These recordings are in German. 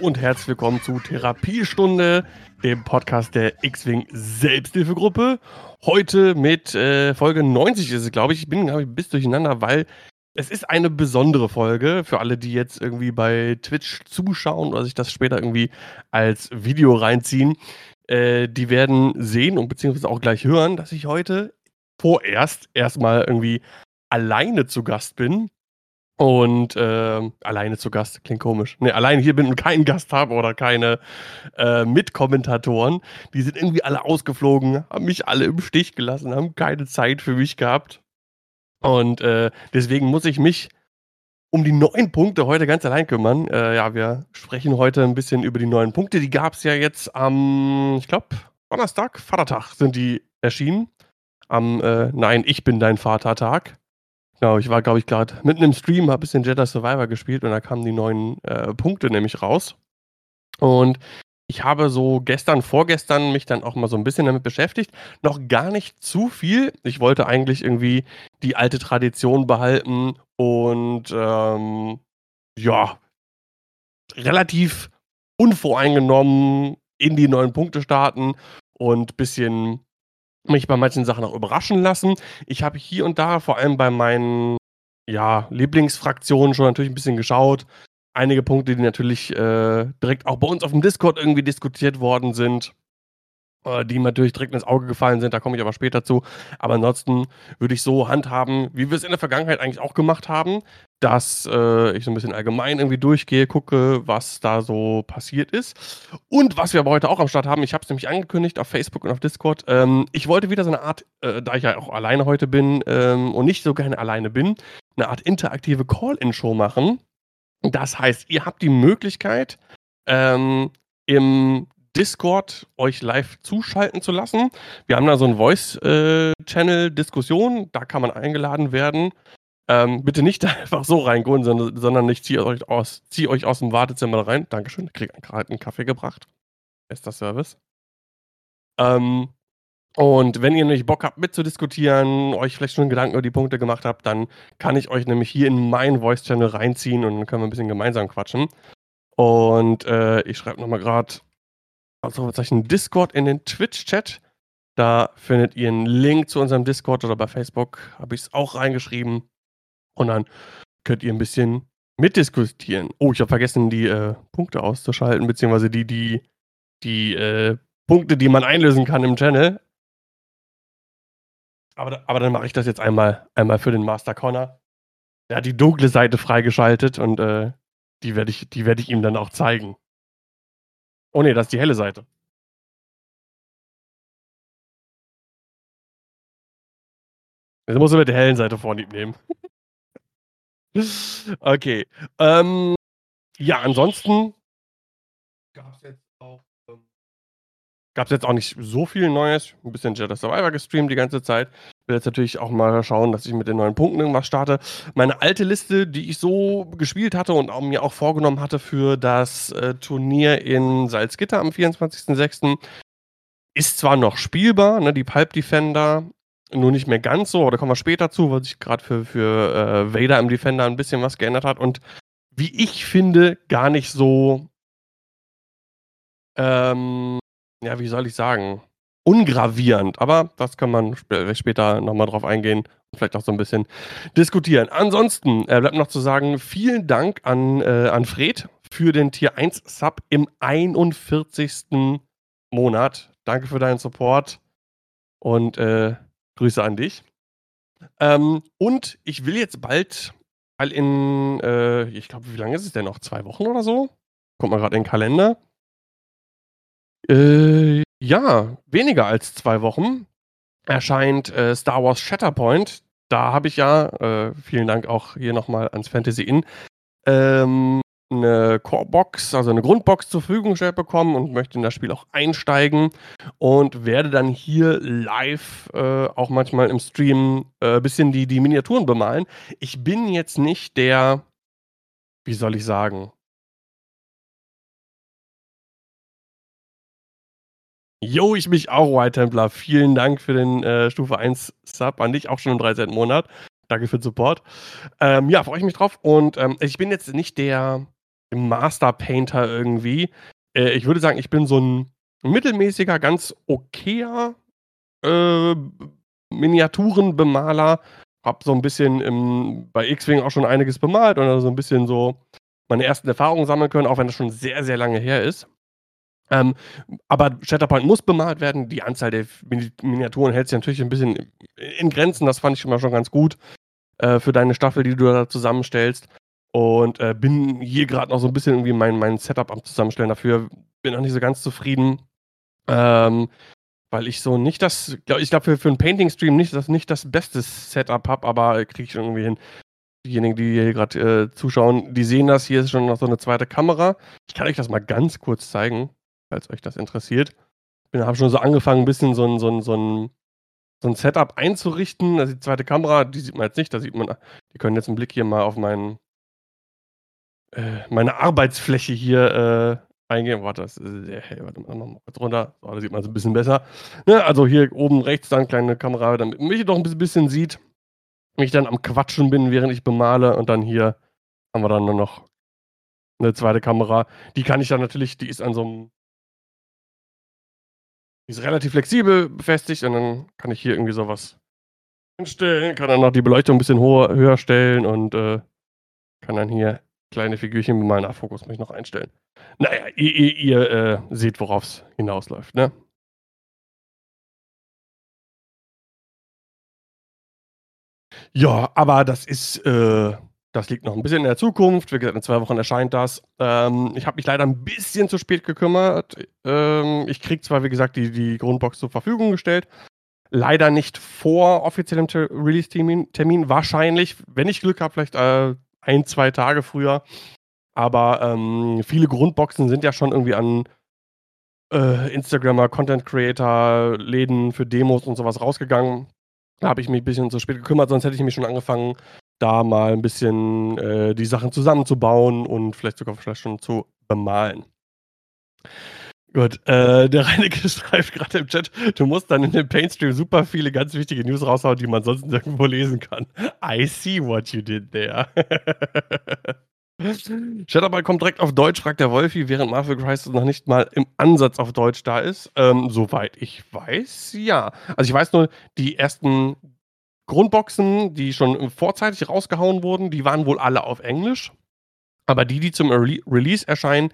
Und herzlich willkommen zu Therapiestunde, dem Podcast der X-Wing Selbsthilfegruppe. Heute mit äh, Folge 90 ist es, glaube ich. Ich bin, glaube ich, ein bisschen durcheinander, weil es ist eine besondere Folge für alle, die jetzt irgendwie bei Twitch zuschauen oder sich das später irgendwie als Video reinziehen. Äh, die werden sehen und beziehungsweise auch gleich hören, dass ich heute vorerst erstmal irgendwie alleine zu Gast bin und äh, alleine zu Gast, klingt komisch. Ne, alleine hier bin und keinen Gast habe oder keine äh, Mitkommentatoren. Die sind irgendwie alle ausgeflogen, haben mich alle im Stich gelassen, haben keine Zeit für mich gehabt. Und äh, deswegen muss ich mich um die neun Punkte heute ganz allein kümmern. Äh, ja, wir sprechen heute ein bisschen über die neuen Punkte. Die gab es ja jetzt am, ich glaube, Donnerstag, Vatertag sind die erschienen. Am, äh, nein, ich bin dein Vatertag. Genau, ich war, glaube ich, gerade mitten im Stream, habe ein bisschen Jedi Survivor gespielt und da kamen die neuen äh, Punkte nämlich raus. Und ich habe so gestern, vorgestern mich dann auch mal so ein bisschen damit beschäftigt. Noch gar nicht zu viel. Ich wollte eigentlich irgendwie die alte Tradition behalten und ähm, ja, relativ unvoreingenommen in die neuen Punkte starten und ein bisschen mich bei manchen Sachen auch überraschen lassen. Ich habe hier und da, vor allem bei meinen ja, Lieblingsfraktionen, schon natürlich ein bisschen geschaut. Einige Punkte, die natürlich äh, direkt auch bei uns auf dem Discord irgendwie diskutiert worden sind, äh, die mir natürlich direkt ins Auge gefallen sind. Da komme ich aber später zu. Aber ansonsten würde ich so handhaben, wie wir es in der Vergangenheit eigentlich auch gemacht haben, dass äh, ich so ein bisschen allgemein irgendwie durchgehe, gucke, was da so passiert ist. Und was wir aber heute auch am Start haben, ich habe es nämlich angekündigt auf Facebook und auf Discord. Ähm, ich wollte wieder so eine Art, äh, da ich ja auch alleine heute bin ähm, und nicht so gerne alleine bin, eine Art interaktive Call-In-Show machen. Das heißt, ihr habt die Möglichkeit, ähm, im Discord euch live zuschalten zu lassen. Wir haben da so ein Voice-Channel-Diskussion, da kann man eingeladen werden. Ähm, bitte nicht einfach so reingehen, sondern, sondern ich ziehe euch, aus, euch aus dem Wartezimmer rein. Dankeschön, ich gerade einen Kaffee gebracht. Bester Service. Ähm, und wenn ihr nämlich Bock habt mitzudiskutieren, euch vielleicht schon Gedanken über die Punkte gemacht habt, dann kann ich euch nämlich hier in meinen Voice-Channel reinziehen und dann können wir ein bisschen gemeinsam quatschen. Und äh, ich schreibe nochmal gerade Ausrufezeichen Discord in den Twitch-Chat. Da findet ihr einen Link zu unserem Discord oder bei Facebook habe ich es auch reingeschrieben. Und dann könnt ihr ein bisschen mitdiskutieren. Oh, ich habe vergessen, die äh, Punkte auszuschalten, beziehungsweise die, die, die äh, Punkte, die man einlösen kann im Channel. Aber, aber dann mache ich das jetzt einmal, einmal für den Master Connor. Der hat die dunkle Seite freigeschaltet und äh, die werde ich, werd ich ihm dann auch zeigen. Oh ne, das ist die helle Seite. Jetzt musst du mit der hellen Seite vorlieb nehmen. Okay. Ähm, ja, ansonsten gab's jetzt auch, ähm gab's jetzt auch nicht so viel Neues. Ein bisschen Jedi Survivor gestreamt die ganze Zeit. Will jetzt natürlich auch mal schauen, dass ich mit den neuen Punkten irgendwas starte. Meine alte Liste, die ich so gespielt hatte und auch mir auch vorgenommen hatte für das äh, Turnier in Salzgitter am 24.06., ist zwar noch spielbar, ne, die Pulp Defender, nur nicht mehr ganz so, oder kommen wir später zu, weil sich gerade für, für äh, Vader im Defender ein bisschen was geändert hat und wie ich finde, gar nicht so, ähm, ja, wie soll ich sagen, ungravierend. Aber das kann man sp später nochmal drauf eingehen und vielleicht auch so ein bisschen diskutieren. Ansonsten äh, bleibt noch zu sagen, vielen Dank an, äh, an Fred für den Tier 1 Sub im 41. Monat. Danke für deinen Support und äh, Grüße an dich. Ähm, und ich will jetzt bald, weil in, äh, ich glaube, wie lange ist es denn noch? Zwei Wochen oder so? Kommt mal gerade in den Kalender. Äh, ja, weniger als zwei Wochen erscheint äh, Star Wars Shatterpoint. Da habe ich ja, äh, vielen Dank auch hier nochmal ans Fantasy Inn, ähm, eine Core-Box, also eine Grundbox zur Verfügung gestellt bekommen und möchte in das Spiel auch einsteigen und werde dann hier live äh, auch manchmal im Stream ein äh, bisschen die, die Miniaturen bemalen. Ich bin jetzt nicht der, wie soll ich sagen, Jo, ich mich auch, White Templar. Vielen Dank für den äh, Stufe 1 Sub an dich, auch schon im 13. Monat. Danke für den Support. Ähm, ja, freue ich mich drauf. Und ähm, ich bin jetzt nicht der Master Painter irgendwie. Äh, ich würde sagen, ich bin so ein mittelmäßiger, ganz okayer äh, Miniaturenbemaler. Hab so ein bisschen im, bei X-Wing auch schon einiges bemalt und so ein bisschen so meine ersten Erfahrungen sammeln können, auch wenn das schon sehr, sehr lange her ist. Ähm, aber Shatterpoint muss bemalt werden. Die Anzahl der Miniaturen hält sich natürlich ein bisschen in Grenzen. Das fand ich immer schon ganz gut äh, für deine Staffel, die du da zusammenstellst. Und äh, bin hier gerade noch so ein bisschen irgendwie mein, mein Setup am Zusammenstellen dafür. Bin noch nicht so ganz zufrieden. Ähm, weil ich so nicht das, glaub, ich glaube für, für einen Painting-Stream nicht das, nicht das beste Setup habe, aber kriege ich irgendwie hin. Diejenigen, die hier gerade äh, zuschauen, die sehen das. Hier ist schon noch so eine zweite Kamera. Ich kann euch das mal ganz kurz zeigen falls euch das interessiert. Ich habe schon so angefangen, ein bisschen so ein, so ein, so ein, so ein Setup einzurichten. Also die zweite Kamera, die sieht man jetzt nicht, da sieht man, die können jetzt einen Blick hier mal auf meinen, äh, meine Arbeitsfläche hier äh, eingehen. Warte, das ist sehr hell. Warte mal, noch kurz runter. So, da sieht man es ein bisschen besser. Ne, also hier oben rechts dann kleine Kamera, damit mich doch ein bisschen sieht. Mich dann am Quatschen bin, während ich bemale. Und dann hier haben wir dann nur noch eine zweite Kamera. Die kann ich dann natürlich, die ist an so einem die ist relativ flexibel befestigt und dann kann ich hier irgendwie sowas einstellen, kann dann noch die Beleuchtung ein bisschen hoher, höher stellen und äh, kann dann hier kleine Figürchen mit meinem Fokus mich noch einstellen. Naja, ihr, ihr, ihr äh, seht, worauf es hinausläuft, ne? Ja, aber das ist, äh, das liegt noch ein bisschen in der Zukunft. Wie gesagt, in zwei Wochen erscheint das. Ähm, ich habe mich leider ein bisschen zu spät gekümmert. Ähm, ich kriege zwar, wie gesagt, die, die Grundbox zur Verfügung gestellt. Leider nicht vor offiziellem Release-Termin. Termin. Wahrscheinlich, wenn ich Glück habe, vielleicht äh, ein, zwei Tage früher. Aber ähm, viele Grundboxen sind ja schon irgendwie an äh, Instagrammer, Content Creator, Läden für Demos und sowas rausgegangen. Da habe ich mich ein bisschen zu spät gekümmert, sonst hätte ich mich schon angefangen, da mal ein bisschen äh, die Sachen zusammenzubauen und vielleicht sogar vielleicht schon zu bemalen. Gut, äh, der Reinecke schreibt gerade im Chat, du musst dann in dem Paintstream super viele ganz wichtige News raushauen, die man sonst nirgendwo lesen kann. I see what you did there. Shadowball kommt direkt auf Deutsch, fragt der Wolfi, während Marvel Crisis noch nicht mal im Ansatz auf Deutsch da ist. Ähm, soweit ich weiß, ja. Also ich weiß nur, die ersten Grundboxen, die schon vorzeitig rausgehauen wurden, die waren wohl alle auf Englisch. Aber die, die zum Re Release erscheinen,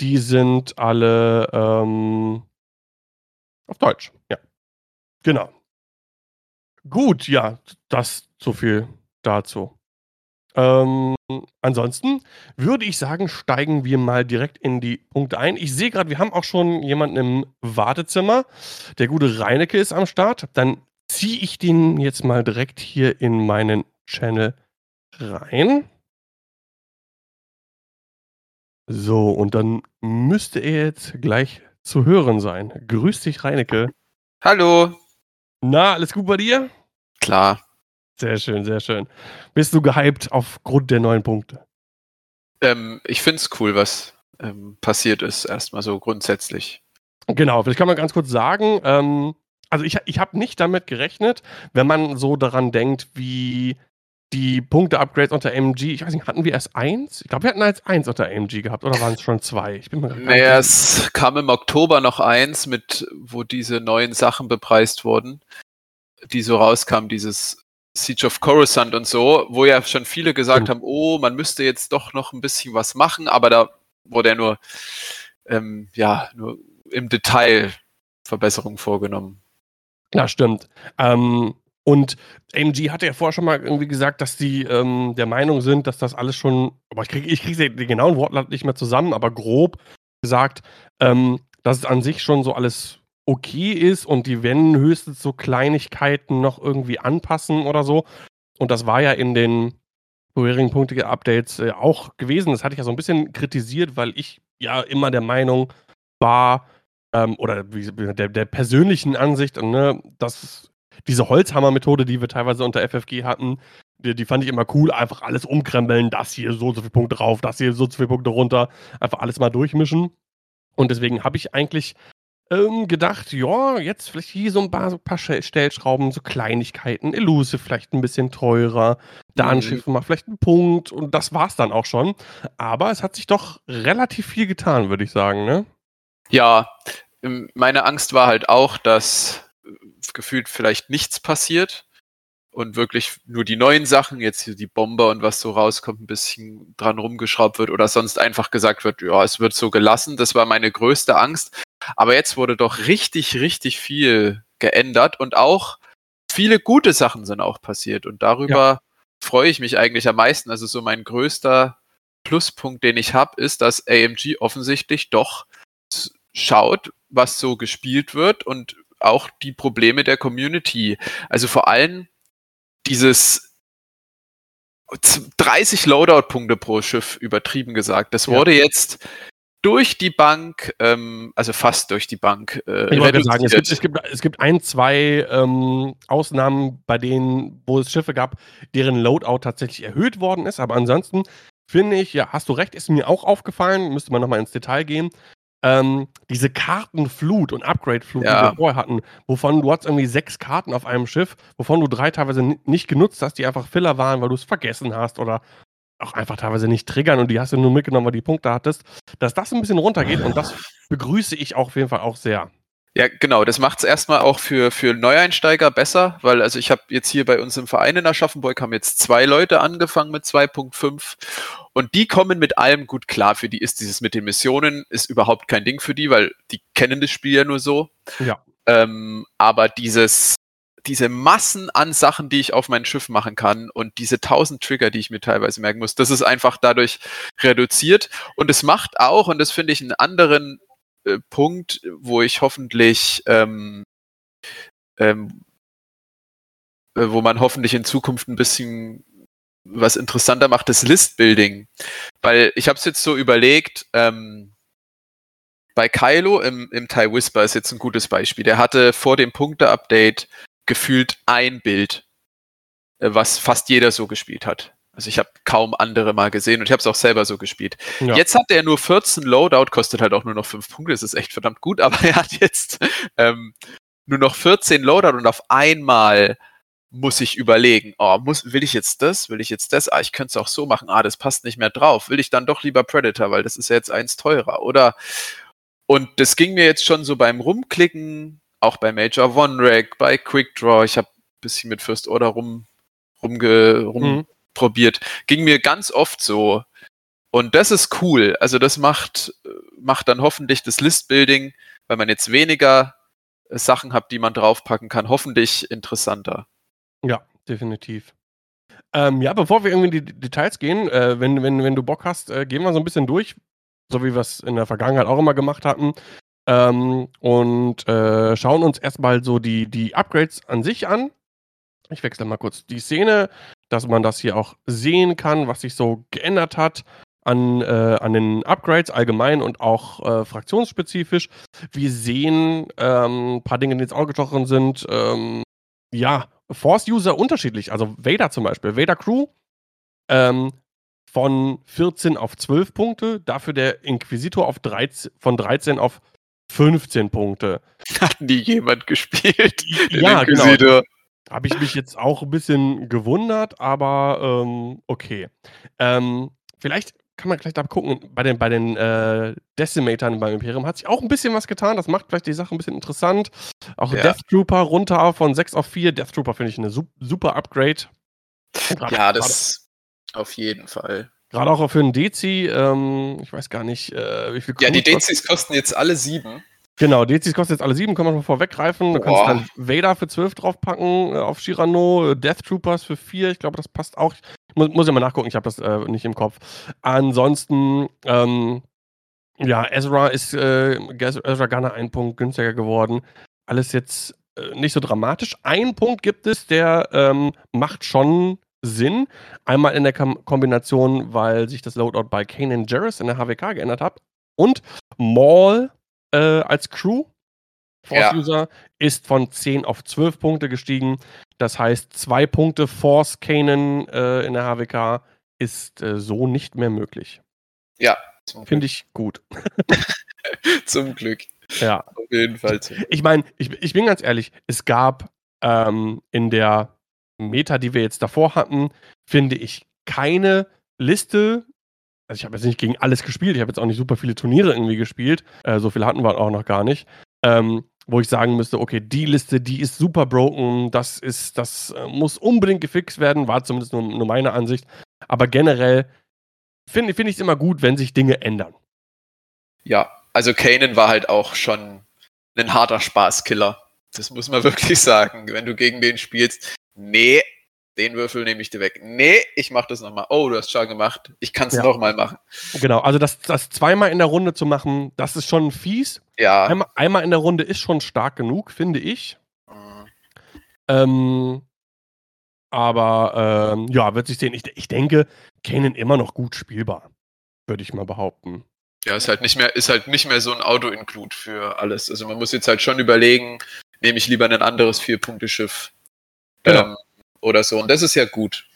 die sind alle ähm, auf Deutsch. Ja. Genau. Gut, ja, das so viel dazu. Ähm, ansonsten würde ich sagen, steigen wir mal direkt in die Punkte ein. Ich sehe gerade, wir haben auch schon jemanden im Wartezimmer. Der gute Reinecke ist am Start. Dann ziehe ich den jetzt mal direkt hier in meinen Channel rein. So, und dann müsste er jetzt gleich zu hören sein. Grüß dich, Reinecke. Hallo. Na, alles gut bei dir? Klar. Sehr schön, sehr schön. Bist du gehypt aufgrund der neuen Punkte? Ähm, ich finde es cool, was ähm, passiert ist, erstmal so grundsätzlich. Genau, vielleicht kann man ganz kurz sagen, ähm, also ich, ich habe nicht damit gerechnet, wenn man so daran denkt, wie die Punkte-Upgrades unter MG, ich weiß nicht, hatten wir erst eins? Ich glaube, wir hatten als eins unter MG gehabt, oder waren es schon zwei? Ich bin mir naja, es kam im Oktober noch eins, mit, wo diese neuen Sachen bepreist wurden, die so rauskamen, dieses Siege of Coruscant und so, wo ja schon viele gesagt mhm. haben, oh, man müsste jetzt doch noch ein bisschen was machen, aber da wurde ja nur, ähm, ja, nur im Detail Verbesserungen vorgenommen. Ja, stimmt. Ähm, und AMG hatte ja vorher schon mal irgendwie gesagt, dass die ähm, der Meinung sind, dass das alles schon, aber ich kriege ich krieg den genauen Wortlaut nicht mehr zusammen, aber grob gesagt, ähm, dass es an sich schon so alles okay ist und die werden höchstens so Kleinigkeiten noch irgendwie anpassen oder so. Und das war ja in den vorherigen Punkte-Updates äh, auch gewesen. Das hatte ich ja so ein bisschen kritisiert, weil ich ja immer der Meinung war, ähm, oder der, der persönlichen Ansicht, ne, dass diese Holzhammer-Methode, die wir teilweise unter FFG hatten, die, die, fand ich immer cool. Einfach alles umkrempeln, das hier so so viele Punkte drauf, das hier so so viele Punkte runter, einfach alles mal durchmischen. Und deswegen habe ich eigentlich ähm, gedacht, ja, jetzt vielleicht hier so ein paar, so ein paar Stellschrauben, so Kleinigkeiten, Elusive vielleicht ein bisschen teurer, da ein Mhm. Schiff macht vielleicht einen Punkt und das war's dann auch schon. Aber es hat sich doch relativ viel getan, würde ich sagen, ne? Ja, ähm, meine Angst war halt auch, dass gefühlt vielleicht nichts passiert und wirklich nur die neuen Sachen, jetzt hier die Bomber und was so rauskommt, ein bisschen dran rumgeschraubt wird oder sonst einfach gesagt wird, ja, es wird so gelassen. Das war meine größte Angst. Aber jetzt wurde doch richtig, richtig viel geändert und auch viele gute Sachen sind auch passiert und darüber freue ich mich eigentlich am meisten. Also so mein größter Pluspunkt, den ich habe, ist, dass AMG offensichtlich doch schaut, was so gespielt wird und auch die Probleme der Community. Also vor allem dieses 30 Loadout-Punkte pro Schiff übertrieben gesagt. Das Ja. wurde jetzt durch die Bank, ähm, also fast durch die Bank, äh, Ich wollte gerade sagen, es gibt, reduziert. es, gibt, es gibt ein, zwei ähm, Ausnahmen, bei denen, wo es Schiffe gab, deren Loadout tatsächlich erhöht worden ist. Aber ansonsten finde ich, ja, hast du recht, ist mir auch aufgefallen, müsste man nochmal ins Detail gehen. Ähm, diese Kartenflut und Upgrade-Flut, die Ja. wir vorher hatten, wovon du hattest irgendwie sechs Karten auf einem Schiff, wovon du drei teilweise ni- nicht genutzt hast, die einfach Filler waren, weil du es vergessen hast oder auch einfach teilweise nicht triggern und die hast du nur mitgenommen, weil du die Punkte hattest, dass das ein bisschen runtergeht und das begrüße ich auch auf jeden Fall auch sehr. Ja, genau. Das macht es erstmal auch für, für Neueinsteiger besser, weil also ich habe jetzt hier bei uns im Verein in Aschaffenburg haben jetzt zwei Leute angefangen mit 2.5 und die kommen mit allem gut klar. Für die ist dieses mit den Missionen ist überhaupt kein Ding für die, weil die kennen das Spiel ja nur so. Ja. Ähm, aber dieses diese Massen an Sachen, die ich auf mein Schiff machen kann und diese tausend Trigger, die ich mir teilweise merken muss, das ist einfach dadurch reduziert und es macht auch, und das finde ich einen anderen äh, Punkt, wo ich hoffentlich, ähm, ähm, äh, wo man hoffentlich in Zukunft ein bisschen was interessanter macht, das List-Building. Weil ich habe es jetzt so überlegt, ähm, bei Kylo im, im Thai Whisper ist jetzt ein gutes Beispiel. Der hatte vor dem Punkte-Update gefühlt ein Bild, äh, was fast jeder so gespielt hat. Also ich habe kaum andere mal gesehen und ich habe es auch selber so gespielt. Ja. Jetzt hat er nur 14 Loadout, kostet halt auch nur noch 5 Punkte, das ist echt verdammt gut, aber er hat jetzt ähm, nur noch 14 Loadout und auf einmal muss ich überlegen, oh, muss, will ich jetzt das, will ich jetzt das, ah, ich könnte es auch so machen, ah, das passt nicht mehr drauf, will ich dann doch lieber Predator, weil das ist ja jetzt eins teurer, oder? Und das ging mir jetzt schon so beim Rumklicken, auch bei Major One Rack, bei Quick Draw, ich habe ein bisschen mit First Order rum, rumge, rum Mhm. Probiert, ging mir ganz oft so. Und das ist cool. Also das macht, macht dann hoffentlich das Listbuilding, weil man jetzt weniger äh, Sachen hat, die man draufpacken kann, hoffentlich interessanter. Ja, definitiv. Ähm, ja, bevor wir irgendwie in die Details gehen, äh, wenn, wenn, wenn du Bock hast, äh, gehen wir so ein bisschen durch, so wie wir es in der Vergangenheit auch immer gemacht hatten. Ähm, und äh, schauen uns erstmal so die, die Upgrades an sich an. Ich wechsle mal kurz die Szene, dass man das hier auch sehen kann, was sich so geändert hat an, äh, an den Upgrades allgemein und auch äh, fraktionsspezifisch. Wir sehen ähm, ein paar Dinge, die ins Auge gestochen sind. Ähm, ja, Force-User unterschiedlich. Also Vader zum Beispiel. Vader Crew ähm, von 14 auf 12 Punkte, dafür der Inquisitor auf 13, von 13 auf 15 Punkte. Hat nie jemand gespielt. Ja, genau. Habe ich mich jetzt auch ein bisschen gewundert, aber ähm, okay. Ähm, vielleicht kann man gleich da gucken, bei den, bei den äh, Decimatern beim Imperium hat sich auch ein bisschen was getan. Das macht vielleicht die Sache ein bisschen interessant. Auch Ja. Death Trooper runter von 6 auf 4. Death Trooper finde ich eine sup super Upgrade. Gerade- Ja, das auf jeden Fall. Gerade auch für einen Dezi, ähm, ich weiß gar nicht, äh, wie viel Ja, die. Dezis kosten jetzt alle sieben. Genau, Dezis kostet jetzt alle sieben, kann man schon vorweggreifen. Du kannst Boah. dann Vader für 12 draufpacken, äh, auf Shirano, Death Troopers für 4, ich glaube, das passt auch. Ich muss, muss ja mal nachgucken, ich habe das äh, nicht im Kopf. Ansonsten, ähm, ja, Ezra ist, äh, Ezra Gunner ein Punkt günstiger geworden. Alles jetzt äh, nicht so dramatisch. Ein Punkt gibt es, der ähm, macht schon Sinn. Einmal in der Kom Kombination, weil sich das Loadout bei Kanan Jarrus in der HWK geändert hat. Und Maul äh, als Crew, Ja. Force-User, ist von 10 auf 12 Punkte gestiegen. Das heißt, zwei Punkte Force Kanan äh, in der HWK ist äh, so nicht mehr möglich. Ja. Finde ich gut. Zum Glück. Ja. Auf jeden Fall. Ich meine, ich, ich bin ganz ehrlich, es gab ähm, in der Meta, die wir jetzt davor hatten, finde ich keine Liste. Also ich habe jetzt nicht gegen alles gespielt, ich habe jetzt auch nicht super viele Turniere irgendwie gespielt. Äh, so viele hatten wir auch noch gar nicht. Ähm, wo ich sagen müsste, okay, die Liste, die ist super broken, das ist, das äh, muss unbedingt gefixt werden, war zumindest nur, nur meine Ansicht. Aber generell finde find ich es immer gut, wenn sich Dinge ändern. Ja, also Kanan war halt auch schon ein harter Spaßkiller. Das muss man wirklich sagen. Wenn du gegen den spielst, nee, den Würfel nehme ich dir weg. Nee, ich mache das nochmal. Oh, du hast schon gemacht. Ich kann es ja. nochmal machen. Genau, also das, das zweimal in der Runde zu machen, das ist schon fies. Ja. Einmal, einmal in der Runde ist schon stark genug, finde ich. Mhm. Ähm, aber ähm, ja, wird sich sehen. Ich, ich denke, Kanan immer noch gut spielbar. Würde ich mal behaupten. Ja, ist halt nicht mehr, ist halt nicht mehr so ein Auto-Include für alles. Also man muss jetzt halt schon überlegen, nehme ich lieber ein anderes Vier-Punkte-Schiff. Genau. Ähm, oder so. Und das ist ja gut.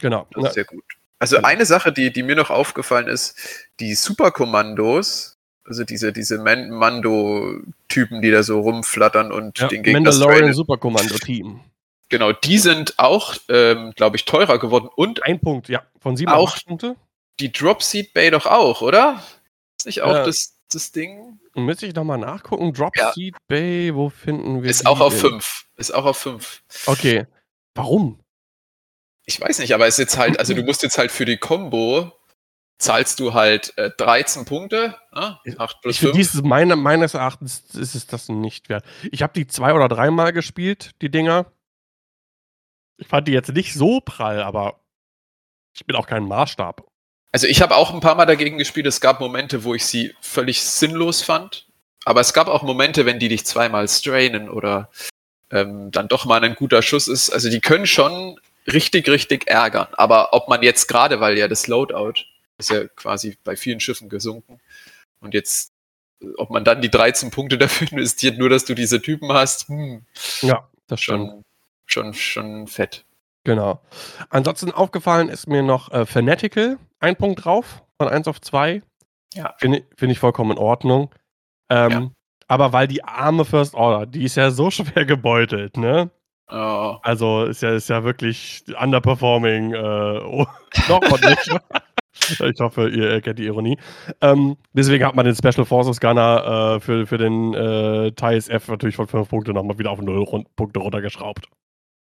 Genau. Das ist ja gut. Also genau. eine Sache, die, die mir noch aufgefallen ist, die Superkommandos, also diese, diese Mando-Typen, die da so rumflattern und ja, den Gegner Mandalorian Superkommando-Team. Genau, die sind auch, ähm, glaube ich, teurer geworden und ein Punkt, ja, von sieben auch Punkte. Die Dropseed Bay doch auch, oder? Ist nicht auch ja. das, das Ding? Müsste ich nochmal nachgucken. Dropseed ja. Bay, wo finden wir Ist auch auf 5. Ist auch auf 5. Okay. Warum? Ich weiß nicht, aber es ist jetzt halt, also du musst jetzt halt für die Combo zahlst du halt äh, 13 Punkte, ne? 8 plus ich 5. Dieses, meine, meines Erachtens ist es das nicht wert. Ich habe die zwei oder dreimal gespielt, die Dinger. Ich fand die jetzt nicht so prall, aber ich bin auch kein Maßstab. Also ich habe auch ein paar Mal dagegen gespielt. Es gab Momente, wo ich sie völlig sinnlos fand. Aber es gab auch Momente, wenn die dich zweimal strainen oder ähm, dann doch mal ein guter Schuss ist. Also die können schon richtig, richtig ärgern. Aber ob man jetzt gerade, weil ja das Loadout ist ja quasi bei vielen Schiffen gesunken und jetzt, ob man dann die 13 Punkte dafür investiert, nur dass du diese Typen hast, hm, ja, das schon, schon, schon fett. Genau. Ansonsten aufgefallen ist mir noch äh, Fanatical, ein Punkt drauf, von 1 auf 2. Ja. Finde find ich vollkommen in Ordnung. Ähm, ja. Aber weil die arme First Order, die ist ja so schwer gebeutelt, ne? Oh. Also ist ja, ist ja wirklich underperforming. Äh, oh, noch nicht. ich hoffe, ihr erkennt die Ironie. Ähm, deswegen hat man den Special Forces Gunner äh, für, für den äh, TIE-SF natürlich von 5 Punkte nochmal wieder auf 0 Punkte runtergeschraubt.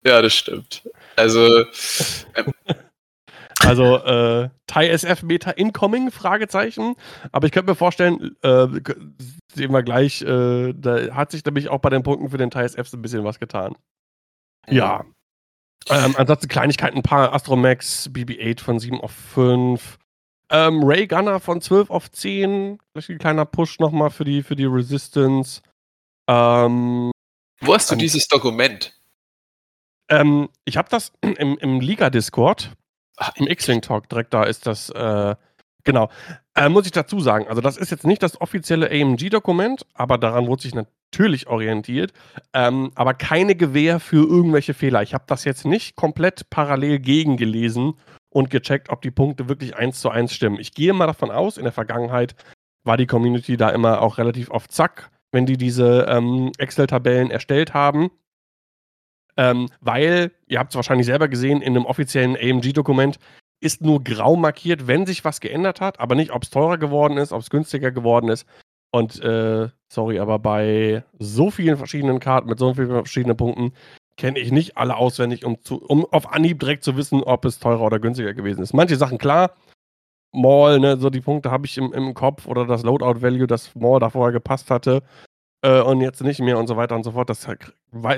Ja, das stimmt. Also. Ähm, also äh, TIE SF Meta Incoming, Fragezeichen. Aber ich könnte mir vorstellen, äh, sehen wir gleich, äh, da hat sich nämlich auch bei den Punkten für den TIE SF so ein bisschen was getan. Ja. Ähm, ansonsten Kleinigkeiten, ein paar Astromax, BB-8 von 7 auf 5. Ähm, Ray Gunner von 12 auf 10. Vielleicht ein kleiner Push nochmal für die, für die Resistance. Ähm, Wo hast du ähm, dieses Dokument? Ähm, ich habe das im, im Liga-Discord. Im X-Wing-Talk direkt da ist das, äh, genau. Äh, muss ich dazu sagen, also das ist jetzt nicht das offizielle AMG-Dokument, aber daran wurde sich natürlich orientiert. Ähm, aber keine Gewähr für irgendwelche Fehler. Ich habe das jetzt nicht komplett parallel gegengelesen und gecheckt, ob die Punkte wirklich eins zu eins stimmen. Ich gehe mal davon aus, in der Vergangenheit war die Community da immer auch relativ auf Zack, wenn die diese ähm, Excel-Tabellen erstellt haben. Ähm, weil, ihr habt es wahrscheinlich selber gesehen, in einem offiziellen AMG-Dokument ist nur grau markiert, wenn sich was geändert hat, aber nicht, ob es teurer geworden ist, ob es günstiger geworden ist. Und äh, sorry, aber bei so vielen verschiedenen Karten mit so vielen verschiedenen Punkten kenne ich nicht alle auswendig, um, zu, um auf Anhieb direkt zu wissen, ob es teurer oder günstiger gewesen ist. Manche Sachen klar, Mall, ne, so die Punkte habe ich im, im Kopf oder das Loadout-Value, das Mall da vorher gepasst hatte äh, und jetzt nicht mehr und so weiter und so fort. Das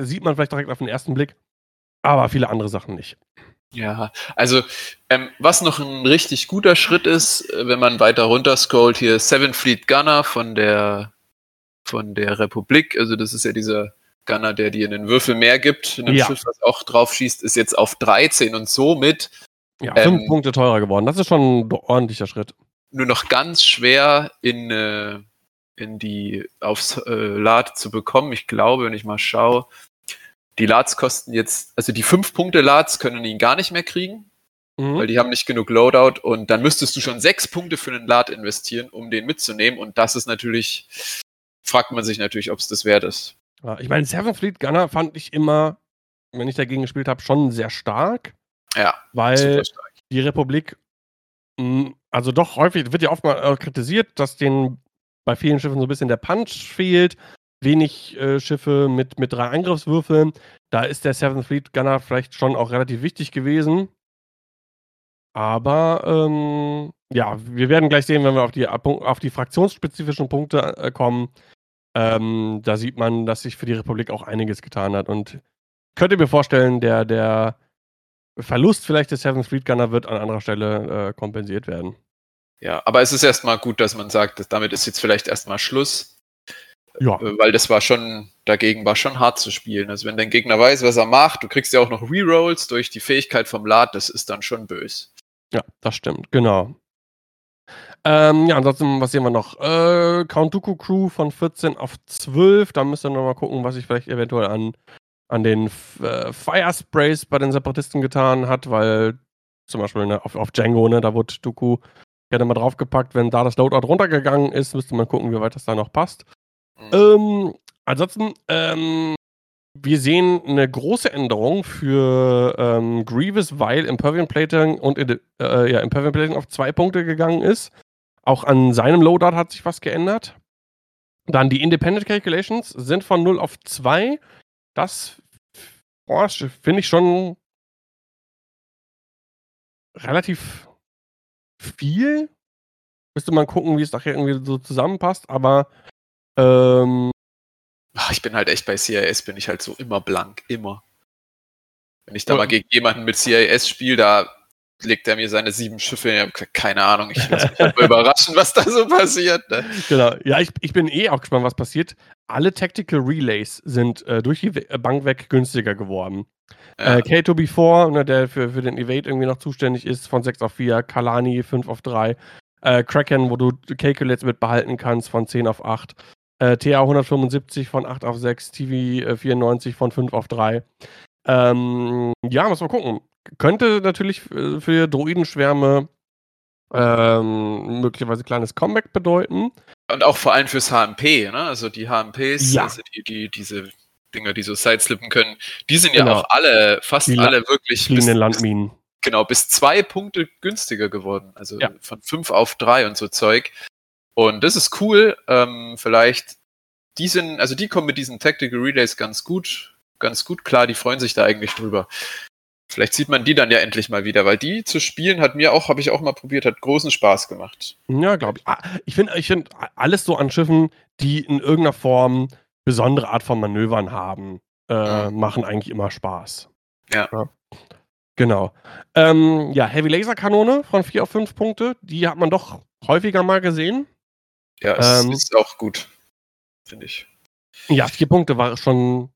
sieht man vielleicht direkt auf den ersten Blick, aber viele andere Sachen nicht. Ja, also ähm, was noch ein richtig guter Schritt ist, äh, wenn man weiter runter scrollt, hier Seven Fleet Gunner von der von der Republik, also das ist ja dieser Gunner, der dir einen Würfel mehr gibt, ein ja. Schiff, was auch drauf schießt, ist jetzt auf 13 und somit ja, fünf ähm, Punkte teurer geworden. Das ist schon ein ordentlicher Schritt. Nur noch ganz schwer in äh, in die aufs äh, Lad zu bekommen. Ich glaube, wenn ich mal schaue, die Lads kosten jetzt, also die 5 Punkte Lads können ihn gar nicht mehr kriegen, mhm. weil die haben nicht genug Loadout und dann müsstest du schon 6 Punkte für einen Lad investieren, um den mitzunehmen und das ist natürlich fragt man sich natürlich, ob es das wert ist. Ja, ich meine, Seven Fleet Gunner fand ich immer, wenn ich dagegen gespielt habe, schon sehr stark. Ja, weil die Republik, mh, also doch häufig, wird ja oft mal äh, kritisiert, dass den bei vielen Schiffen so ein bisschen der Punch fehlt. Wenig äh, Schiffe mit, mit drei Angriffswürfeln. Da ist der Seventh Fleet Gunner vielleicht schon auch relativ wichtig gewesen. Aber ähm, ja, wir werden gleich sehen, wenn wir auf die, auf die fraktionsspezifischen Punkte äh, kommen. Ähm, da sieht man, dass sich für die Republik auch einiges getan hat. Und könnt ihr mir vorstellen, der, der Verlust vielleicht des Seventh Fleet Gunner wird an anderer Stelle äh, kompensiert werden. Ja, aber es ist erstmal gut, dass man sagt, dass damit ist jetzt vielleicht erstmal Schluss. Ja. Äh, weil das war schon, dagegen war schon hart zu spielen. Also wenn dein Gegner weiß, was er macht, du kriegst ja auch noch Rerolls durch die Fähigkeit vom Lad, das ist dann schon böse. Ja, das stimmt, genau. Ähm, ja, ansonsten, was sehen wir noch? Äh, Count Dooku Crew von 14 auf 12. Da müsst ihr nochmal gucken, was sich vielleicht eventuell an, an den äh, Fire Sprays bei den Separatisten getan hat, weil zum Beispiel ne, auf, auf Django, ne, da wurde Dooku gerne mal draufgepackt. Wenn da das Loadout runtergegangen ist, müsste man gucken, wie weit das da noch passt. Mhm. Ähm, ansonsten, ähm, wir sehen eine große Änderung für ähm, Grievous, weil Impervium Plating und äh, ja, Impervium Plating auf zwei Punkte gegangen ist. Auch an seinem Loadout hat sich was geändert. Dann die Independent Calculations sind von 0 auf 2. Das finde ich schon relativ viel. Müsste man gucken, wie es nachher irgendwie so zusammenpasst, aber ähm, Ach, ich bin halt echt bei CIS, bin ich halt so immer blank, immer. Wenn ich da mal gegen jemanden mit CIS spiele, da legt er mir seine sieben Schiffe, keine Ahnung, ich lasse mich mal überraschen, was da so passiert. Ne? Genau, ja, ich, ich bin eh auch gespannt, was passiert. Alle Tactical Relays sind äh, durch die Bank weg günstiger geworden. Ja. Äh, K2B4, ne, der für, für den Evade irgendwie noch zuständig ist, von 6 auf 4, Kalani 5 auf 3, äh, Kraken, wo du Calculates mit behalten kannst, von 10 auf 8. Äh, TA 175 von 8 auf 6, TV äh, 94 von 5 auf 3. Ähm, ja, muss man gucken. Könnte natürlich äh, für Droidenschwärme ähm, möglicherweise kleines Comeback bedeuten. Und auch vor allem fürs HMP, ne? Also die HMPs, ja. also die, die, diese Dinger, die so sideslippen können, die sind genau. ja auch alle, fast die alle wirklich. Bis, Landminen. Genau, bis zwei Punkte günstiger geworden. Also ja. von 5 auf 3 und so Zeug. Und das ist cool. Ähm, vielleicht, die sind, also die kommen mit diesen Tactical Relays ganz gut, ganz gut klar, die freuen sich da eigentlich drüber. Vielleicht sieht man die dann ja endlich mal wieder, weil die zu spielen hat mir auch, habe ich auch mal probiert, hat großen Spaß gemacht. Ja, glaube ich. Ah, ich finde ich find alles so an Schiffen, die in irgendeiner Form besondere Art von Manövern haben, äh, mhm. machen eigentlich immer Spaß. Ja. ja. Genau. Ähm, ja, Heavy Laser Kanone von 4 auf 5 Punkte, die hat man doch häufiger mal gesehen. Ja, es ähm, ist auch gut, finde ich. Ja, vier Punkte war schon,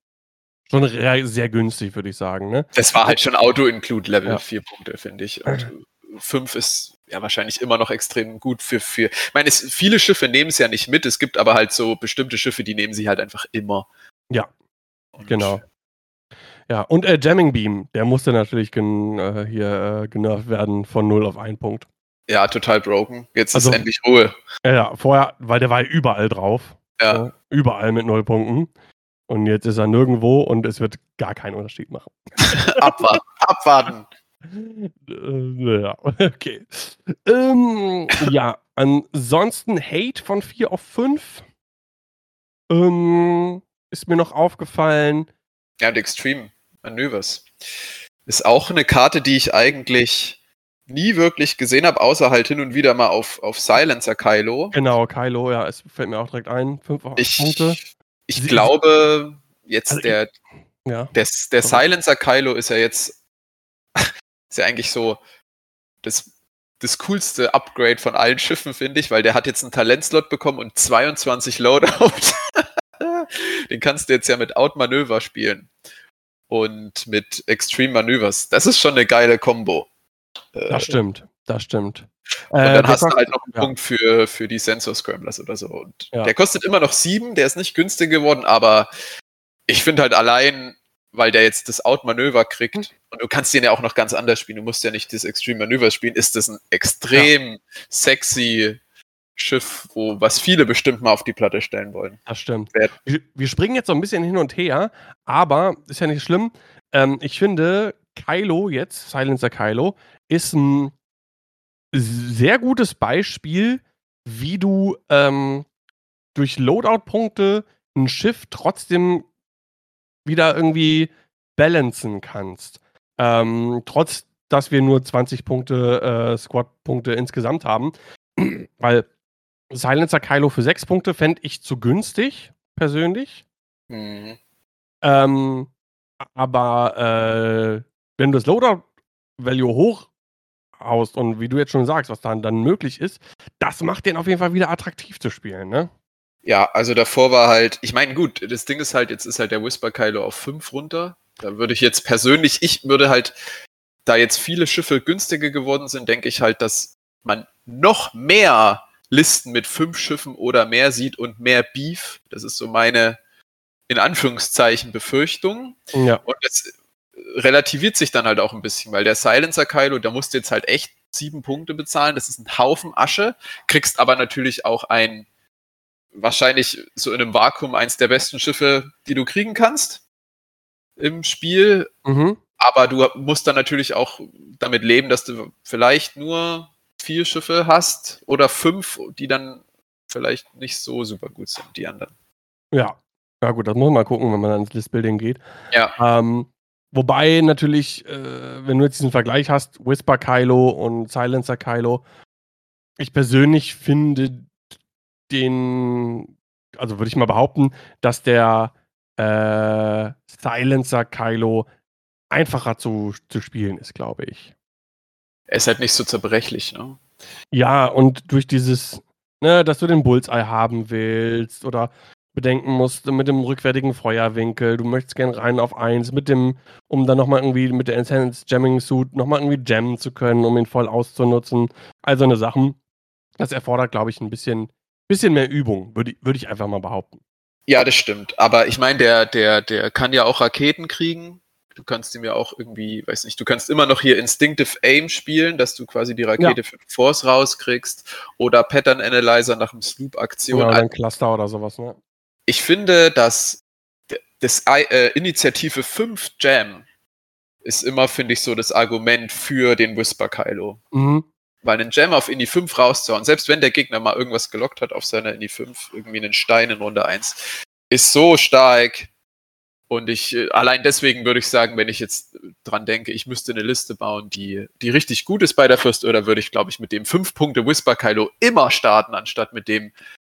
schon sehr günstig, würde ich sagen. Ne? Das war halt schon Auto-Include-Level, ja. vier Punkte, finde ich. Und fünf ist ja wahrscheinlich immer noch extrem gut für. für ich meine, es, viele Schiffe nehmen es ja nicht mit, es gibt aber halt so bestimmte Schiffe, die nehmen sie halt einfach immer. Ja, und genau. Ja, und äh, Jamming Beam, der musste natürlich gen, äh, hier äh, genervt werden von 0 auf 1 Punkt. Ja, total broken. Jetzt also, ist endlich Ruhe. Ja, vorher, weil der war ja überall drauf. Ja. Überall mit null Punkten. Und jetzt ist er nirgendwo und es wird gar keinen Unterschied machen. abwarten. abwarten. Äh, ja, okay. Ähm, ja, ansonsten Hate von 4 auf 5. Ähm, ist mir noch aufgefallen. Ja, und Extreme Manövers. Ist auch eine Karte, die ich eigentlich nie wirklich gesehen habe, außer halt hin und wieder mal auf, auf Silencer Kylo. Genau, Kylo, ja, es fällt mir auch direkt ein. Fünf ich, Punkte. Ich Sie, glaube, jetzt also der, ich, ja. der, der Silencer Kylo ist ja jetzt ist ja eigentlich so das, das coolste Upgrade von allen Schiffen, finde ich, weil der hat jetzt einen Talentslot bekommen und 22 Loadout. Den kannst du jetzt ja mit Outmanöver spielen. Und mit Extreme Manövers. Das ist schon eine geile Combo. Das äh, stimmt, das stimmt. Und äh, dann hast du halt noch einen ja. Punkt für, für die Sensor Scramblers oder so. Und ja. der kostet immer noch sieben, der ist nicht günstig geworden, aber ich finde halt allein, weil der jetzt das Out-Manöver kriegt, mhm. und du kannst den ja auch noch ganz anders spielen, du musst ja nicht das Extreme Manöver spielen, ist das ein extrem ja. sexy Schiff, wo was viele bestimmt mal auf die Platte stellen wollen. Das stimmt. Wir, wir springen jetzt so ein bisschen hin und her, aber ist ja nicht schlimm. Ähm, ich finde, Kylo jetzt, Silencer Kylo, ist ein sehr gutes Beispiel, wie du ähm, durch Loadout-Punkte ein Schiff trotzdem wieder irgendwie balancen kannst. Ähm, trotz, dass wir nur 20 Punkte, äh, Squad-Punkte insgesamt haben. Weil Silencer Kylo für 6 Punkte fände ich zu günstig, persönlich. Mhm. Ähm, aber äh, wenn du das Loadout-Value hochhaust und wie du jetzt schon sagst, was dann, dann möglich ist, das macht den auf jeden Fall wieder attraktiv zu spielen, ne? Ja, also davor war halt, ich meine, gut, das Ding ist halt, jetzt ist halt der Whisper Kylo auf 5 runter. Da würde ich jetzt persönlich, ich würde halt, da jetzt viele Schiffe günstiger geworden sind, denke ich halt, dass man noch mehr Listen mit fünf Schiffen oder mehr sieht und mehr Beef. Das ist so meine, in Anführungszeichen, Befürchtung. Ja. Und das relativiert sich dann halt auch ein bisschen, weil der Silencer Kylo, da musst du jetzt halt echt sieben Punkte bezahlen. Das ist ein Haufen Asche, kriegst aber natürlich auch ein, wahrscheinlich so in einem Vakuum eins der besten Schiffe, die du kriegen kannst im Spiel. Mhm. Aber du musst dann natürlich auch damit leben, dass du vielleicht nur vier Schiffe hast oder fünf, die dann vielleicht nicht so super gut sind, die anderen. Ja, ja gut, das muss man mal gucken, wenn man ans Listbuilding geht. Ja. Ähm, wobei natürlich, äh, wenn du jetzt diesen Vergleich hast, Whisper Kylo und Silencer Kylo, ich persönlich finde den, also würde ich mal behaupten, dass der äh, Silencer Kylo einfacher zu, zu spielen ist, glaube ich. Er ist halt nicht so zerbrechlich, ne? Ja, und durch dieses, ne, dass du den Bullseye haben willst oder bedenken musst mit dem rückwärtigen Feuerwinkel, du möchtest gern rein auf eins, mit dem, um dann nochmal irgendwie mit der Enhanced Jamming Suit nochmal irgendwie jammen zu können, um ihn voll auszunutzen. All so eine Sachen. Das erfordert, glaube ich, ein bisschen, bisschen mehr Übung, würde würd ich einfach mal behaupten. Ja, das stimmt. Aber ich meine, der, der, der kann ja auch Raketen kriegen. Du kannst ihm ja auch irgendwie, weiß nicht, du kannst immer noch hier Instinctive Aim spielen, dass du quasi die Rakete ja. für Force rauskriegst oder Pattern Analyzer nach dem Sloop-Aktion. Oder ein Cluster oder sowas, ne? Ich finde, dass das äh, Initiative 5 Jam ist immer, finde ich, so das Argument für den Whisper Kylo. Mhm. Weil einen Jam auf Indie 5 rauszuhauen, selbst wenn der Gegner mal irgendwas gelockt hat auf seiner Indie 5, irgendwie einen Stein in Runde 1, ist so stark, und ich, äh, allein deswegen würde ich sagen, wenn ich jetzt dran denke, ich müsste eine Liste bauen, die, die richtig gut ist bei der First Order, würde ich, glaube ich, mit dem 5 Punkte Whisper Kylo immer starten, anstatt mit dem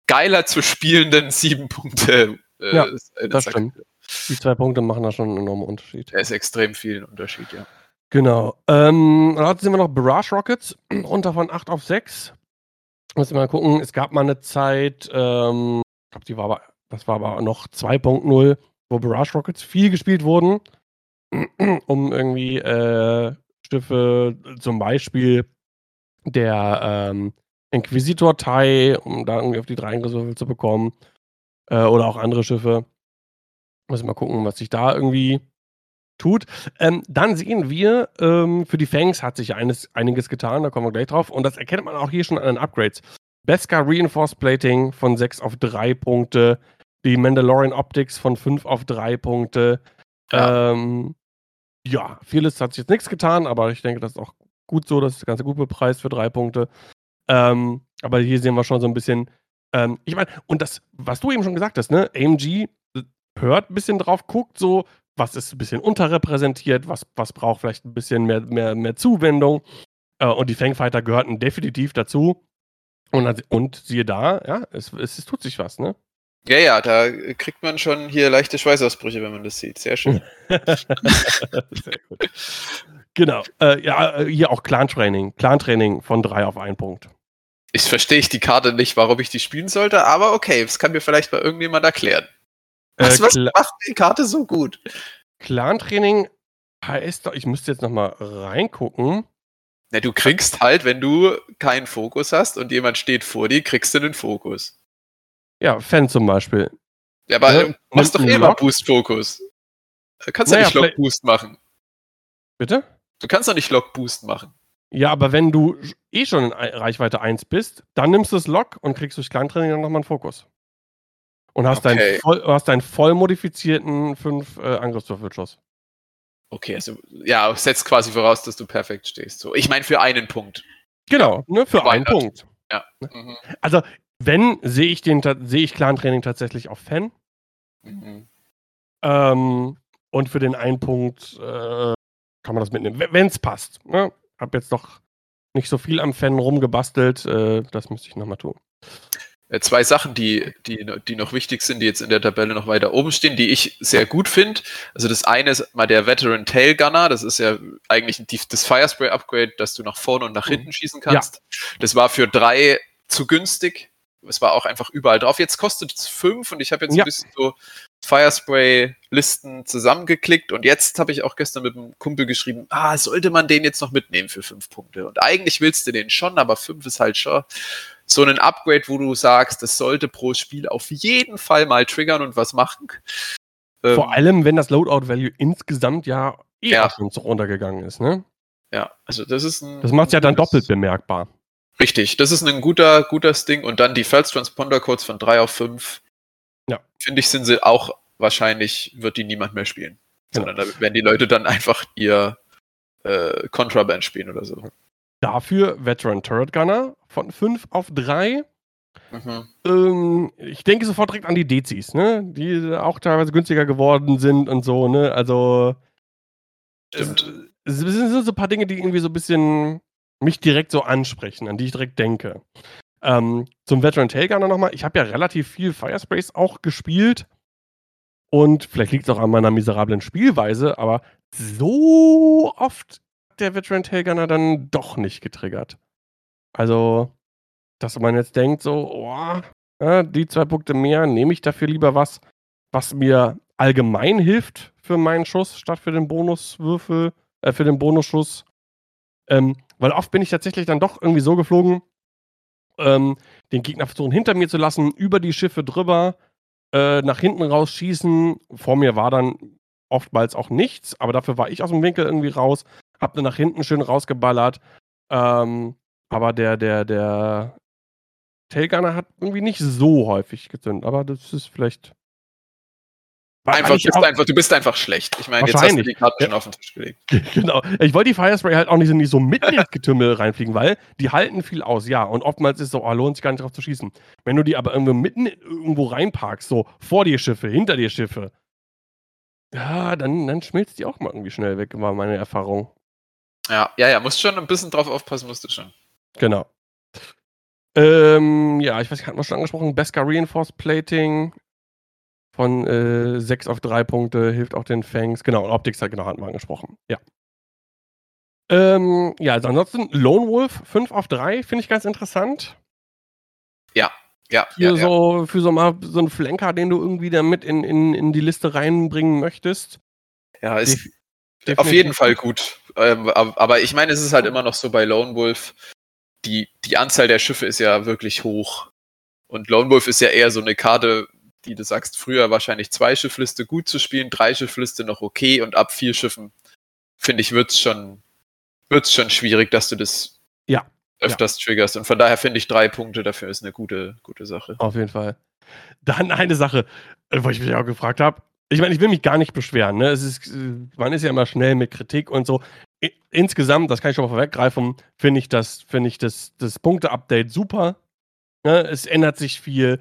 geiler zu spielenden 7 Punkte. Äh, ja, das stimmt. Die zwei Punkte machen da schon einen enormen Unterschied. Er ist extrem viel Unterschied, ja. Genau. Ähm, dann sind wir noch Barrage Rockets, runter von 8 auf 6. Muss ich mal gucken, es gab mal eine Zeit, ähm, ich glaube, die war aber, das war aber noch 2.0 wo Barrage Rockets viel gespielt wurden, um irgendwie äh, Schiffe, zum Beispiel der ähm, Inquisitor Tai, um da irgendwie auf die drei Angriffswürfel zu bekommen, äh, oder auch andere Schiffe. Muss mal gucken, was sich da irgendwie tut. Ähm, dann sehen wir, ähm, für die Fangs hat sich eines, einiges getan, da kommen wir gleich drauf. Und das erkennt man auch hier schon an den Upgrades. Beskar Reinforced Plating von 6 auf 3 Punkte die Mandalorian Optics von 5 auf 3 Punkte. Ja. Ähm, ja, vieles hat sich jetzt nichts getan, aber ich denke, das ist auch gut so, das Ganze gut bepreist für 3 Punkte. Ähm, aber hier sehen wir schon so ein bisschen, ähm, ich meine, und das, was du eben schon gesagt hast, ne, AMG hört ein bisschen drauf, guckt so, was ist ein bisschen unterrepräsentiert, was, was braucht vielleicht ein bisschen mehr, mehr, mehr Zuwendung. Äh, und die Fangfighter gehörten definitiv dazu. Und, und siehe da, ja, es, es, es tut sich was, ne? Ja, ja, da kriegt man schon hier leichte Schweißausbrüche, wenn man das sieht. Sehr schön. Sehr gut. Genau. Äh, ja, äh, hier auch Clan-Training. Clan-Training von drei auf einen Punkt. Ich verstehe ich die Karte nicht, warum ich die spielen sollte, aber okay, das kann mir vielleicht mal irgendjemand erklären. Was, äh, was macht die Karte so gut? Clan-Training heißt doch, ich müsste jetzt nochmal reingucken. Na, du kriegst halt, wenn du keinen Fokus hast und jemand steht vor dir, kriegst du den Fokus. Ja, Fan zum Beispiel. Ja, aber ja, du machst doch eh immer Boost-Fokus. Kannst du naja, nicht Lock-Boost machen. Bitte? Du kannst doch nicht Lock-Boost machen. Ja, aber wenn du eh schon in Reichweite 1 bist, dann nimmst du das Lock und kriegst durch Kleintraining dann nochmal einen Fokus. Und hast, okay. deinen, voll, hast deinen voll modifizierten 5 äh, Angriffswürfelschuss. Okay, also ja, setzt quasi voraus, dass du perfekt stehst. So, ich meine für einen Punkt. Genau, ne, für einen Punkt. Ja. Ne? Mhm. Also, wenn, sehe ich den sehe ich Clan-Training tatsächlich auf Fan. Mhm. Ähm, und für den einen Punkt äh, kann man das mitnehmen, wenn es passt. Ne? Hab jetzt doch nicht so viel am Fan rumgebastelt, äh, das müsste ich nochmal tun. Äh, zwei Sachen, die, die, die noch wichtig sind, die jetzt in der Tabelle noch weiter oben stehen, die ich sehr gut finde. Also das eine ist mal der Veteran Tail Gunner. Das ist ja eigentlich das Firespray Upgrade, dass du nach vorne und nach hinten schießen kannst. Ja. Das war für drei zu günstig. Es war auch einfach überall drauf. Jetzt kostet es fünf und ich habe jetzt ja. ein bisschen so Firespray-Listen zusammengeklickt und jetzt habe ich auch gestern mit einem Kumpel geschrieben, ah, sollte man den jetzt noch mitnehmen für fünf Punkte? Und eigentlich willst du den schon, aber fünf ist halt schon so ein Upgrade, wo du sagst, das sollte pro Spiel auf jeden Fall mal triggern und was machen. Vor ähm, allem, wenn das Loadout-Value insgesamt ja eh ja. schon so runtergegangen ist, ne? Ja, also das ist ein. Das macht es ja dann doppelt bemerkbar. Richtig, das ist ein guter, guter Ding. Und dann die First Transponder Codes von 3 auf 5. Ja. Finde ich, sind sie auch wahrscheinlich, wird die niemand mehr spielen. Genau. Sondern da werden die Leute dann einfach ihr äh, Contraband spielen oder so. Dafür Veteran Turret Gunner von 5 auf 3. Mhm. Ähm, ich denke sofort direkt an die Dezis, ne? Die auch teilweise günstiger geworden sind und so, ne? Also. Stimmt. Es, es sind so ein paar Dinge, die irgendwie so ein bisschen mich direkt so ansprechen, an die ich direkt denke. Ähm, zum Veteran Tailgunner nochmal. Ich habe ja relativ viel Firespace auch gespielt. Und vielleicht liegt es auch an meiner miserablen Spielweise, aber so oft hat der Veteran Tailgunner dann doch nicht getriggert. Also, dass man jetzt denkt, so, oh, ja, die zwei Punkte mehr, nehme ich dafür lieber was, was mir allgemein hilft für meinen Schuss, statt für den Bonuswürfel, äh, für den Bonusschuss. Ähm, weil oft bin ich tatsächlich dann doch irgendwie so geflogen, ähm, den Gegner versuchen hinter mir zu lassen, über die Schiffe drüber, äh, nach hinten rausschießen. Vor mir war dann oftmals auch nichts, aber dafür war ich aus dem Winkel irgendwie raus, hab dann nach hinten schön rausgeballert. Ähm, aber der, der, der Tailgunner hat irgendwie nicht so häufig gezündet, aber das ist vielleicht Einfach, bist einfach, du bist einfach schlecht. Ich meine, jetzt hast du die Karte schon auf den Tisch gelegt. Genau. Ich wollte die Firespray halt auch nicht, nicht so mitten ins Getümmel reinfliegen, weil die halten viel aus, ja. Und oftmals ist es so, oh, lohnt sich gar nicht drauf zu schießen. Wenn du die aber irgendwo mitten irgendwo reinparkst, so vor dir Schiffe, hinter dir Schiffe, ja, dann, dann schmilzt die auch mal irgendwie schnell weg, war meine Erfahrung. Ja, ja, ja, musst schon ein bisschen drauf aufpassen, musst du schon. Genau. Ähm, ja, ich weiß, hatten wir schon angesprochen, Beskar Reinforced Plating von äh, 6 auf 3 Punkte, hilft auch den Fangs. Genau, und Optics halt genau hatten wir angesprochen. Ja. Ähm, ja, also ansonsten Lone Wolf 5 auf 3 finde ich ganz interessant. Ja, ja. Für, ja, so, ja. für so mal so einen Flanker, den du irgendwie da mit in, in, in die Liste reinbringen möchtest. Ja, ist Def auf jeden Fall gut. Ähm, aber ich meine, es ist halt immer noch so bei Lone Wolf, die, die Anzahl der Schiffe ist ja wirklich hoch. Und Lone Wolf ist ja eher so eine Karte, die du sagst, früher wahrscheinlich zwei Schiffliste gut zu spielen, drei Schiffliste noch okay und ab vier Schiffen, finde ich, wird es schon, wird's schon schwierig, dass du das ja, öfters ja. triggerst. Und von daher finde ich drei Punkte dafür ist eine gute, gute Sache. Auf jeden Fall. Dann eine Sache, äh, wo ich mich auch gefragt habe. Ich meine, ich will mich gar nicht beschweren. Ne? Es ist, äh, man ist ja immer schnell mit Kritik und so. Insgesamt, das kann ich schon mal vorweggreifen, finde ich das, finde ich das, das Punkte-Update super. Ne? Es ändert sich viel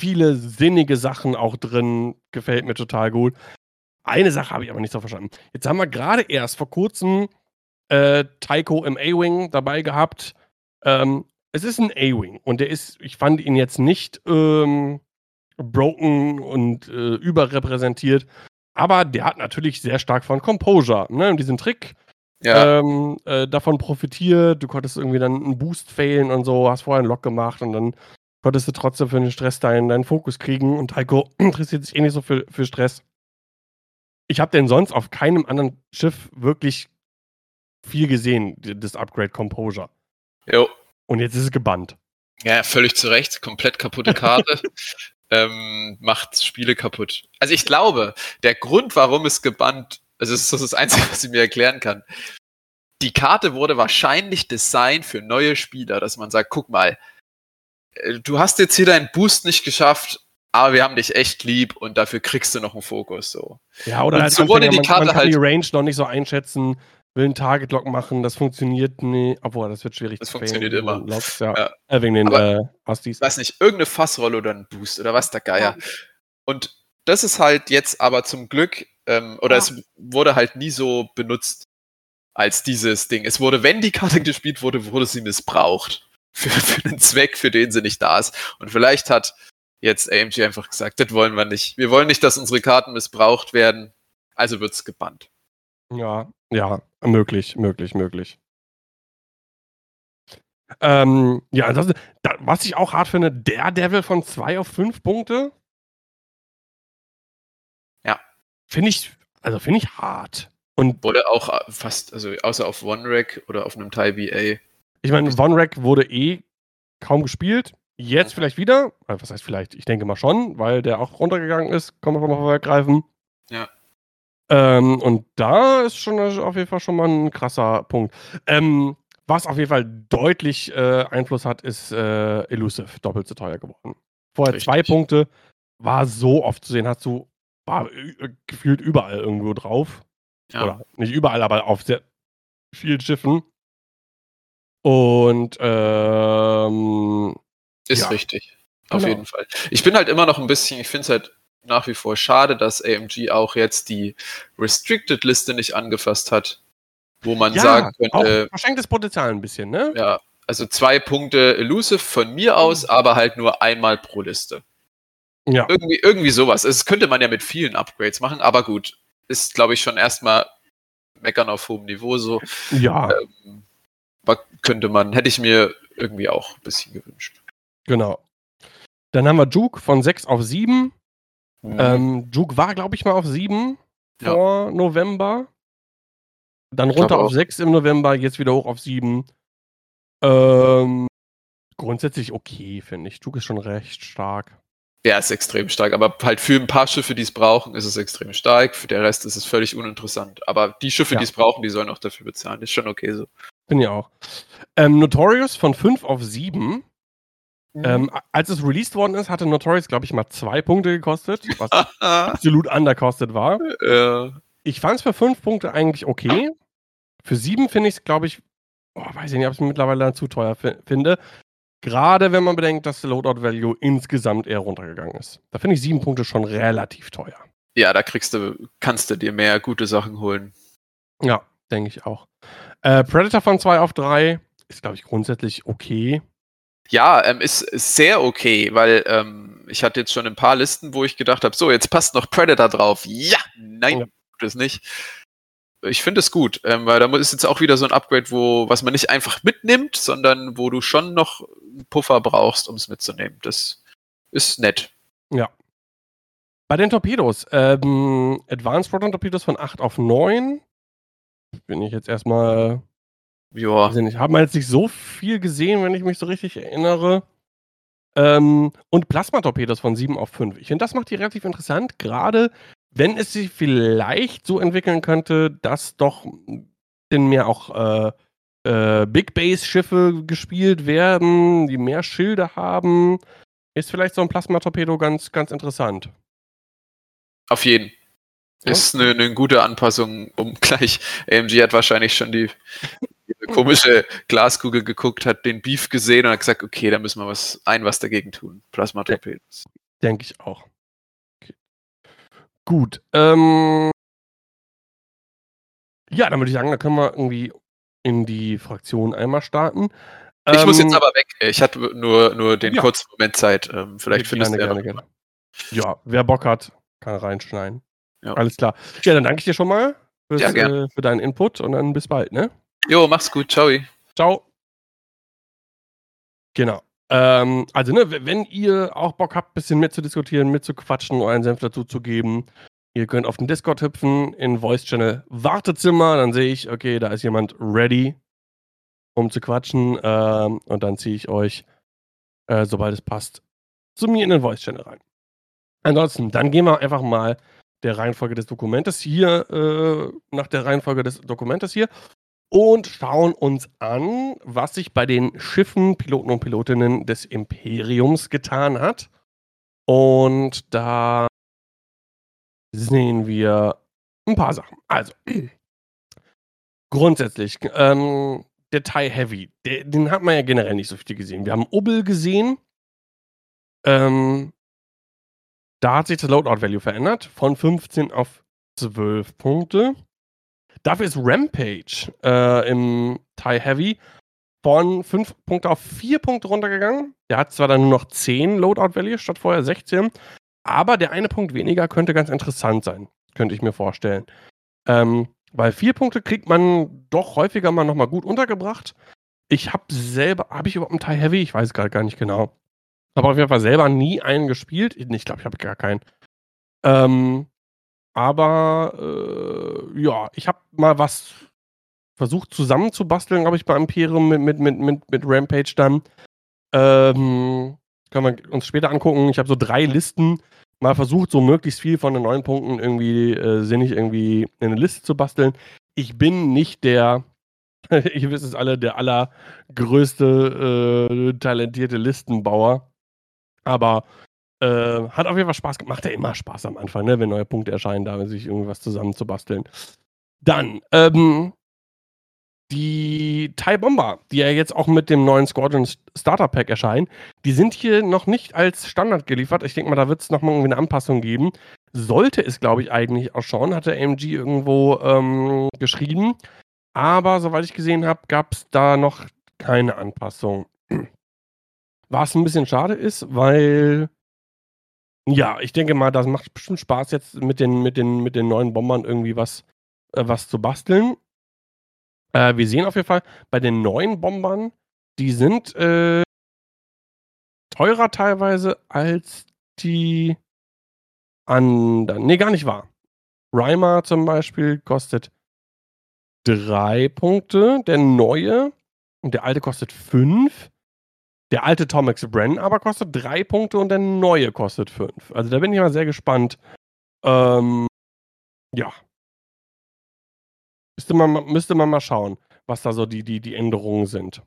viele sinnige Sachen auch drin. Gefällt mir total gut. Eine Sache habe ich aber nicht so verstanden. Jetzt haben wir gerade erst vor kurzem äh, Taiko im A-Wing dabei gehabt. Ähm, es ist ein A-Wing und der ist, ich fand ihn jetzt nicht ähm, broken und äh, überrepräsentiert, aber der hat natürlich sehr stark von Composure, ne? Und diesen Trick ja. ähm, äh, davon profitiert. Du konntest irgendwie dann einen Boost failen und so, hast vorher einen Lock gemacht und dann konntest du trotzdem für den Stress deinen, deinen Fokus kriegen und Heiko interessiert sich eh nicht so für, für Stress. Ich habe den sonst auf keinem anderen Schiff wirklich viel gesehen, das Upgrade Composure. Jo. Und jetzt ist es gebannt. Ja, völlig zu Recht. Komplett kaputte Karte. ähm, macht Spiele kaputt. Also ich glaube, der Grund, warum es gebannt, also das ist das Einzige, was ich mir erklären kann. die Karte wurde wahrscheinlich designt für neue Spieler, dass man sagt, guck mal, du hast jetzt hier deinen Boost nicht geschafft, aber wir haben dich echt lieb und dafür kriegst du noch einen Fokus so. Ja, oder und als so wurde die man, Karte man kann halt die Range noch nicht so einschätzen, will einen Target-Lock machen, das funktioniert nie. Obwohl, das wird schwierig Das zu funktioniert failen, immer. Locks, ja. Ja. Äh, wegen den Aber- äh, ich weiß nicht, irgendeine Fassrolle oder ein Boost oder was der Geier. Und das ist halt jetzt aber zum Glück, ähm, oder Ja. es wurde halt nie so benutzt als dieses Ding. Es wurde, wenn die Karte gespielt wurde, wurde sie missbraucht. Für, für den Zweck, für den sie nicht da ist. Und vielleicht hat jetzt AMG einfach gesagt, das wollen wir nicht. Wir wollen nicht, dass unsere Karten missbraucht werden. Also wird's gebannt. Ja, ja, möglich, möglich, möglich. Ähm, ja, das, da, was ich auch hart finde, der Devil von 2 auf 5 Punkte. Ja. Finde ich, also finde ich hart. Und Wurde auch äh, fast, also außer auf One Rack oder auf einem Thai BA. Ich meine, One Rack wurde eh kaum gespielt. Jetzt Mhm. vielleicht wieder. Äh, Was heißt vielleicht? Ich denke mal schon, weil der auch runtergegangen ist. Kann man mal vorweggreifen. Ja. Ähm, und da ist schon auf jeden Fall schon mal ein krasser Punkt. Ähm, was auf jeden Fall deutlich äh, Einfluss hat, ist äh, Elusive doppelt so teuer geworden. Vorher zwei Richtig. Punkte, war so oft zu sehen, hast du, war äh, gefühlt überall irgendwo drauf. Ja. Oder nicht überall, aber auf sehr vielen Schiffen. Und ähm, Ist Ja. richtig. Auf Genau. jeden Fall. Ich bin halt immer noch ein bisschen, ich finde es halt nach wie vor schade, dass AMG auch jetzt die Restricted-Liste nicht angefasst hat, wo man sagen auch könnte, verschenktes Potenzial ein bisschen, ne? ja, also zwei Punkte Elusive von mir aus, aber halt nur einmal pro Liste. Ja. Irgendwie, irgendwie sowas. Das könnte man ja mit vielen Upgrades machen, aber gut. Ist, glaube ich, schon erstmal meckern auf hohem Niveau so. Ja, Ähm, könnte man, hätte ich mir irgendwie auch ein bisschen gewünscht. genau. Dann haben wir Juke von 6 auf 7. Mhm. Ähm, Juke war, glaube ich, mal auf 7 Ja. vor November. Dann Ich runter auf auch. 6 im November, jetzt wieder hoch auf 7. Ähm, grundsätzlich okay, finde ich. Juke ist schon recht stark. Ja, ist extrem stark, aber halt für ein paar Schiffe, die es brauchen, ist es extrem stark. Für den Rest ist es völlig uninteressant. Aber die Schiffe, Ja. die es brauchen, die sollen auch dafür bezahlen. Ist schon okay so. Bin ja auch. Ähm, Notorious von 5 auf 7. Ähm, a- als es released worden ist, hatte Notorious, glaube ich, mal zwei Punkte gekostet, was absolut undercosted war. äh, Ich fand es für 5 Punkte eigentlich okay. Für 7 finde ich es, glaube ich, oh, weiß ich nicht, ob ich es mittlerweile zu teuer fi- finde. Gerade wenn man bedenkt, dass der Loadout Value insgesamt eher runtergegangen ist. Da finde ich 7 Punkte schon relativ teuer. ja, da kriegst du, kannst du dir mehr gute Sachen holen. Ja, denke ich auch. Äh, Predator von 2 auf 3 ist, glaube ich, grundsätzlich okay. Ja, ähm, ist, ist sehr okay, weil ähm, ich hatte jetzt schon ein paar Listen, wo ich gedacht habe, so, jetzt passt noch Predator drauf. Ja, nein, Ja. tut es nicht. Ich finde es gut, ähm, weil da ist jetzt auch wieder so ein Upgrade, wo, was man nicht einfach mitnimmt, sondern wo du schon noch einen Puffer brauchst, um es mitzunehmen. Das ist nett. Bei den Torpedos, ähm, Advanced Proton Torpedos von 8 auf 9. Bin ich jetzt erstmal Ja, ich habe jetzt nicht so viel gesehen, wenn ich mich so richtig erinnere. Ähm, und Plasmatorpedos von 7 auf 5. Ich finde, das macht die relativ interessant, gerade wenn es sich vielleicht so entwickeln könnte, dass doch ein bisschen mehr auch äh, äh, Big Base-Schiffe gespielt werden, die mehr Schilde haben. Ist vielleicht so ein Plasmatorpedo ganz, ganz interessant. auf jeden. Ist eine, eine gute Anpassung, um gleich. AMG hat wahrscheinlich schon die, die komische Glaskugel geguckt, hat den Beef gesehen und hat gesagt, okay, da müssen wir was ein was dagegen tun. Plasma Torpedos. Denke ich auch. Okay. Gut. Ähm, ja, dann würde ich sagen, da können wir irgendwie in die Fraktion einmal starten. Ich muss Ähm, jetzt aber weg. Ich hatte nur, nur den Ja. kurzen Moment Zeit. Ähm, vielleicht findest du ja gerne. Ja, wer Bock hat, kann reinschneiden. Ja. Alles klar. Ja, dann danke ich dir schon mal fürs, Ja, äh, für deinen Input und dann bis bald, ne? Jo, mach's gut. Ciao. Ciao. Genau. Ähm, also, ne, wenn ihr auch Bock habt, ein bisschen mitzudiskutieren, mitzuquatschen, euren Senf dazu zu geben, ihr könnt auf den Discord hüpfen, in Voice Channel Wartezimmer, dann sehe ich, okay, da ist jemand ready, um zu quatschen, ähm, und dann ziehe ich euch, äh, sobald es passt, zu mir in den Voice Channel rein. Ansonsten, dann gehen wir einfach mal der Reihenfolge des Dokumentes hier, äh, nach der Reihenfolge des Dokumentes hier. und schauen uns an, was sich bei den Schiffen, Piloten und Pilotinnen des Imperiums getan hat. Und da sehen wir ein paar Sachen. Also, grundsätzlich, ähm, der TIE Heavy, der, den hat man ja generell nicht so viel gesehen. Wir haben Ubbel gesehen. Ähm, da hat sich das Loadout Value verändert von 15 auf 12 Punkte. Dafür ist Rampage äh, im TIE Heavy von 5 Punkte auf 4 Punkte runtergegangen. Der hat zwar dann nur noch 10 Loadout Value statt vorher 16, aber der eine Punkt weniger könnte ganz interessant sein, könnte ich mir vorstellen. Ähm, weil 4 Punkte kriegt man doch häufiger mal nochmal gut untergebracht. Ich habe selber, habe ich überhaupt einen TIE Heavy? Ich weiß gerade gar nicht genau. Aber auf jeden Fall selber nie einen gespielt. Ich glaube, ich habe gar keinen. Ähm, aber äh, ja, ich habe mal was versucht zusammenzubasteln, glaube ich, bei Imperium mit, mit, mit, mit, mit Rampage dann. Ähm, können wir uns später angucken. Ich habe so drei Listen mal versucht, so möglichst viel von den neuen Punkten irgendwie äh, sinnig irgendwie in eine Liste zu basteln. Ich bin nicht der, ich wisst es alle, der allergrößte äh, talentierte Listenbauer. Aber äh, hat auf jeden Fall Spaß gemacht. Macht ja immer Spaß am Anfang, ne? wenn neue Punkte erscheinen, da sich irgendwas zusammenzubasteln. Dann, ähm, die TIE Bomber, die ja jetzt auch mit dem neuen Squadron Starter Pack erscheinen, die sind hier noch nicht als Standard geliefert. Ich denke mal, da wird es nochmal irgendwie eine Anpassung geben. Sollte es, glaube ich, eigentlich auch schon, hatte AMG irgendwo ähm, geschrieben. Aber soweit ich gesehen habe, gab es da noch keine Anpassung. Was ein bisschen schade ist, weil ja, ich denke mal, das macht bestimmt Spaß, jetzt mit den, mit den, mit den neuen Bombern irgendwie was, äh, was zu basteln. Äh, wir sehen auf jeden Fall bei den neuen Bombern, die sind äh, teurer teilweise als die anderen. Nee, gar nicht wahr. Reimer zum Beispiel kostet drei Punkte, der neue. Und der alte kostet fünf. Der alte Tomex Bren aber kostet drei Punkte und der neue kostet fünf. Also da bin ich mal sehr gespannt. Ähm, ja. Müsste man, müsste man mal schauen, was da so die, die, die Änderungen sind.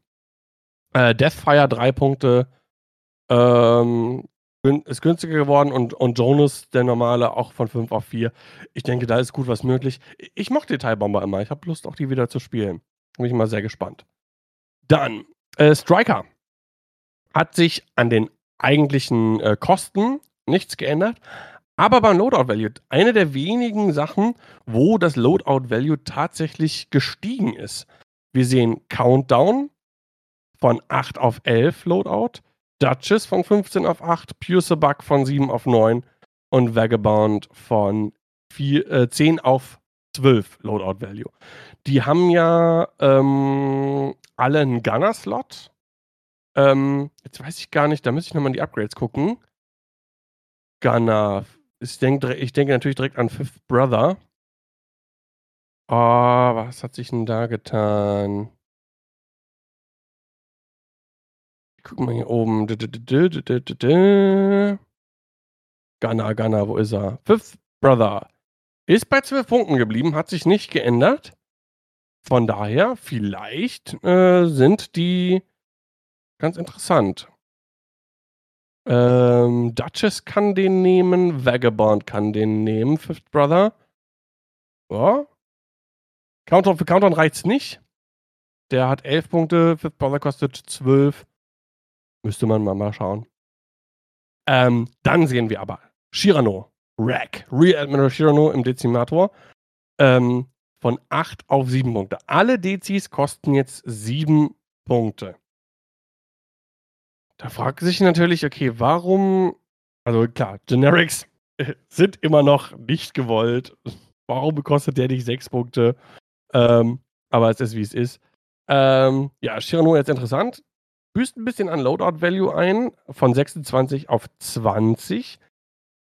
Äh, Deathfire drei Punkte. Ähm, ist günstiger geworden und, und Jonas, der normale, auch von 5 auf 4. Ich denke, da ist gut was möglich. Ich mochte Detailbomber immer. Ich habe Lust, auch die wieder zu spielen. Bin ich mal sehr gespannt. Dann, äh, Striker hat sich an den eigentlichen äh, Kosten nichts geändert. Aber beim Loadout Value, eine der wenigen Sachen, wo das Loadout Value tatsächlich gestiegen ist. Wir sehen Countdown von 8 auf 11 Loadout, Duchess von 15 auf 8, Pure Sabak von 7 auf 9 und Vagabond von 4, äh, 10 auf 12 Loadout Value. Die haben ja ähm, alle einen Gunner-Slot ähm, jetzt weiß ich gar nicht, da müsste ich nochmal in die Upgrades gucken. Gunner. Ich denke, ich denke natürlich direkt an Fifth Brother. Oh, was hat sich denn da getan? Guck mal hier oben. Gunner, Gunner, wo ist er? Fifth Brother. Ist bei 12 Punkten geblieben, hat sich nicht geändert. Von daher, vielleicht äh, sind die Ganz interessant. Ähm, Duchess kann den nehmen, Vagabond kann den nehmen, Fifth Brother. Ja. Countdown für Countdown reicht's nicht. Der hat 11 Punkte, Fifth Brother kostet 12. Müsste man mal, schauen. Ähm, dann sehen wir aber Shirano, Rack, Rear Admiral Shirano im Dezimator. Ähm, von 8 auf 7 Punkte. Alle Dezis kosten jetzt 7 Punkte. Da fragt sich natürlich, okay, warum, also klar, Generics sind immer noch nicht gewollt. Warum kostet der nicht sechs Punkte? Ähm, aber es ist, wie es ist. Ähm, ja, Shirano jetzt interessant. Büßt ein bisschen an Loadout-Value ein, von 26 auf 20.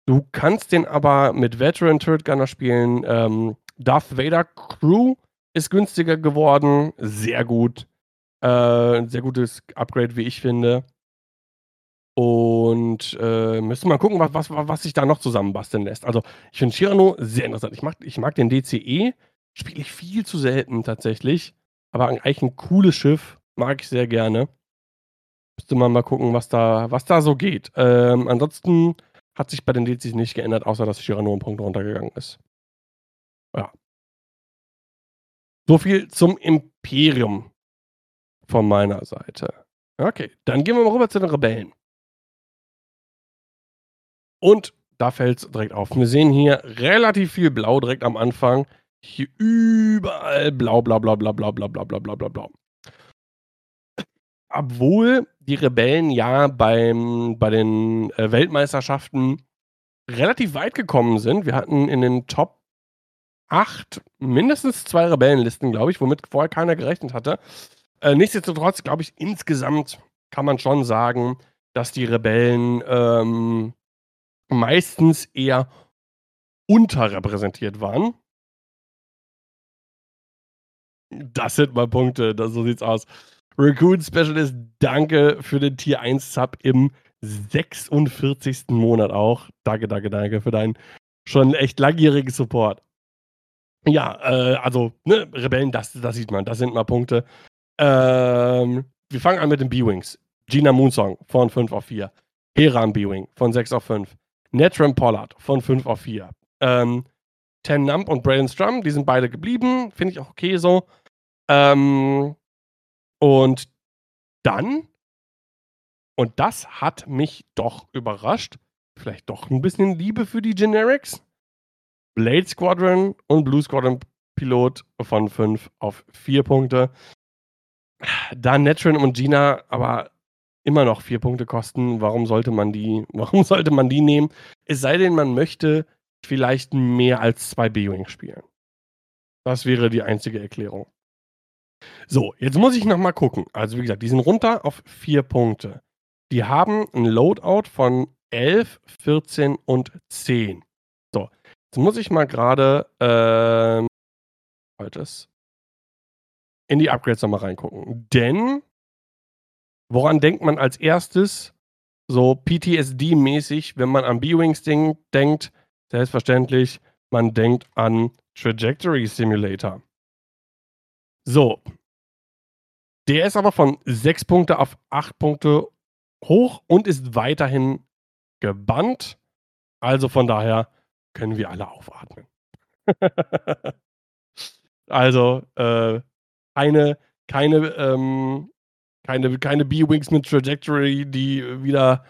Du kannst den aber mit Veteran Turret Gunner spielen. Ähm, Darth Vader Crew ist günstiger geworden. Sehr gut. Äh, ein sehr gutes Upgrade, wie ich finde. Und äh, müssen mal gucken, was, was, was sich da noch zusammenbasteln lässt. Also, ich finde Shirano sehr interessant. Ich mag, ich mag den DCE, spiele ich viel zu selten tatsächlich. aber eigentlich ein cooles Schiff. Mag ich sehr gerne. Müsste man mal gucken, was da, was da so geht. Ähm, ansonsten hat sich bei den DLCs nicht geändert, außer dass Shira nur einen Punkt runtergegangen ist. Ja. So viel zum Imperium von meiner Seite. Okay, dann gehen wir mal rüber zu den Rebellen. Und da fällt es direkt auf. Wir sehen hier relativ viel Blau direkt am Anfang. Hier überall blau, blau, blau, blau, blau, blau, blau, blau, blau, blau, blau. Obwohl die Rebellen ja beim, bei den äh, Weltmeisterschaften relativ weit gekommen sind. Wir hatten in den Top 8 mindestens zwei Rebellenlisten, glaube ich, womit vorher keiner gerechnet hatte. Äh, nichtsdestotrotz, glaube ich, insgesamt kann man schon sagen, dass die Rebellen ähm, meistens eher unterrepräsentiert waren. Das sind mal Punkte, das, so sieht's aus. Raccoon Specialist, danke für den Tier 1 Sub im 46. Monat auch. Danke, danke, danke für deinen schon echt langjährigen Support. Ja, äh, also, ne, Rebellen, das, das sieht man, das sind mal Punkte. Ähm, wir fangen an mit den B-Wings. Gina Moonsong von 5 auf 4. Heran B-Wing von 6 auf 5. Netram Pollard von 5 auf 4. Ähm, Ten Nump und Braden Strum, die sind beide geblieben. Finde ich auch okay so. Ähm, und dann, und das hat mich doch überrascht, vielleicht doch ein bisschen Liebe für die Generics. Blade Squadron und Blue Squadron Pilot von 5 auf 4 Punkte. Da Netrin und Gina aber immer noch 4 Punkte kosten, warum sollte man die, warum sollte man die nehmen? Es sei denn, man möchte vielleicht mehr als zwei B-Wings spielen. Das wäre die einzige Erklärung. So, jetzt muss ich nochmal gucken. Also, wie gesagt, die sind runter auf 4 Punkte. Die haben ein Loadout von 11, 14 und 10. So, Jetzt muss ich mal gerade ähm, in die Upgrades nochmal reingucken. Denn woran denkt man als erstes so PTSD-mäßig, wenn man an B-Wings denkt? Selbstverständlich, man denkt an Trajectory Simulator. So. Der ist aber von 6 Punkte auf 8 Punkte hoch und ist weiterhin gebannt. Also von daher können wir alle aufatmen. also, äh, keine, keine, ähm, keine, keine B-Wings mit Trajectory, die wieder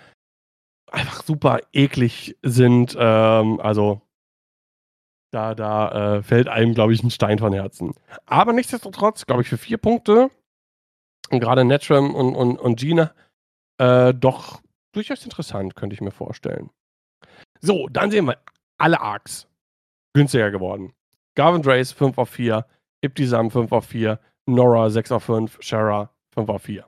einfach super eklig sind. Ähm, also, da, da äh, fällt einem, glaube ich, ein Stein von Herzen. Aber nichtsdestotrotz, glaube ich, für vier Punkte, gerade Netram und, und, und Gina, äh, doch durchaus interessant, könnte ich mir vorstellen. So, dann sehen wir alle Arcs günstiger geworden. Garvin Drace 5 auf 4, Ibtisam 5 auf 4, Nora 6 auf 5, Shara 5 auf 4.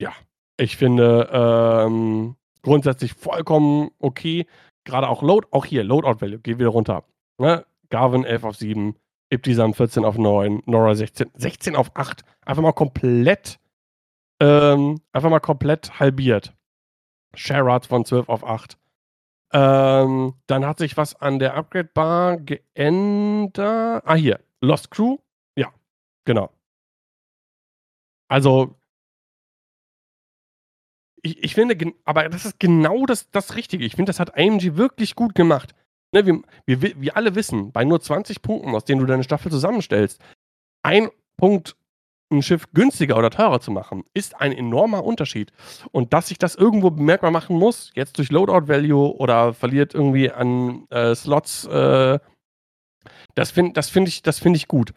Ja, ich finde ähm, grundsätzlich vollkommen okay. Gerade auch Load, auch hier, Loadout Value, geht wieder runter. Ne? Garvin 11 auf 7, Ibtisam 14 auf 9, Nora 16, 16 auf 8. Einfach mal komplett, ähm, einfach mal komplett halbiert. Sherrod von 12 auf 8. Ähm, dann hat sich was an der Upgrade-Bar geändert. Ah, hier. Lost Crew? Genau. Also, ich, ich finde, aber das ist genau das, das Richtige. Ich finde, das hat AMG wirklich gut gemacht. Ne, wir, wir, wir alle wissen, bei nur 20 Punkten, aus denen du deine Staffel zusammenstellst, ein Punkt ein Schiff günstiger oder teurer zu machen, ist ein enormer Unterschied. Und dass sich das irgendwo bemerkbar machen muss, jetzt durch Loadout Value oder verliert irgendwie an äh, Slots, äh, das finde das find ich, find ich gut.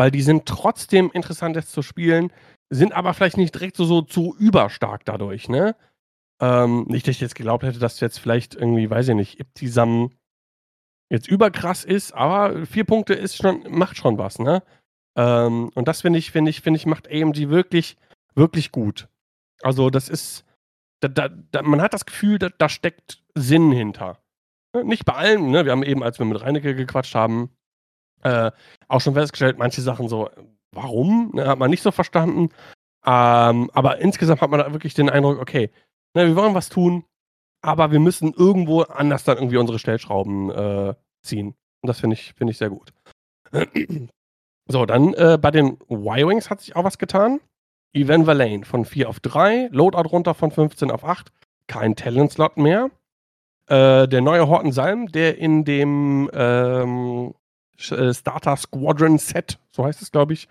Weil die sind trotzdem interessant jetzt zu spielen, sind aber vielleicht nicht direkt so, so zu überstark dadurch, ne? Ähm, nicht, dass ich jetzt geglaubt hätte, dass jetzt vielleicht irgendwie, weiß ich nicht, Ibtisam jetzt überkrass ist, aber vier Punkte ist schon, macht schon was, ne? Ähm, und das finde ich, finde ich, finde ich, macht AMG wirklich, wirklich gut. Also, das ist, da, da, da, man hat das Gefühl, da, steckt Sinn hinter. Ne, nicht bei allem, ne? Wir haben eben, als wir mit Reinecke gequatscht haben, äh, auch schon festgestellt, manche Sachen so, warum? Ne, hat man nicht so verstanden. Ähm, aber insgesamt hat man da wirklich den Eindruck, okay, ne, wir wollen was tun, aber wir müssen irgendwo anders dann irgendwie unsere Stellschrauben äh, ziehen. Und das finde ich, finde ich sehr gut. So, dann äh, bei den Y-Wings hat sich auch was getan. Evan Valane von 4 auf 3, Loadout runter von 15 auf 8, kein Talent-Slot mehr. Äh, der neue Horton Salm, der in dem ähm, äh, Starter Squadron Set, so heißt es, glaube ich,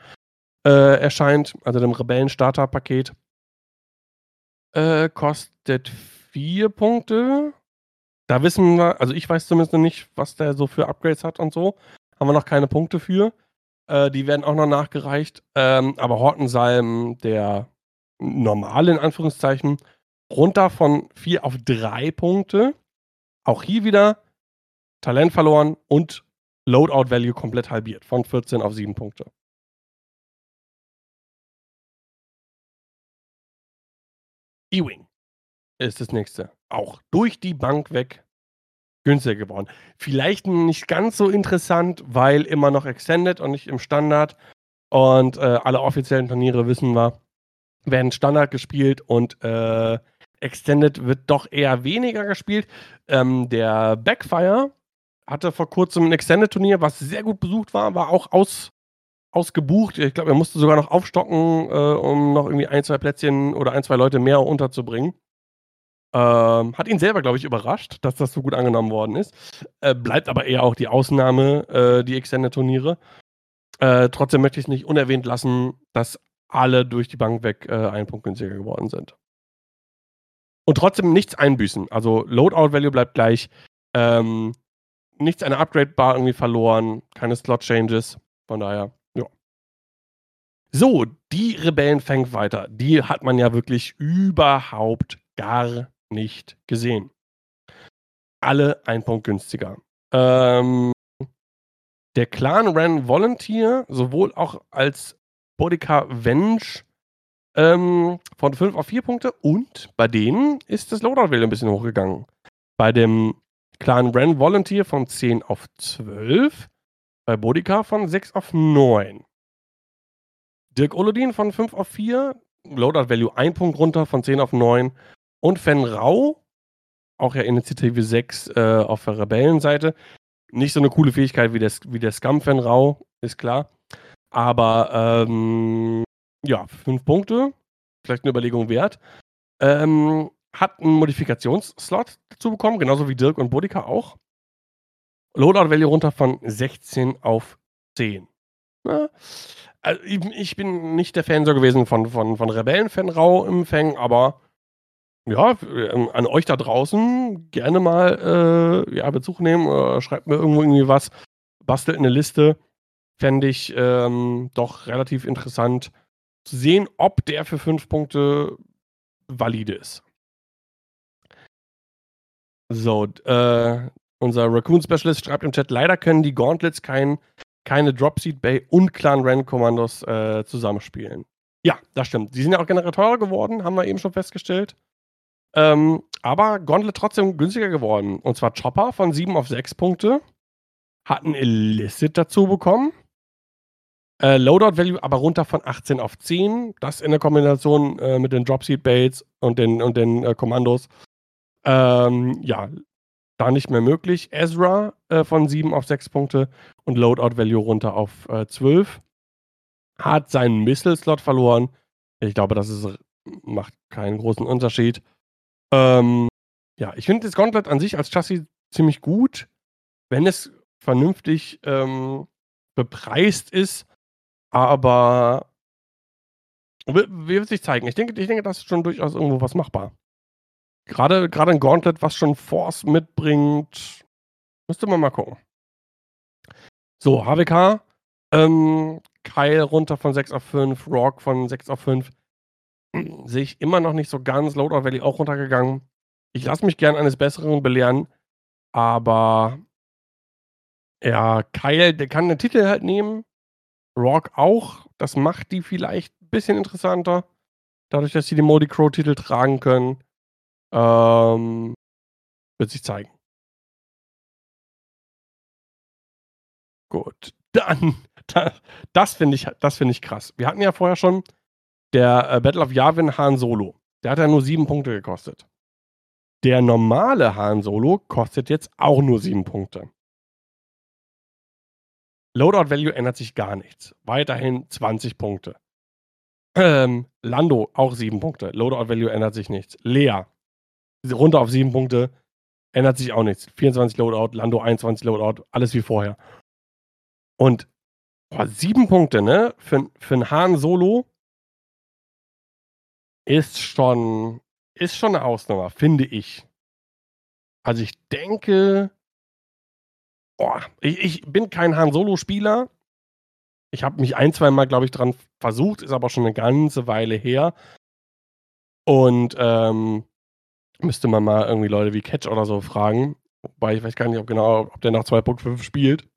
äh, erscheint, also dem Rebellen-Starter-Paket, äh, kostet 4 Punkte. Da wissen wir, also ich weiß zumindest noch nicht, was der so für Upgrades hat und so. Haben wir noch keine Punkte für. Äh, die werden auch noch nachgereicht. Ähm, aber Hortensalm, der normale in Anführungszeichen, runter von 4 auf 3 Punkte. Auch hier wieder Talent verloren und Loadout Value komplett halbiert, von 14 auf 7 Punkte. E-Wing ist das nächste. Auch durch die Bank weg günstiger geworden. Vielleicht nicht ganz so interessant, weil immer noch Extended und nicht im Standard. Und äh, alle offiziellen Turniere wissen wir, werden Standard gespielt und äh, Extended wird doch eher weniger gespielt. Ähm, der Backfire hatte vor kurzem ein Extended-Turnier, was sehr gut besucht war, war auch aus, ausgebucht. Ich glaube, er musste sogar noch aufstocken, äh, um noch irgendwie ein, zwei Plätzchen oder ein, zwei Leute mehr unterzubringen. Ähm, hat ihn selber, glaube ich, überrascht, dass das so gut angenommen worden ist. Äh, bleibt aber eher auch die Ausnahme, äh, die Extended-Turniere. Äh, trotzdem möchte ich es nicht unerwähnt lassen, dass alle durch die Bank weg äh, einen Punkt günstiger geworden sind. Und trotzdem nichts einbüßen. Also Loadout-Value bleibt gleich. Ähm, nichts eine Upgrade-Bar irgendwie verloren. Keine Slot-Changes. Von daher, ja. So, die Rebellen fängt weiter. Die hat man ja wirklich überhaupt gar nicht gesehen. Alle ein Punkt günstiger. Ähm, der Clan Ran Volunteer, sowohl auch als Bodica Venge ähm, von 5 auf 4 Punkte und bei denen ist das Loadout wieder ein bisschen hochgegangen. Bei dem Clan Ran Volunteer von 10 auf 12, bei Bodica von 6 auf 9. Dirk Olodin von 5 auf 4, Loadout Value 1 Punkt runter von 10 auf 9 und Fen Rau, auch ja Initiative 6 äh, auf der Rebellenseite. Nicht so eine coole Fähigkeit wie, das, wie der Scum Fen Rau, ist klar. Aber ähm, ja, fünf Punkte, vielleicht eine Überlegung wert. Ähm, hat einen Modifikationsslot dazu bekommen, genauso wie Dirk und Bodica auch. Loadout Value runter von 16 auf 10. Na, also ich, bin nicht der Fan so gewesen von, von, von Rebellen-Fan-Rau im Fang, aber ja, ähm, an euch da draußen gerne mal äh, ja, Bezug nehmen oder schreibt mir irgendwo irgendwie was, bastelt eine Liste. Fände ich ähm, doch relativ interessant zu sehen, ob der für fünf Punkte valide ist. So, äh, unser Raccoon Specialist schreibt im Chat, leider können die Gauntlets kein, keine Dropseed Bay und Clan Ren Kommandos äh, zusammenspielen. Ja, das stimmt. Die sind ja auch generell teurer geworden, haben wir eben schon festgestellt. Ähm, aber Gauntlet trotzdem günstiger geworden. Und zwar Chopper von 7 auf 6 Punkte. Hat ein Illicit dazu bekommen. Äh, Loadout Value aber runter von 18 auf 10. Das in der Kombination äh, mit den Dropseed Baits und den, und den äh, Kommandos. Ähm, ja, da nicht mehr möglich. Ezra äh, von 7 auf 6 Punkte und Loadout Value runter auf 12. Äh, Hat seinen Missile-Slot verloren. Ich glaube, das ist, macht keinen großen Unterschied. Ähm, ja, ich finde das Gauntlet an sich als Chassis ziemlich gut, wenn es vernünftig ähm, bepreist ist, aber wird sich zeigen? Ich denke, ich denke, das ist schon durchaus irgendwo was machbar. Gerade, gerade ein Gauntlet, was schon Force mitbringt, müsste man mal gucken. So, HWK, ähm, Kyle runter von 6 auf 5, Rock von 6 auf 5 sehe ich immer noch nicht so ganz. Loadout Valley auch runtergegangen. Ich lasse mich gern eines Besseren belehren, aber ja, Kyle, der kann den Titel halt nehmen. Rock auch. Das macht die vielleicht ein bisschen interessanter. Dadurch, dass sie den Moldy Crow-Titel tragen können. Ähm, wird sich zeigen. Gut. Dann, das finde ich, find ich krass. Wir hatten ja vorher schon der äh, Battle of Yavin Han Solo. Der hat ja nur sieben Punkte gekostet. Der normale Han Solo kostet jetzt auch nur sieben Punkte. Loadout Value ändert sich gar nichts. Weiterhin 20 Punkte. Ähm, Lando auch 7 Punkte. Loadout Value ändert sich nichts. Lea runter auf 7 Punkte. Ändert sich auch nichts. 24 Loadout, Lando 21 Loadout, alles wie vorher. Und boah, 7 Punkte, ne? Für, für einen Hahn Solo ist schon, ist schon eine Ausnahme, finde ich. Also ich denke, boah, ich, ich bin kein Han Solo-Spieler. Ich habe mich ein, zwei Mal, glaube ich, dran versucht, ist aber schon eine ganze Weile her. Und ähm, müsste man mal irgendwie Leute wie Catch oder so fragen. Wobei ich weiß gar nicht, ob genau, ob der nach 2.5 spielt.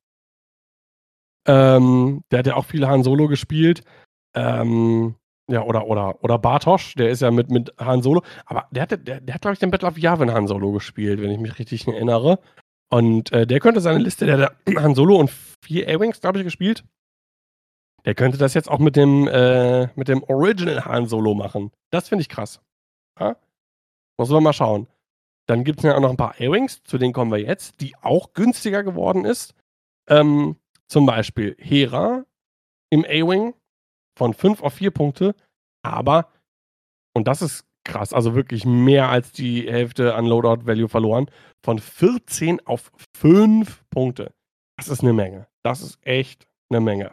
Ähm, der hat ja auch viele Han Solo gespielt. Ähm, ja, oder, oder, oder Bartosch, der ist ja mit, mit Han Solo. Aber der, hatte, der, der hat, glaube ich, den Battle of Yavin Han Solo gespielt, wenn ich mich richtig erinnere. Und äh, der könnte seine Liste, der hat Han Solo und vier A-Wings, glaube ich, gespielt. Der könnte das jetzt auch mit dem, äh, mit dem Original Han Solo machen. Das finde ich krass. Ja? Muss man mal schauen. Dann gibt es ja auch noch ein paar A-Wings, zu denen kommen wir jetzt, die auch günstiger geworden ist. Ähm, zum Beispiel Hera im A-Wing von 5 auf 4 Punkte, aber, und das ist krass, also wirklich mehr als die Hälfte an Loadout Value verloren, von 14 auf 5 Punkte. Das ist eine Menge. Das ist echt eine Menge.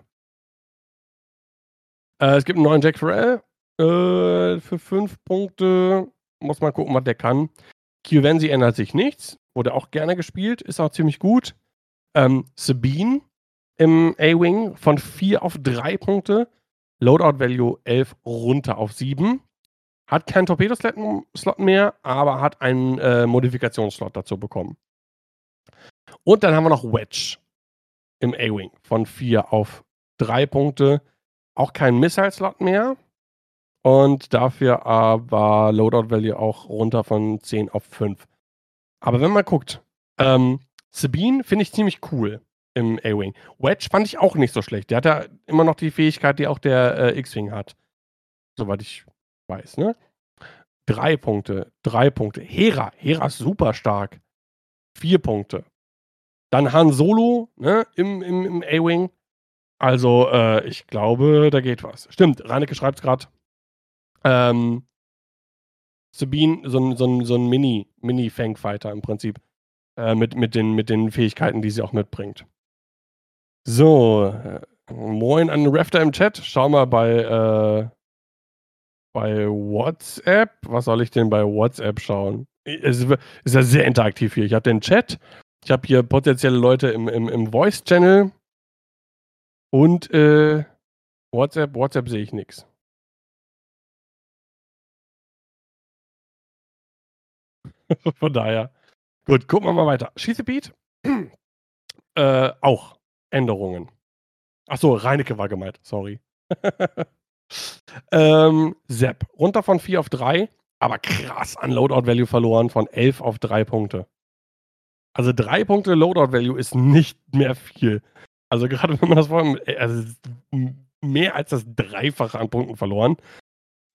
Äh, es gibt einen neuen Jack Farrell äh, für 5 Punkte. Muss mal gucken, was der kann. Kivenzi ändert sich nichts. Wurde auch gerne gespielt. Ist auch ziemlich gut. Ähm, Sabine im A-Wing von 4 auf 3 Punkte. Loadout Value 11 runter auf 7. Hat keinen Torpedoslot mehr, aber hat einen äh, Modifikationsslot dazu bekommen. Und dann haben wir noch Wedge im A-Wing von 4 auf 3 Punkte. Auch kein Missile-Slot mehr. Und dafür aber Loadout Value auch runter von 10 auf 5. Aber wenn man guckt, ähm, Sabine finde ich ziemlich cool im A-Wing. Wedge fand ich auch nicht so schlecht. Der hat ja immer noch die Fähigkeit, die auch der äh, X-Wing hat. Soweit ich weiß, ne? Drei Punkte, drei Punkte. Hera, Hera ist super stark. Vier Punkte. Dann Han Solo, ne, im, im, im A-Wing. Also, äh, ich glaube, da geht was. Stimmt, Reinecke schreibt es gerade. Ähm, Sabine, so ein, so ein, so ein Mini, Mini-Fangfighter im Prinzip. Äh, mit, mit, den, mit den Fähigkeiten, die sie auch mitbringt. So, äh, moin an den Rafter im Chat. Schau mal bei, äh, bei WhatsApp. Was soll ich denn bei WhatsApp schauen? Es ist ja sehr interaktiv hier. Ich habe den Chat. Ich habe hier potenzielle Leute im, im, im Voice-Channel. Und äh, WhatsApp, WhatsApp sehe ich nichts. Von daher. Gut, gucken wir mal weiter. Schießebeat. äh, auch. Änderungen. Achso, Reinecke war gemeint, sorry. ähm, Sepp, runter von 4 auf 3, aber krass an Loadout Value verloren von 11 auf 3 Punkte. Also 3 Punkte Loadout Value ist nicht mehr viel. Also gerade wenn man das vorher, äh, also mehr als das Dreifache an Punkten verloren.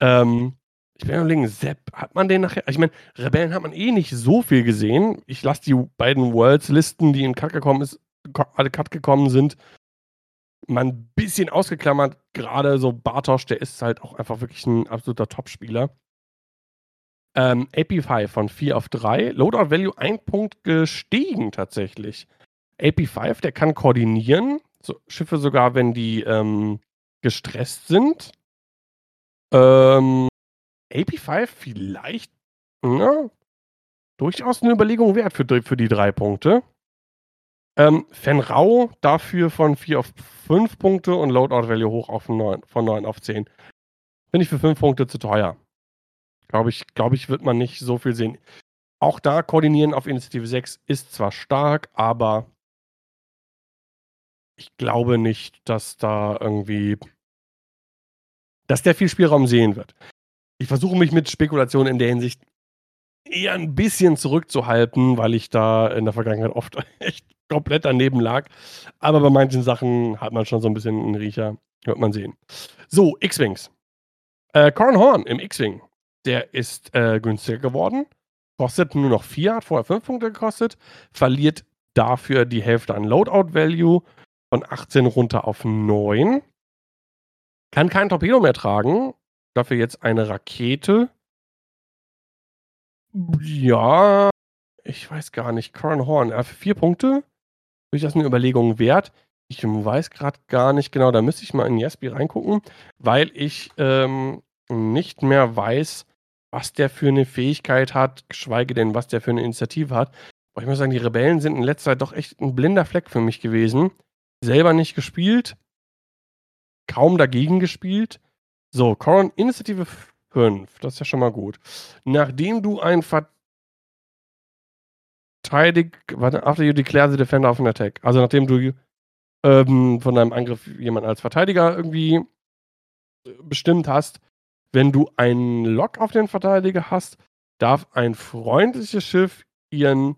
Ähm, ich bin überlegen, Sepp, hat man den nachher? Ich meine, Rebellen hat man eh nicht so viel gesehen. Ich lasse die beiden Worlds-Listen, die in Cut gekommen ist, alle Cut gekommen sind, mal ein bisschen ausgeklammert. Gerade so Bartosch, der ist halt auch einfach wirklich ein absoluter Top-Spieler. Ähm, AP5 von 4 auf 3. Loadout Value ein Punkt gestiegen tatsächlich. AP5, der kann koordinieren. So, Schiffe sogar, wenn die ähm, gestresst sind. Ähm, AP5 vielleicht na, durchaus eine Überlegung wert für, für die drei Punkte. Ähm, Fenrau dafür von 4 auf 5 Punkte und Loadout Value hoch auf 9, von 9 auf 10. Finde ich für 5 Punkte zu teuer. Glaube ich, glaube ich, wird man nicht so viel sehen. Auch da koordinieren auf Initiative 6 ist zwar stark, aber ich glaube nicht, dass da irgendwie, dass der viel Spielraum sehen wird. Ich versuche mich mit Spekulationen in der Hinsicht eher ein bisschen zurückzuhalten, weil ich da in der Vergangenheit oft echt komplett daneben lag. Aber bei manchen Sachen hat man schon so ein bisschen einen Riecher. Wird man sehen. So, X-Wings. Äh, Corin Horn im X-Wing. Der ist äh, günstiger geworden. Kostet nur noch 4, hat vorher 5 Punkte gekostet. Verliert dafür die Hälfte an Loadout-Value. von 18 runter auf 9. Kann kein Torpedo mehr tragen. Dafür jetzt eine Rakete. Ja, ich weiß gar nicht. Corin Horn, äh, für vier Punkte. Durchaus eine Überlegung wert. Ich weiß gerade gar nicht genau, da müsste ich mal in Jaspi reingucken, weil ich ähm, nicht mehr weiß, was der für eine Fähigkeit hat, geschweige denn, was der für eine Initiative hat. Aber ich muss sagen, die Rebellen sind in letzter Zeit doch echt ein blinder Fleck für mich gewesen. Selber nicht gespielt, kaum dagegen gespielt. So, Coron, Initiative 5, das ist ja schon mal gut. Nachdem du ein Verteidig, warte, after you declare the defender of an attack, also nachdem du ähm, von deinem Angriff jemanden als Verteidiger irgendwie äh, bestimmt hast, wenn du einen Lock auf den Verteidiger hast, darf ein freundliches Schiff ihren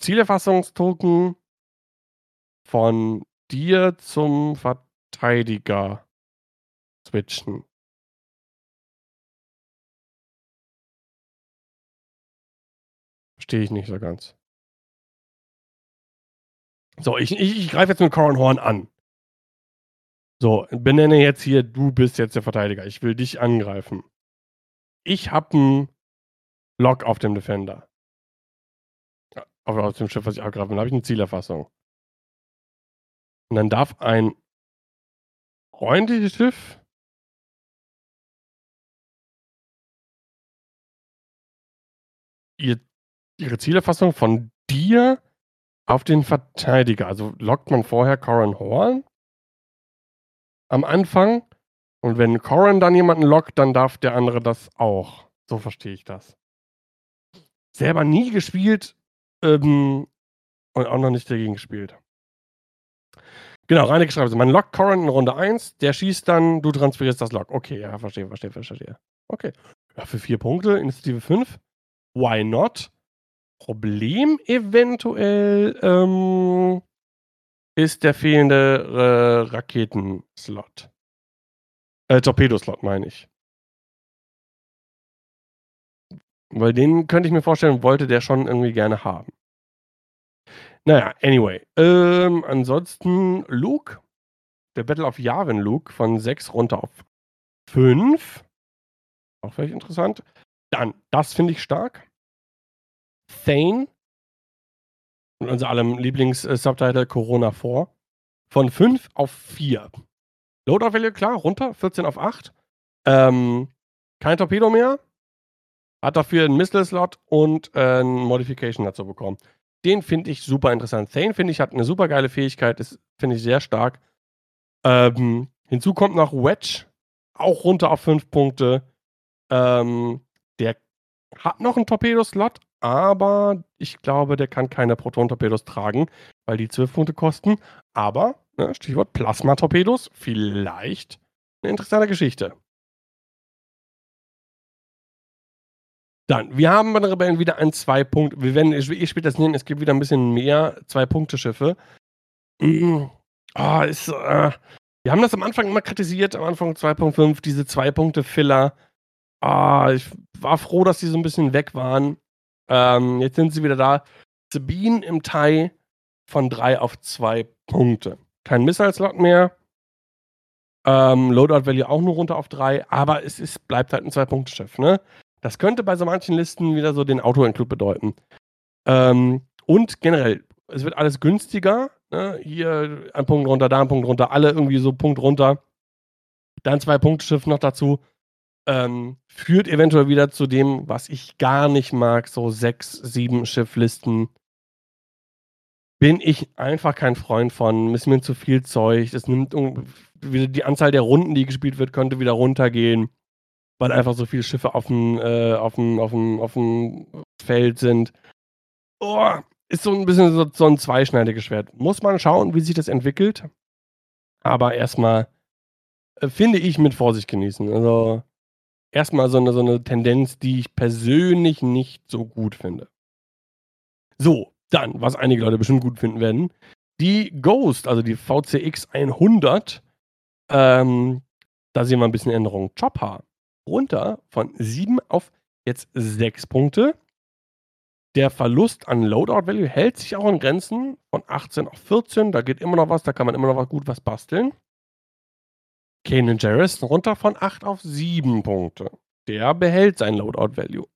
Zielerfassungstoken von dir zum Verteidiger switchen. Verstehe ich nicht so ganz. So, ich, ich, ich greife jetzt mit Coron Horn an. So, benenne jetzt hier, du bist jetzt der Verteidiger. Ich will dich angreifen. Ich habe einen Lock auf dem Defender. Auf, auf dem Schiff, was ich abgreife. Dann habe ich eine Zielerfassung. Und dann darf ein freundliches Schiff ihr, ihre Zielerfassung von dir auf den Verteidiger. Also lockt man vorher Corin Horn am Anfang. Und wenn Corin dann jemanden lockt, dann darf der andere das auch. So verstehe ich das. Selber nie gespielt ähm, und auch noch nicht dagegen gespielt. Genau, reine schreibt Man lockt Corin in Runde 1, der schießt dann, du transferierst das Lock. Okay, ja, verstehe, verstehe, verstehe. Okay. Ja, für vier Punkte, Initiative 5. Why not? Problem eventuell ähm, ist der fehlende äh, Raketenslot. Äh, Torpedoslot meine ich. Weil den könnte ich mir vorstellen, wollte der schon irgendwie gerne haben. Naja, anyway. Ähm, ansonsten Luke. Der Battle of Yavin Luke von 6 runter auf 5. Auch vielleicht interessant. Dann, das finde ich stark. Thane und unser allem Lieblings-Subtitle Corona 4. Von 5 auf 4. Loadout Value, klar, runter, 14 auf 8. Ähm, kein Torpedo mehr. Hat dafür einen Missile-Slot und äh, ein Modification dazu bekommen. Den finde ich super interessant. Thane, finde ich, hat eine super geile Fähigkeit, ist, finde ich, sehr stark. Ähm, hinzu kommt noch Wedge, auch runter auf 5 Punkte. Ähm, hat noch einen Torpedo-Slot, aber ich glaube, der kann keine Proton-Torpedos tragen, weil die 12 Punkte kosten. Aber, ne, Stichwort Plasma-Torpedos, vielleicht eine interessante Geschichte. Dann, wir haben bei den Rebellen wieder ein zwei Punkt. Wir werden, ich, ich später das nennen, es gibt wieder ein bisschen mehr Zwei-Punkte-Schiffe. Mm, oh, ist, äh, wir haben das am Anfang immer kritisiert, am Anfang 2.5, diese Zwei-Punkte-Filler. Ah, ich war froh, dass die so ein bisschen weg waren. Ähm, jetzt sind sie wieder da. Sabine im Thai von drei auf zwei Punkte. Kein Missile-Slot mehr. Ähm, Loadout Value auch nur runter auf drei, aber es ist, bleibt halt ein Zwei-Punkte-Schiff, ne? Das könnte bei so manchen Listen wieder so den Auto-Include bedeuten. Ähm, und generell, es wird alles günstiger. Ne? Hier ein Punkt runter, da ein Punkt runter, alle irgendwie so Punkt runter. Dann zwei Punkte-Schiff noch dazu ähm, führt eventuell wieder zu dem, was ich gar nicht mag, so sechs, sieben Schifflisten. Bin ich einfach kein Freund von. Ist mir zu viel Zeug. Es nimmt die Anzahl der Runden, die gespielt wird, könnte wieder runtergehen, weil einfach so viele Schiffe auf dem, äh, auf dem, auf dem, auf dem Feld sind. Oh, ist so ein bisschen so, so ein zweischneidiges Schwert. Muss man schauen, wie sich das entwickelt. Aber erstmal äh, finde ich mit Vorsicht genießen. Also erstmal so eine, so eine Tendenz, die ich persönlich nicht so gut finde. So, dann, was einige Leute bestimmt gut finden werden, die Ghost, also die VCX 100, ähm, da sehen wir ein bisschen Änderung. Chopper runter von 7 auf jetzt 6 Punkte. Der Verlust an Loadout Value hält sich auch in Grenzen von 18 auf 14. Da geht immer noch was, da kann man immer noch gut was basteln. Kanan Jarrus runter von 8 auf 7 Punkte. Der behält sein Loadout Value.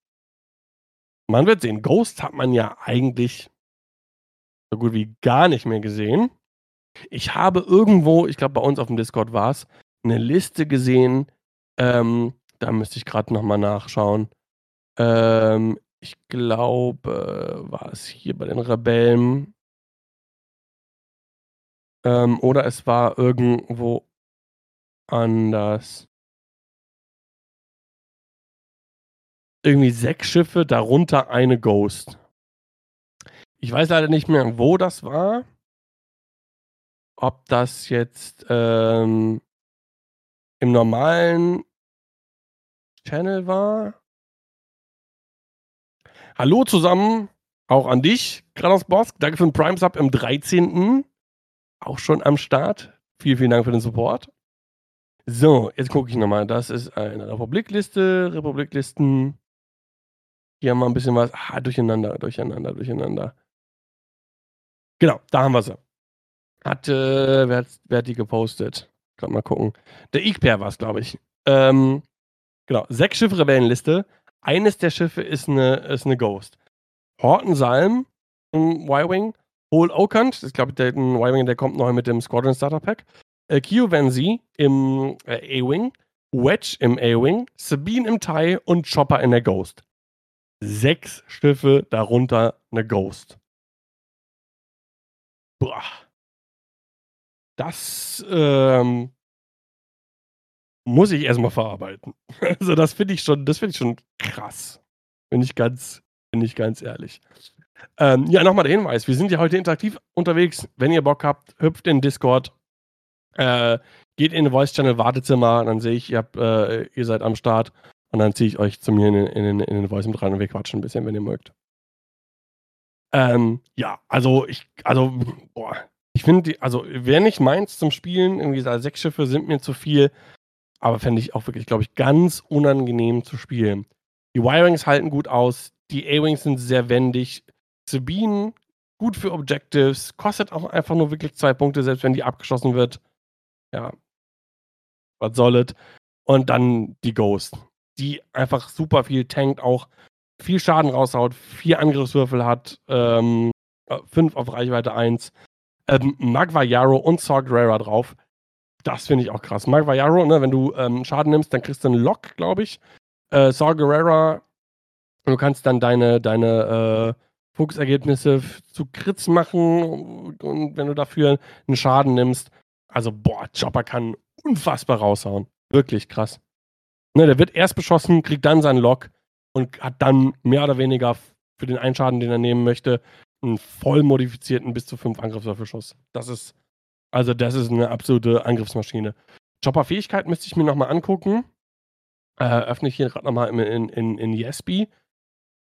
Man wird sehen. Ghost hat man ja eigentlich so gut wie gar nicht mehr gesehen. Ich habe irgendwo, ich glaube bei uns auf dem Discord war es, eine Liste gesehen. Ähm, da müsste ich gerade nochmal nachschauen. Ähm, ich glaube, war es hier bei den Rebellen. Ähm, oder es war irgendwo anders. Irgendwie sechs Schiffe, darunter eine Ghost. Ich weiß leider nicht mehr, wo das war. Ob das jetzt ähm, im normalen Channel war. Hallo zusammen, auch an dich, Kratos Boss. Danke für den Prime Sub im 13. Auch schon am Start. Vielen, vielen Dank für den Support. So, jetzt gucke ich nochmal. Das ist eine Republikliste, Republiklisten. Hier haben wir ein bisschen was. Ah, durcheinander, durcheinander, durcheinander. Genau, da haben wir sie. Hat, äh, wer, hat, wer hat die gepostet? Gerade mal gucken. Der Igper war es, glaube ich. Ähm, genau, sechs Schiff-Rebellenliste. Eines der Schiffe ist eine, ist eine Ghost. Horton Salm im Y-Wing. Hole Okant, das ist, glaube ich, der Y-Wing, der kommt neu mit dem Squadron Starter Pack. Äh, Kyo Vanzi im äh, A-Wing. Wedge im A-Wing. Sabine im TIE und Chopper in der Ghost. Sechs Schiffe, darunter eine Ghost. Boah. Das ähm, muss ich erstmal verarbeiten. Also das finde ich schon, das finde ich schon krass. Bin ich ganz, bin ich ganz ehrlich. Ähm, ja, nochmal der Hinweis: Wir sind ja heute interaktiv unterwegs. Wenn ihr Bock habt, hüpft in Discord, äh, geht in den Voice Channel Wartezimmer, dann sehe ich, ihr, habt, äh, ihr seid am Start und dann ziehe ich euch zu mir in, in, in den Voice mit rein und wir quatschen ein bisschen, wenn ihr mögt. Ähm, ja, also ich, also, boah, ich finde, also wäre nicht meins zum Spielen, irgendwie sechs Schiffe sind mir zu viel, aber fände ich auch wirklich, glaube ich, ganz unangenehm zu spielen. Die Y-Wings halten gut aus, die A-Wings sind sehr wendig, Sabine gut für Objectives, kostet auch einfach nur wirklich zwei Punkte, selbst wenn die abgeschossen wird. Ja, was soll es? Und dann die Ghost, die einfach super viel tankt, auch viel Schaden raushaut, vier Angriffswürfel hat, ähm, fünf auf Reichweite 1, ähm, Magvayaro und Saw Gerrera drauf. Das finde ich auch krass. Magvayaro, ne, wenn du ähm, Schaden nimmst, dann kriegst du einen Lock, glaube ich. Äh, Saw Gerrera, du kannst dann deine, deine äh, Fuchsergebnisse zu Crits machen und wenn du dafür einen Schaden nimmst. Also, boah, Chopper kann unfassbar raushauen. Wirklich krass. Ne, der wird erst beschossen, kriegt dann seinen Lock und hat dann mehr oder weniger für den Einschaden, den er nehmen möchte, einen voll modifizierten bis zu 5 Angriffswürfelschuss. Das ist, also das ist eine absolute Angriffsmaschine. Chopper-Fähigkeit müsste ich mir nochmal angucken. Äh, öffne ich hier gerade nochmal in, in, in, in Yesby.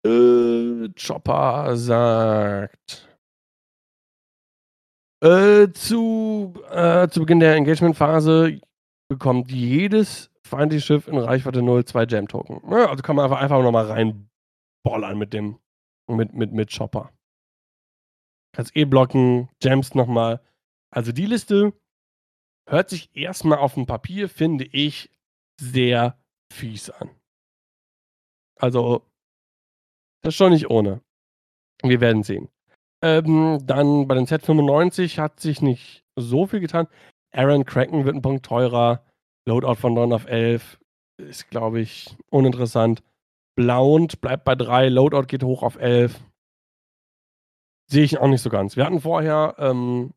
Äh, Chopper sagt. Äh, zu, äh, zu Beginn der Engagement-Phase bekommt jedes feindliche Schiff in Reichweite 0 2 Jam-Token. Ja, also kann man einfach, einfach nochmal reinbollern mit dem, mit, mit, mit Chopper. Kannst eh blocken, Jams nochmal. Also die Liste hört sich erstmal auf dem Papier, finde ich, sehr fies an. Also das ist schon nicht ohne. Wir werden sehen. Ähm, dann bei den Z95 hat sich nicht so viel getan. Aaron Kraken wird ein Punkt teurer. Loadout von 9 auf 11 ist, glaube ich, uninteressant. Blaunt bleibt bei 3. Loadout geht hoch auf 11. Sehe ich auch nicht so ganz. Wir hatten vorher, ähm,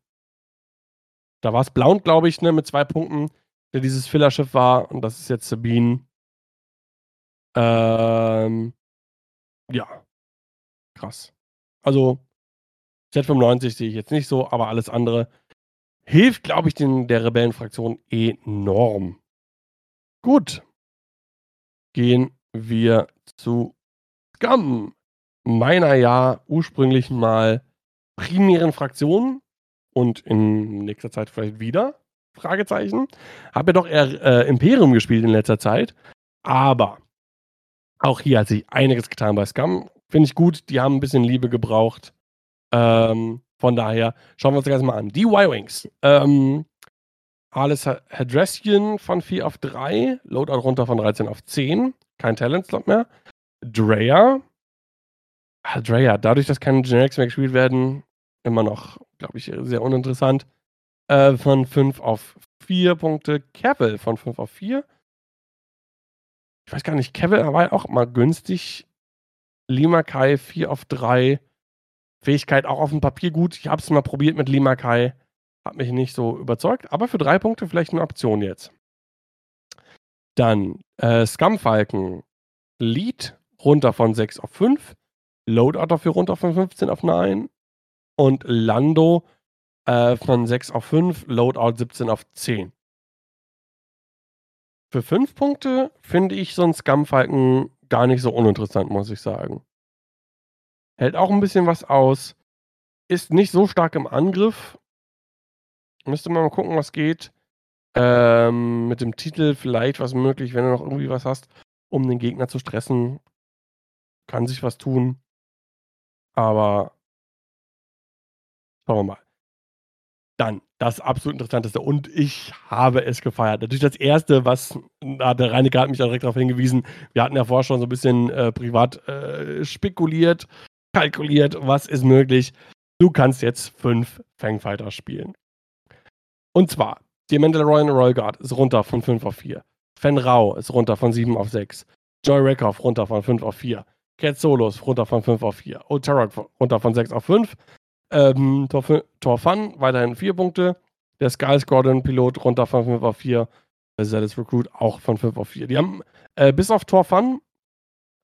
da war es Blaunt, glaube ich, ne, mit zwei Punkten, der dieses Fillerschiff war. Und das ist jetzt Sabine. Ähm, ja, krass. Also Z95 sehe ich jetzt nicht so, aber alles andere hilft, glaube ich, den, der Rebellenfraktion enorm. Gut. Gehen wir zu Scum. Meiner ja ursprünglich mal primären Fraktion und in nächster Zeit vielleicht wieder. Fragezeichen. Habe ja doch eher äh, Imperium gespielt in letzter Zeit. Aber auch hier hat sich einiges getan bei Scum. finde ich gut. Die haben ein bisschen Liebe gebraucht. Ähm, von daher schauen wir uns das Ganze mal an. Die Y-Wings. Ähm, Alice Hadressian von 4 auf 3, Loadout runter von 13 auf 10, kein Talent-Slot mehr. Drea. Ah, Drea, dadurch, dass keine Generics mehr gespielt werden, immer noch, glaube ich, sehr uninteressant. Äh, von 5 auf 4 Punkte. Cavill von 5 auf 4. Ich weiß gar nicht, Cavill war auch mal günstig. Lima Kai 4 auf 3. Fähigkeit auch auf dem Papier gut. Ich habe es mal probiert mit Lima Kai. Hat mich nicht so überzeugt, aber für drei Punkte vielleicht eine Option jetzt. Dann äh, Scumfalken Lead runter von 6 auf 5. Loadout dafür runter von 15 auf 9. Und Lando äh, von 6 auf 5, Loadout 17 auf 10. Für 5 Punkte finde ich so einen Scumfalken gar nicht so uninteressant, muss ich sagen. Hält auch ein bisschen was aus. Ist nicht so stark im Angriff, Müsste man mal gucken, was geht. Ähm, mit dem Titel vielleicht was möglich, wenn du noch irgendwie was hast, um den Gegner zu stressen. Kann sich was tun. Aber schauen wir mal. Dann das absolut interessanteste und ich habe es gefeiert. Natürlich das erste, was da der Reiniger hat mich auch direkt darauf hingewiesen. Wir hatten ja vorher schon so ein bisschen äh, privat äh, spekuliert, kalkuliert, was ist möglich. Du kannst jetzt fünf Fangfighter spielen. Und zwar, die Mandalorian Royal Guard ist runter von 5 auf 4. Fen Rao ist runter von 7 auf 6. Joy Rakoff runter von 5 auf 4. Cat Solos runter von 5 auf 4. O'Tarok runter von 6 auf 5. Ähm, Tor, Tor weiterhin 4 Punkte. Der Sky Squadron Pilot runter von 5 auf 4. Der Zealous Recruit auch von 5 auf 4. Die haben äh, bis auf Tor Fun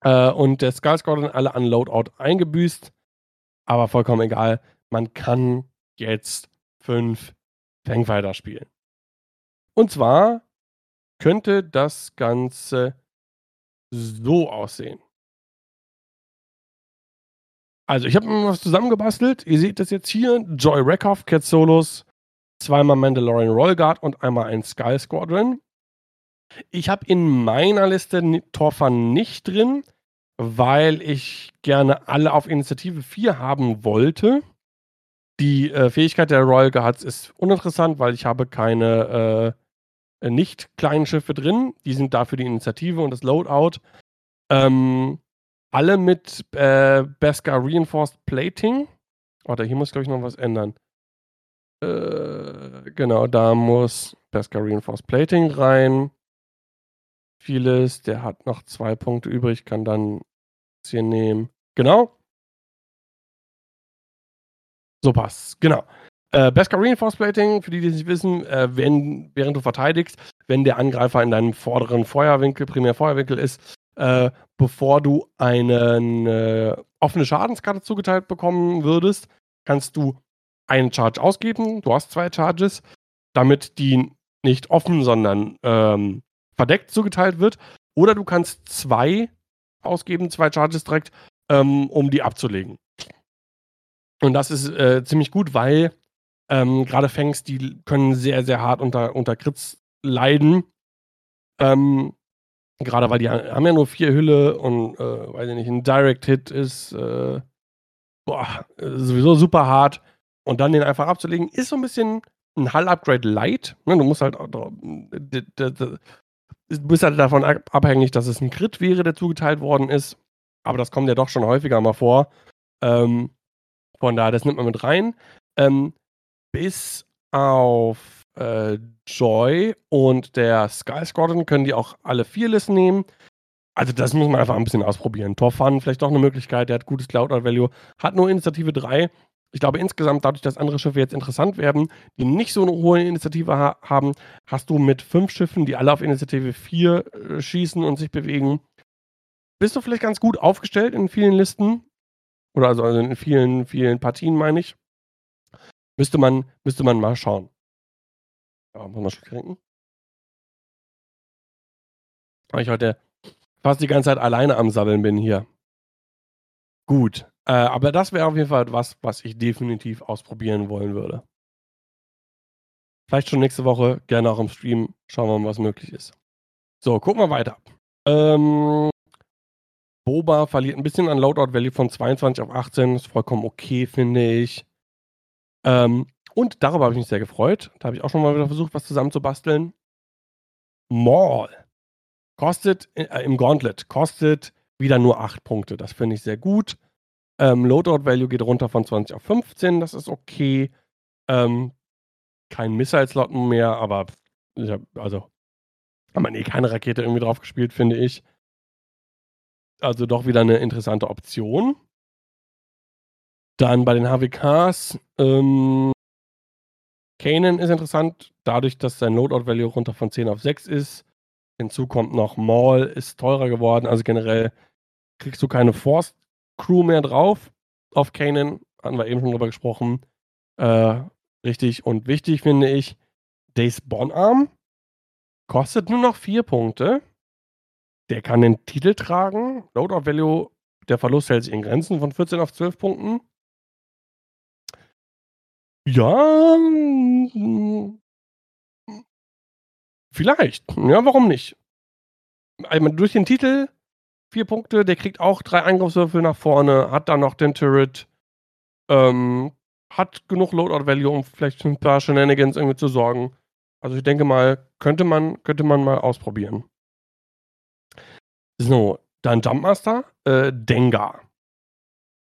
äh, und der Sky Squadron alle an Loadout eingebüßt. Aber vollkommen egal. Man kann jetzt 5 Fangfighter spielen. Und zwar könnte das Ganze so aussehen. Also, ich habe mir was zusammengebastelt. Ihr seht das jetzt hier. Joy Rakoff, Cat Solos, zweimal Mandalorian Royal Guard und einmal ein Sky Squadron. Ich habe in meiner Liste Torfan nicht drin, weil ich gerne alle auf Initiative 4 haben wollte. Die äh, Fähigkeit der Royal Guards ist uninteressant, weil ich habe keine äh, nicht kleinen Schiffe drin. Die sind dafür die Initiative und das Loadout. Ähm, alle mit äh, Beskar Reinforced Plating. Warte, hier muss, glaube ich, noch was ändern. Äh, genau, da muss Beskar Reinforced Plating rein. Vieles, der hat noch zwei Punkte übrig, kann dann hier nehmen. Genau. So passt, genau. Äh, Beskar Reinforced Plating, für die, die es nicht wissen, äh, wenn, während du verteidigst, wenn der Angreifer in deinem vorderen Feuerwinkel, primär Feuerwinkel ist, äh, bevor du eine offene Schadenskarte zugeteilt bekommen würdest, kannst du einen Charge ausgeben. Du hast zwei Charges, damit die nicht offen, sondern ähm, verdeckt zugeteilt wird. Oder du kannst zwei ausgeben, zwei Charges direkt, ähm, um die abzulegen. Und das ist äh, ziemlich gut, weil ähm, gerade Fangs, die können sehr, sehr hart unter, unter Crits leiden. Ähm, gerade weil die haben ja nur vier Hülle und, äh, weiß ich nicht, ein Direct-Hit ist äh, boah, sowieso super hart. Und dann den einfach abzulegen, ist so ein bisschen ein Hull-Upgrade light. Ne, du musst halt, du bist halt davon abhängig, dass es ein Crit wäre, der zugeteilt worden ist. Aber das kommt ja doch schon häufiger mal vor. Ähm, von daher, das nimmt man mit rein. Ähm, bis auf äh, Joy und der Sky Squadron können die auch alle vier Listen nehmen. Also das muss man einfach ein bisschen ausprobieren. Torfan vielleicht doch eine Möglichkeit, der hat gutes Cloud-Value, hat nur Initiative 3. Ich glaube insgesamt, dadurch, dass andere Schiffe jetzt interessant werden, die nicht so eine hohe Initiative ha haben, hast du mit fünf Schiffen, die alle auf Initiative 4 äh, schießen und sich bewegen, bist du vielleicht ganz gut aufgestellt in vielen Listen. Oder also, also in vielen, vielen Partien, meine ich. Müsste man, müsste man mal schauen. Ja, muss man schon trinken. Weil ich heute fast die ganze Zeit alleine am Sabbeln bin hier. Gut. Äh, aber das wäre auf jeden Fall was, was ich definitiv ausprobieren wollen würde. Vielleicht schon nächste Woche, gerne auch im Stream. Schauen wir mal, was möglich ist. So, gucken wir weiter. Ähm, Boba verliert ein bisschen an Loadout Value von 22 auf 18. Ist vollkommen okay, finde ich. Ähm, und darüber habe ich mich sehr gefreut. Da habe ich auch schon mal wieder versucht, was zusammenzubasteln. Maul kostet äh, im Gauntlet kostet wieder nur 8 Punkte. Das finde ich sehr gut. Ähm, Loadout Value geht runter von 20 auf 15. Das ist okay. Ähm, kein Missile-Slot mehr, aber hab, also haben man eh keine Rakete irgendwie drauf gespielt, finde ich. Also doch wieder eine interessante Option. Dann bei den HWKs, ähm, Kanan ist interessant, dadurch, dass sein Loadout-Value runter von 10 auf 6 ist. Hinzu kommt noch Maul, ist teurer geworden. Also generell kriegst du keine Force Crew mehr drauf auf Kanan. Hatten wir eben schon drüber gesprochen. Äh, richtig und wichtig finde ich, Days Bonarm kostet nur noch 4 Punkte. Der kann den Titel tragen. Loadout Value, der Verlust hält sich in Grenzen von 14 auf 12 Punkten. Ja, vielleicht. Ja, warum nicht? Also durch den Titel vier Punkte, der kriegt auch drei Angriffswürfel nach vorne, hat dann noch den Turret, ähm, hat genug Loadout Value, um vielleicht für ein paar Shenanigans irgendwie zu sorgen. Also ich denke mal, könnte man, könnte man mal ausprobieren. So, dann Jumpmaster, äh, Dengar.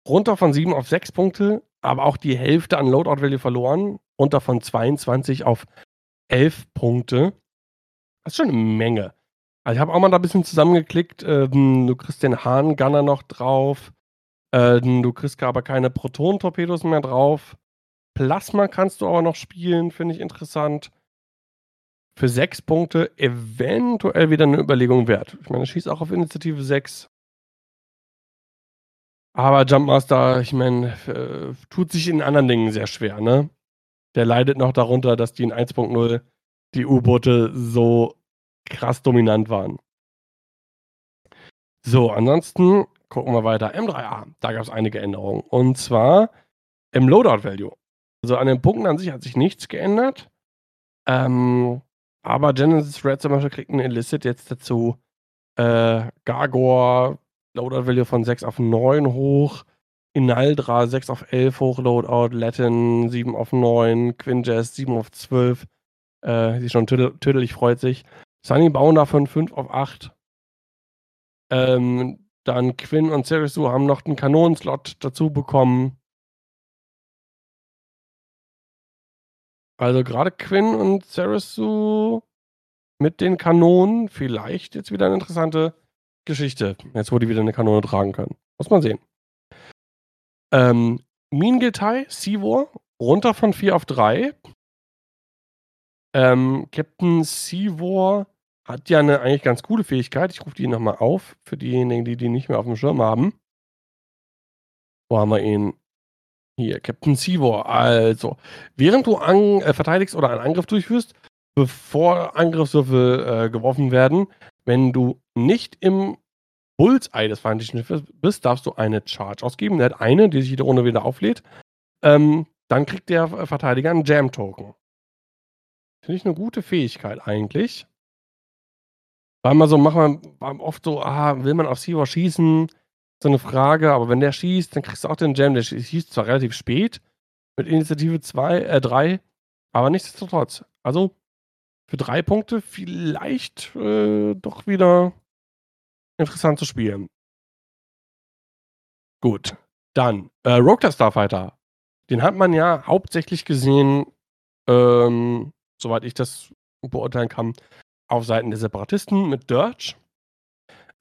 Runter von 7 auf 6 Punkte, aber auch die Hälfte an Loadout Value verloren. Runter von 22 auf 11 Punkte. Das ist schon eine Menge. Also ich habe auch mal da ein bisschen zusammengeklickt. Ähm, du kriegst den Hahn-Gunner noch drauf. Ähm, du kriegst aber keine Proton-Torpedos mehr drauf. Plasma kannst du aber noch spielen, finde ich interessant. Für sechs Punkte eventuell wieder eine Überlegung wert. Ich meine, schießt auch auf Initiative 6. Aber Jumpmaster, ich meine, äh, tut sich in anderen Dingen sehr schwer, ne? Der leidet noch darunter, dass die in 1.0 die U-Boote so krass dominant waren. So, ansonsten gucken wir weiter. M3A, da gab es einige Änderungen. Und zwar im Loadout Value. Also an den Punkten an sich hat sich nichts geändert. Ähm, aber Genesis Red zum Beispiel kriegt einen Illicit jetzt dazu. Äh, Gargor, Loadout Value von 6 auf 9 hoch. Inaldra 6 auf 11 hoch, Loadout, Latin 7 auf 9, Quinjazz 7 auf 12. Äh, sie schon tödlich, freut sich. Sunny Bounder von 5 auf 8. Ähm, dann Quinn und Serisu haben noch einen Kanonenslot dazu bekommen. Also gerade Quinn und Serisu mit den Kanonen vielleicht jetzt wieder eine interessante Geschichte. Jetzt, wo die wieder eine Kanone tragen können. Muss man sehen. Ähm, Mingetai, Sivor, runter von 4 auf 3. Ähm, Captain Sivor hat ja eine eigentlich ganz coole Fähigkeit. Ich rufe die nochmal auf, für diejenigen, die die nicht mehr auf dem Schirm haben. Wo haben wir ihn? Hier, Captain Sivor. Also, während du an, äh, verteidigst oder einen Angriff durchführst, bevor Angriffswürfel äh, geworfen werden, wenn du nicht im Bullseye des feindlichen Schiffes bist, darfst du eine Charge ausgeben. Der hat eine, die sich jede Runde wieder auflädt. Ähm, dann kriegt der Verteidiger einen Jam-Token. Finde ich eine gute Fähigkeit eigentlich. Weil man so, macht man oft so, ah, will man auf Seawar schießen? So eine Frage, aber wenn der schießt, dann kriegst du auch den Jam. Der schießt zwar relativ spät mit Initiative 2, äh 3, aber nichtsdestotrotz. Also für drei Punkte vielleicht äh, doch wieder interessant zu spielen. Gut. Dann, äh, Rogue Starfighter. Den hat man ja hauptsächlich gesehen, ähm, soweit ich das beurteilen kann, auf Seiten der Separatisten mit Dirge.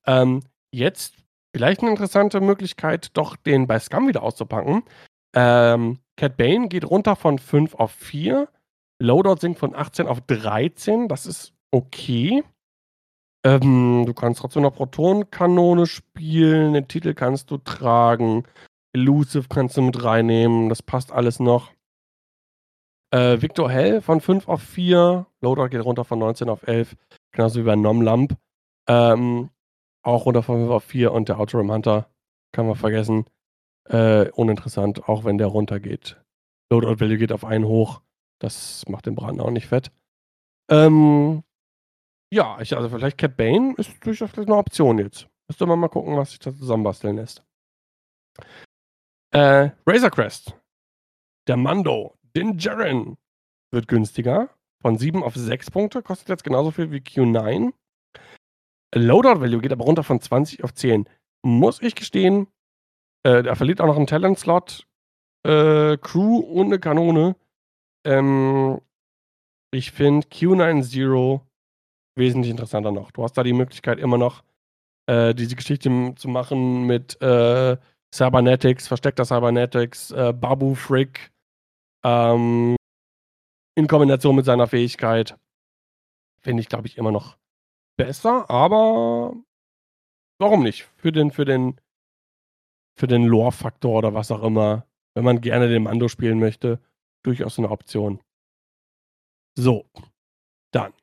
Ähm, jetzt vielleicht eine interessante Möglichkeit, doch den bei Scum wieder auszupacken. Ähm, Cat Bane geht runter von 5 auf 4. Loadout sinkt von 18 auf 13. Das ist okay. Ähm, du kannst trotzdem noch Protonenkanone spielen. Den Titel kannst du tragen. Elusive kannst du mit reinnehmen. Das passt alles noch. Äh, Victor Hell von 5 auf 4. Loadout geht runter von 19 auf 11. Genauso wie bei Nom Lamp. Ähm, auch runter von 5 auf 4. Und der Outer Hunter kann man vergessen. Äh, uninteressant, auch wenn der runtergeht. Loadout Value geht auf einen hoch. Das macht den Braten auch nicht fett. Ähm, ja, ich, also vielleicht Cat Bane ist durchaus eine Option jetzt. Müsste man mal gucken, was sich da zusammenbasteln lässt. Äh, Razor Crest. Der Mando. Din Djarin wird günstiger. Von 7 auf 6 Punkte. Kostet jetzt genauso viel wie Q9. Loadout Value geht aber runter von 20 auf 10. Muss ich gestehen, äh, er verliert auch noch einen Talent-Slot. Äh, Crew und eine Kanone. Ähm, ich finde Q90 wesentlich interessanter noch. Du hast da die Möglichkeit immer noch, äh, diese Geschichte zu machen mit äh, Cybernetics, versteckter Cybernetics, äh, Babu Frick, ähm, in Kombination mit seiner Fähigkeit. Finde ich, glaube ich, immer noch besser, aber warum nicht? Für den, für den, für den Lore-Faktor oder was auch immer, wenn man gerne den Mando spielen möchte, durchaus eine Option. So, dann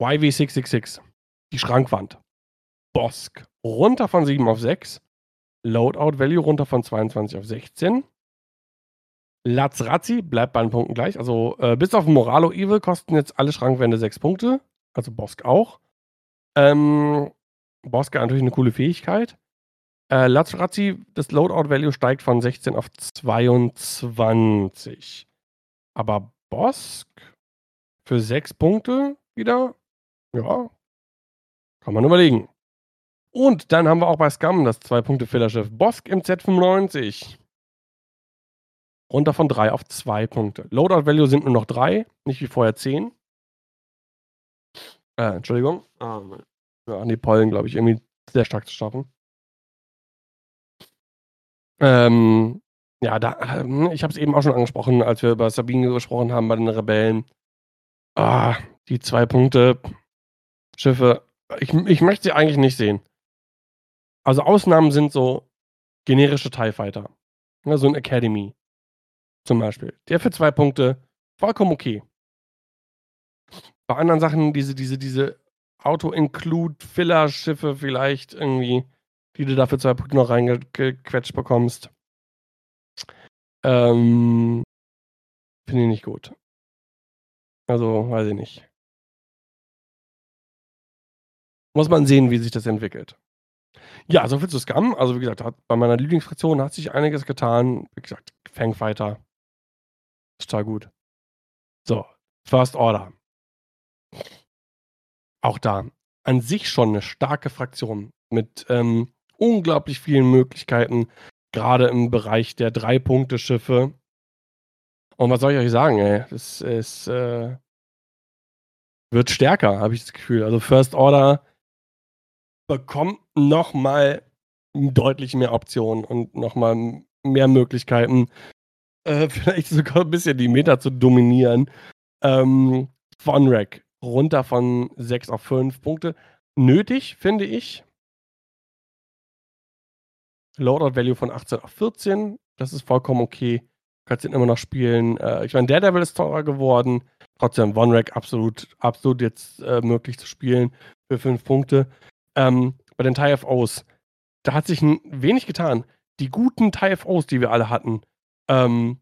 YV666, die Schrankwand. Bosk, runter von 7 auf 6. Loadout Value runter von 22 auf 16. Lazrazi bleibt bei den Punkten gleich. Also äh, bis auf Moralo Evil kosten jetzt alle Schrankwände 6 Punkte. Also Bosk auch. Ähm, Bosk hat natürlich eine coole Fähigkeit. Äh, Lazrazi, das Loadout Value steigt von 16 auf 22. Aber Bosk für 6 Punkte wieder? Ja. Kann man überlegen. Und dann haben wir auch bei Scum das 2-Punkte-Fillerschiff Bosk im Z95. Runter von 3 auf 2 Punkte. Loadout Value sind nur noch 3, nicht wie vorher 10. Äh, Entschuldigung. Ah, an die Pollen, glaube ich, irgendwie sehr stark zu schaffen. Ähm, ja, da, ähm, ich habe es eben auch schon angesprochen, als wir über Sabine gesprochen haben bei den Rebellen. Ah, die zwei Punkte Schiffe. Ich, ich möchte sie eigentlich nicht sehen. Also Ausnahmen sind so generische TIE Fighter. Ja, so ein Academy zum Beispiel. Der für zwei Punkte vollkommen okay. Bei anderen Sachen, diese, diese, diese Auto-Include-Filler-Schiffe vielleicht irgendwie, die du da für zwei Punkte noch reingequetscht bekommst. Ähm, Finde ich nicht gut. Also, weiß ich nicht. Muss man sehen, wie sich das entwickelt. Ja, so viel zu Scum. Also, wie gesagt, hat, bei meiner Lieblingsfraktion hat sich einiges getan. Wie gesagt, Fangfighter. Total gut. So, First Order. Auch da an sich schon eine starke Fraktion mit ähm, unglaublich vielen Möglichkeiten, gerade im Bereich der Drei-Punkte-Schiffe. Und was soll ich euch sagen, ey? Es, es äh, wird stärker, habe ich das Gefühl. Also First Order bekommt nochmal deutlich mehr Optionen und nochmal mehr Möglichkeiten, äh, vielleicht sogar ein bisschen die Meta zu dominieren. Ähm, Rack runter von 6 auf 5 Punkte. Nötig, finde ich. Loadout Value von 18 auf 14. Das ist vollkommen okay. Kannst ihn immer noch spielen. Äh, ich meine, Daredevil ist teurer geworden. Trotzdem, One Rack absolut, absolut jetzt äh, möglich zu spielen für 5 Punkte. Ähm, bei den TIFOs, da hat sich ein wenig getan. Die guten TIFOs, die wir alle hatten, ähm,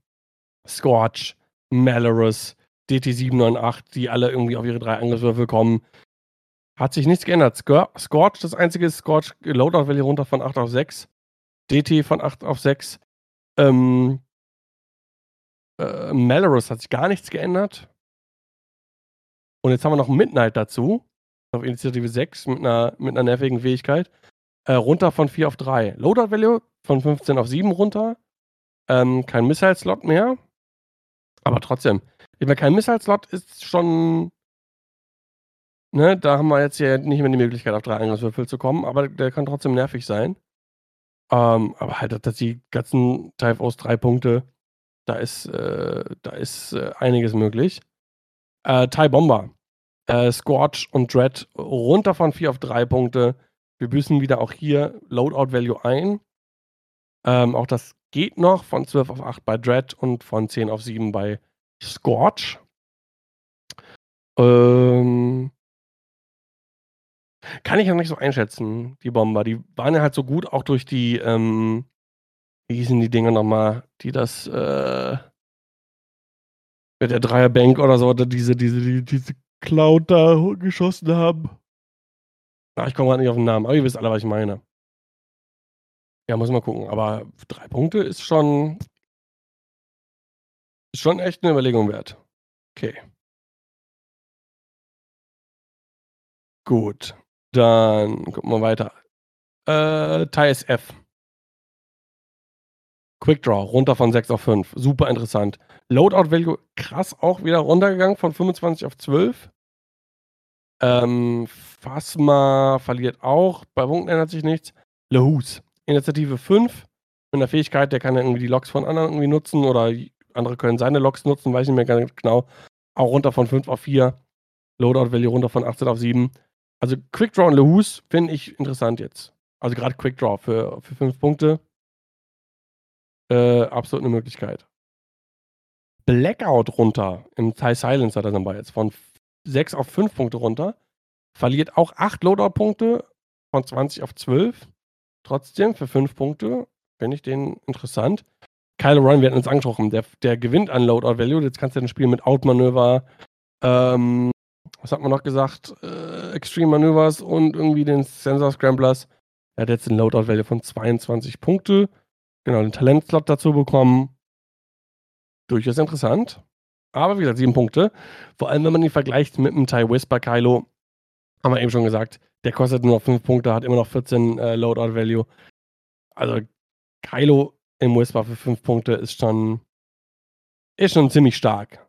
Scorch, Malorus, DT798, die alle irgendwie auf ihre drei Angriffswürfel kommen, hat sich nichts geändert. Scorch, das einzige ist Scorch Loadout Value runter von 8 auf 6. DT von 8 auf 6. Ähm, äh, Malorus hat sich gar nichts geändert. Und jetzt haben wir noch Midnight dazu auf Initiative 6 mit einer, mit einer nervigen Fähigkeit. Äh, runter von 4 auf 3. Loadout Value von 15 auf 7 runter. Ähm, kein Missile-Slot mehr. Aber trotzdem. Ich meine, kein Missile-Slot ist schon. Ne, da haben wir jetzt ja nicht mehr die Möglichkeit, auf drei Angriffswürfel zu kommen, aber der kann trotzdem nervig sein. Ähm, aber halt, dass die ganzen Type aus drei Punkte, da ist, äh, da ist äh, einiges möglich. Äh, TIE Bomber äh, Scorch und Dread runter von 4 auf 3 Punkte. Wir büßen wieder auch hier Loadout Value ein. Ähm, auch das geht noch von 12 auf 8 bei Dread und von 10 auf 7 bei Scorch. Ähm, kann ich noch nicht so einschätzen, die Bomber. Die waren ja halt so gut, auch durch die, ähm, wie hießen die Dinger nochmal, die das, äh, mit der Dreierbank oder so, oder diese, diese, die, diese Cloud da geschossen haben. Ach, ich komme gerade nicht auf den Namen, aber ihr wisst alle, was ich meine. Ja, muss mal gucken. Aber drei Punkte ist schon, ist schon echt eine Überlegung wert. Okay. Gut. Dann gucken wir weiter. Äh, Thais F. Quick Draw, runter von 6 auf 5. Super interessant. Loadout Value, krass, auch wieder runtergegangen von 25 auf 12. Ähm, Phasma verliert auch. Bei Punkten ändert sich nichts. Lehus, Initiative 5. Mit einer Fähigkeit, der kann irgendwie die Loks von anderen irgendwie nutzen oder andere können seine Loks nutzen, weiß ich nicht mehr ganz genau. Auch runter von 5 auf 4. Loadout Value runter von 18 auf 7. Also Quick Draw und Lehus finde ich interessant jetzt. Also gerade Quick Draw für, für 5 Punkte. Äh, absolut eine Möglichkeit. Blackout runter im Thai Silence hat er dann bei jetzt von 6 auf 5 Punkte runter. Verliert auch 8 Loadout-Punkte von 20 auf 12. Trotzdem für 5 Punkte finde ich den interessant. Kylo Ryan, wir hatten uns angesprochen, der, der gewinnt an Loadout Value. Jetzt kannst du ein Spiel mit Outmanöver, ähm, was hat man noch gesagt? Äh, Extreme Manövers und irgendwie den Sensor Scramblers. Er hat jetzt einen Loadout Value von 22 Punkte. Genau, den Talentslot dazu bekommen. Durchaus interessant. Aber wie gesagt, sieben Punkte. Vor allem, wenn man ihn vergleicht mit dem Ty Whisper Kylo, haben wir eben schon gesagt, der kostet nur noch fünf Punkte, hat immer noch 14 äh, Loadout Value. Also Kylo im Whisper für fünf Punkte ist schon, ist schon ziemlich stark.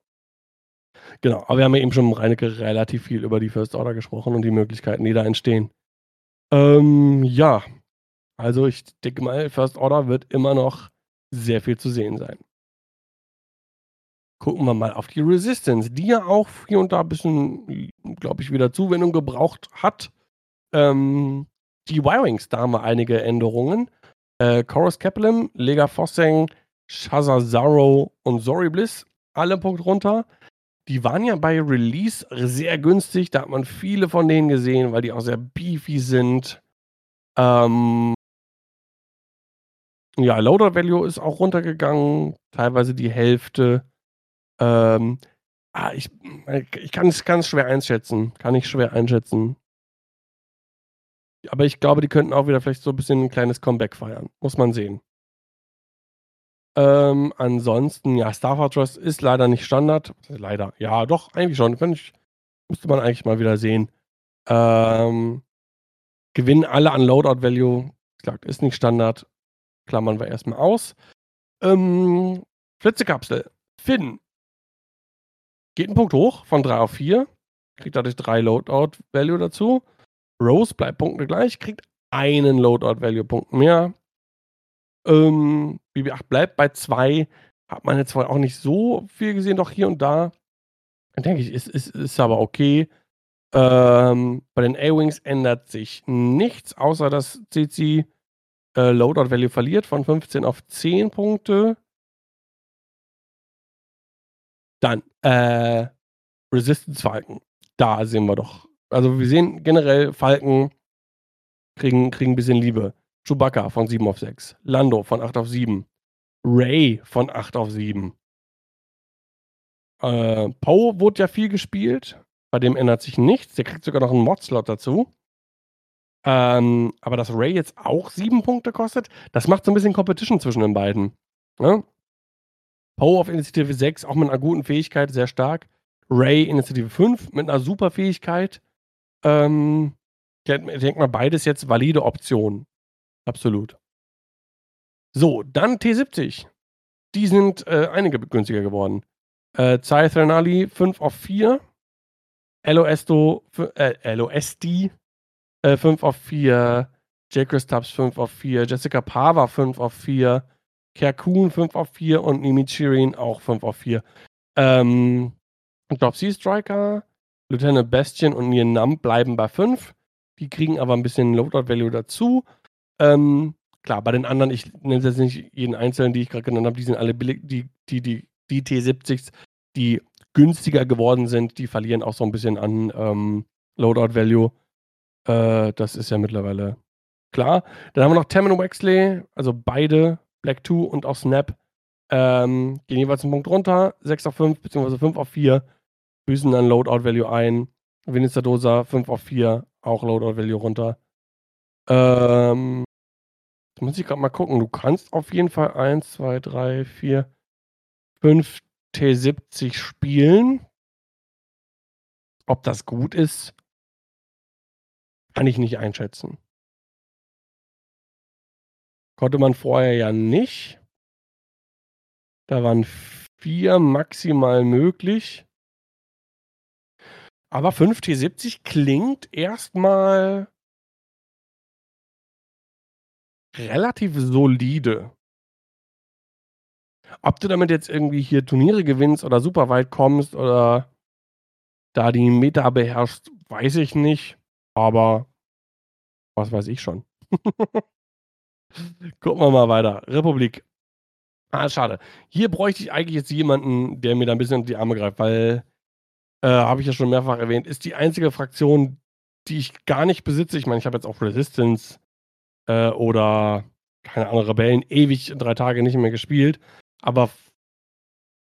Genau, aber wir haben ja eben schon Reinecke relativ viel über die First Order gesprochen und die Möglichkeiten, die da entstehen. Ähm, ja, also ich denke mal, First Order wird immer noch sehr viel zu sehen sein. Gucken wir mal auf die Resistance, die ja auch hier und da ein bisschen, glaube ich, wieder Zuwendung gebraucht hat. Ähm, die Y-Wings, da haben wir einige Änderungen. Äh, Chorus Kaplan, Lega Fosseng, Shazazaro und Zori Bliss, alle Punkt runter. Die waren ja bei Release sehr günstig, da hat man viele von denen gesehen, weil die auch sehr beefy sind. Ähm, ja, Loader Value ist auch runtergegangen, teilweise die Hälfte. Ähm, ah, ich, ich kann es ganz schwer einschätzen. Kann ich schwer einschätzen. Aber ich glaube, die könnten auch wieder vielleicht so ein bisschen ein kleines Comeback feiern. Muss man sehen. Ähm, ansonsten, ja, Star Fortress ist leider nicht Standard. Leider. Ja, doch, eigentlich schon. Ich, müsste man eigentlich mal wieder sehen. Ähm, gewinnen alle an Loadout Value. Wie gesagt, ist nicht Standard. Klammern wir erstmal aus. Ähm, Flitzekapsel. Finn. Geht ein Punkt hoch von 3 auf 4. Kriegt dadurch 3 Loadout-Value dazu. Rose bleibt Punkte gleich, kriegt einen Loadout-Value-Punkt mehr. Ähm, BB8 bleibt bei 2. Hat man jetzt wohl auch nicht so viel gesehen, doch hier und da. Denke ich, ist, ist, ist aber okay. Ähm, bei den A-Wings ändert sich nichts, außer dass CC äh, Loadout Value verliert von 15 auf 10 Punkte. Dann äh, Resistance Falken. Da sehen wir doch. Also wir sehen generell Falken kriegen, kriegen ein bisschen Liebe. Chewbacca von 7 auf 6. Lando von 8 auf 7. Ray von 8 auf 7. Äh, Poe wurde ja viel gespielt. Bei dem ändert sich nichts. Der kriegt sogar noch einen Mod-Slot dazu. Ähm, aber dass Ray jetzt auch sieben Punkte kostet, das macht so ein bisschen Competition zwischen den beiden. Ne? Poe auf Initiative 6, auch mit einer guten Fähigkeit, sehr stark. Ray Initiative 5 mit einer super Fähigkeit. Ähm, ich denke mal, beides jetzt valide Optionen. Absolut. So, dann T70. Die sind äh, einige günstiger geworden. Äh, Zai 5 auf 4. LOSD, äh, äh, 5 auf 4, Jake Kristaps 5 auf 4, Jessica Pava 5 auf 4, Kerkun 5 auf 4 und Mimi Chirin auch 5 auf 4. Ähm, Drop Sea Striker, Lieutenant Bastion und Nian Nam bleiben bei 5. Die kriegen aber ein bisschen Loadout Value dazu. Ähm, klar, bei den anderen, ich nenne jetzt nicht jeden einzelnen, die ich gerade genannt habe, die sind alle billig, die, die, die, die T70s, die günstiger geworden sind, die verlieren auch so ein bisschen an ähm, Loadout Value. Äh, das ist ja mittlerweile klar. Dann haben wir noch Tamron Wexley, also beide, Black 2 und auch Snap, ähm, gehen jeweils einen Punkt runter, 6 auf 5 bzw. 5 auf 4, büßen dann Loadout Value ein. Vinicius Dosa 5 auf 4, auch Loadout Value runter. Ähm, jetzt muss ich gerade mal gucken. Du kannst auf jeden Fall 1, 2, 3, 4, 5 T70 spielen. Ob das gut ist, kann ich nicht einschätzen. Konnte man vorher ja nicht. Da waren vier maximal möglich. Aber 5 T70 klingt erstmal relativ solide. Ob du damit jetzt irgendwie hier Turniere gewinnst oder super weit kommst oder da die Meta beherrschst, weiß ich nicht. Aber was weiß ich schon. Gucken wir mal weiter. Republik. Ah, schade. Hier bräuchte ich eigentlich jetzt jemanden, der mir da ein bisschen unter die Arme greift, weil, äh, habe ich ja schon mehrfach erwähnt, ist die einzige Fraktion, die ich gar nicht besitze. Ich meine, ich habe jetzt auch Resistance äh, oder keine Ahnung, Rebellen ewig drei Tage nicht mehr gespielt. Aber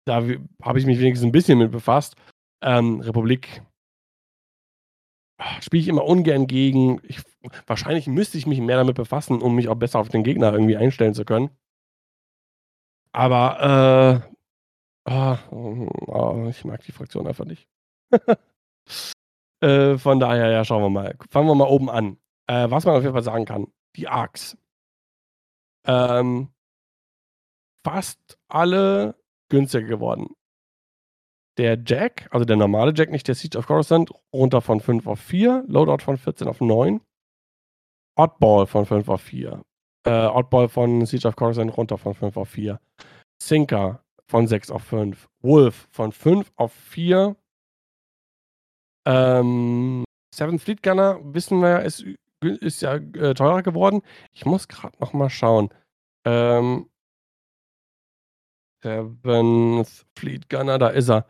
da habe ich mich wenigstens ein bisschen mit befasst. Ähm, Republik spiele ich immer ungern gegen. Ich, wahrscheinlich müsste ich mich mehr damit befassen, um mich auch besser auf den Gegner irgendwie einstellen zu können. Aber äh, oh, oh, ich mag die Fraktion einfach nicht. äh, von daher, ja, schauen wir mal. Fangen wir mal oben an. Äh, was man auf jeden Fall sagen kann: Die Arcs. Ähm, fast alle günstiger geworden. Der Jack, also der normale Jack, nicht der Siege of Coruscant, runter von 5 auf 4, Loadout von 14 auf 9. Oddball von 5 auf 4. Äh, Oddball von Siege of Coruscant runter von 5 auf 4. Sinker von 6 auf 5. Wolf von 5 auf 4. Ähm, Seven Fleet Gunner, wissen wir ist, ist ja äh, teurer geworden. Ich muss gerade noch mal schauen. Ähm, Seventh Fleet Gunner, da ist er.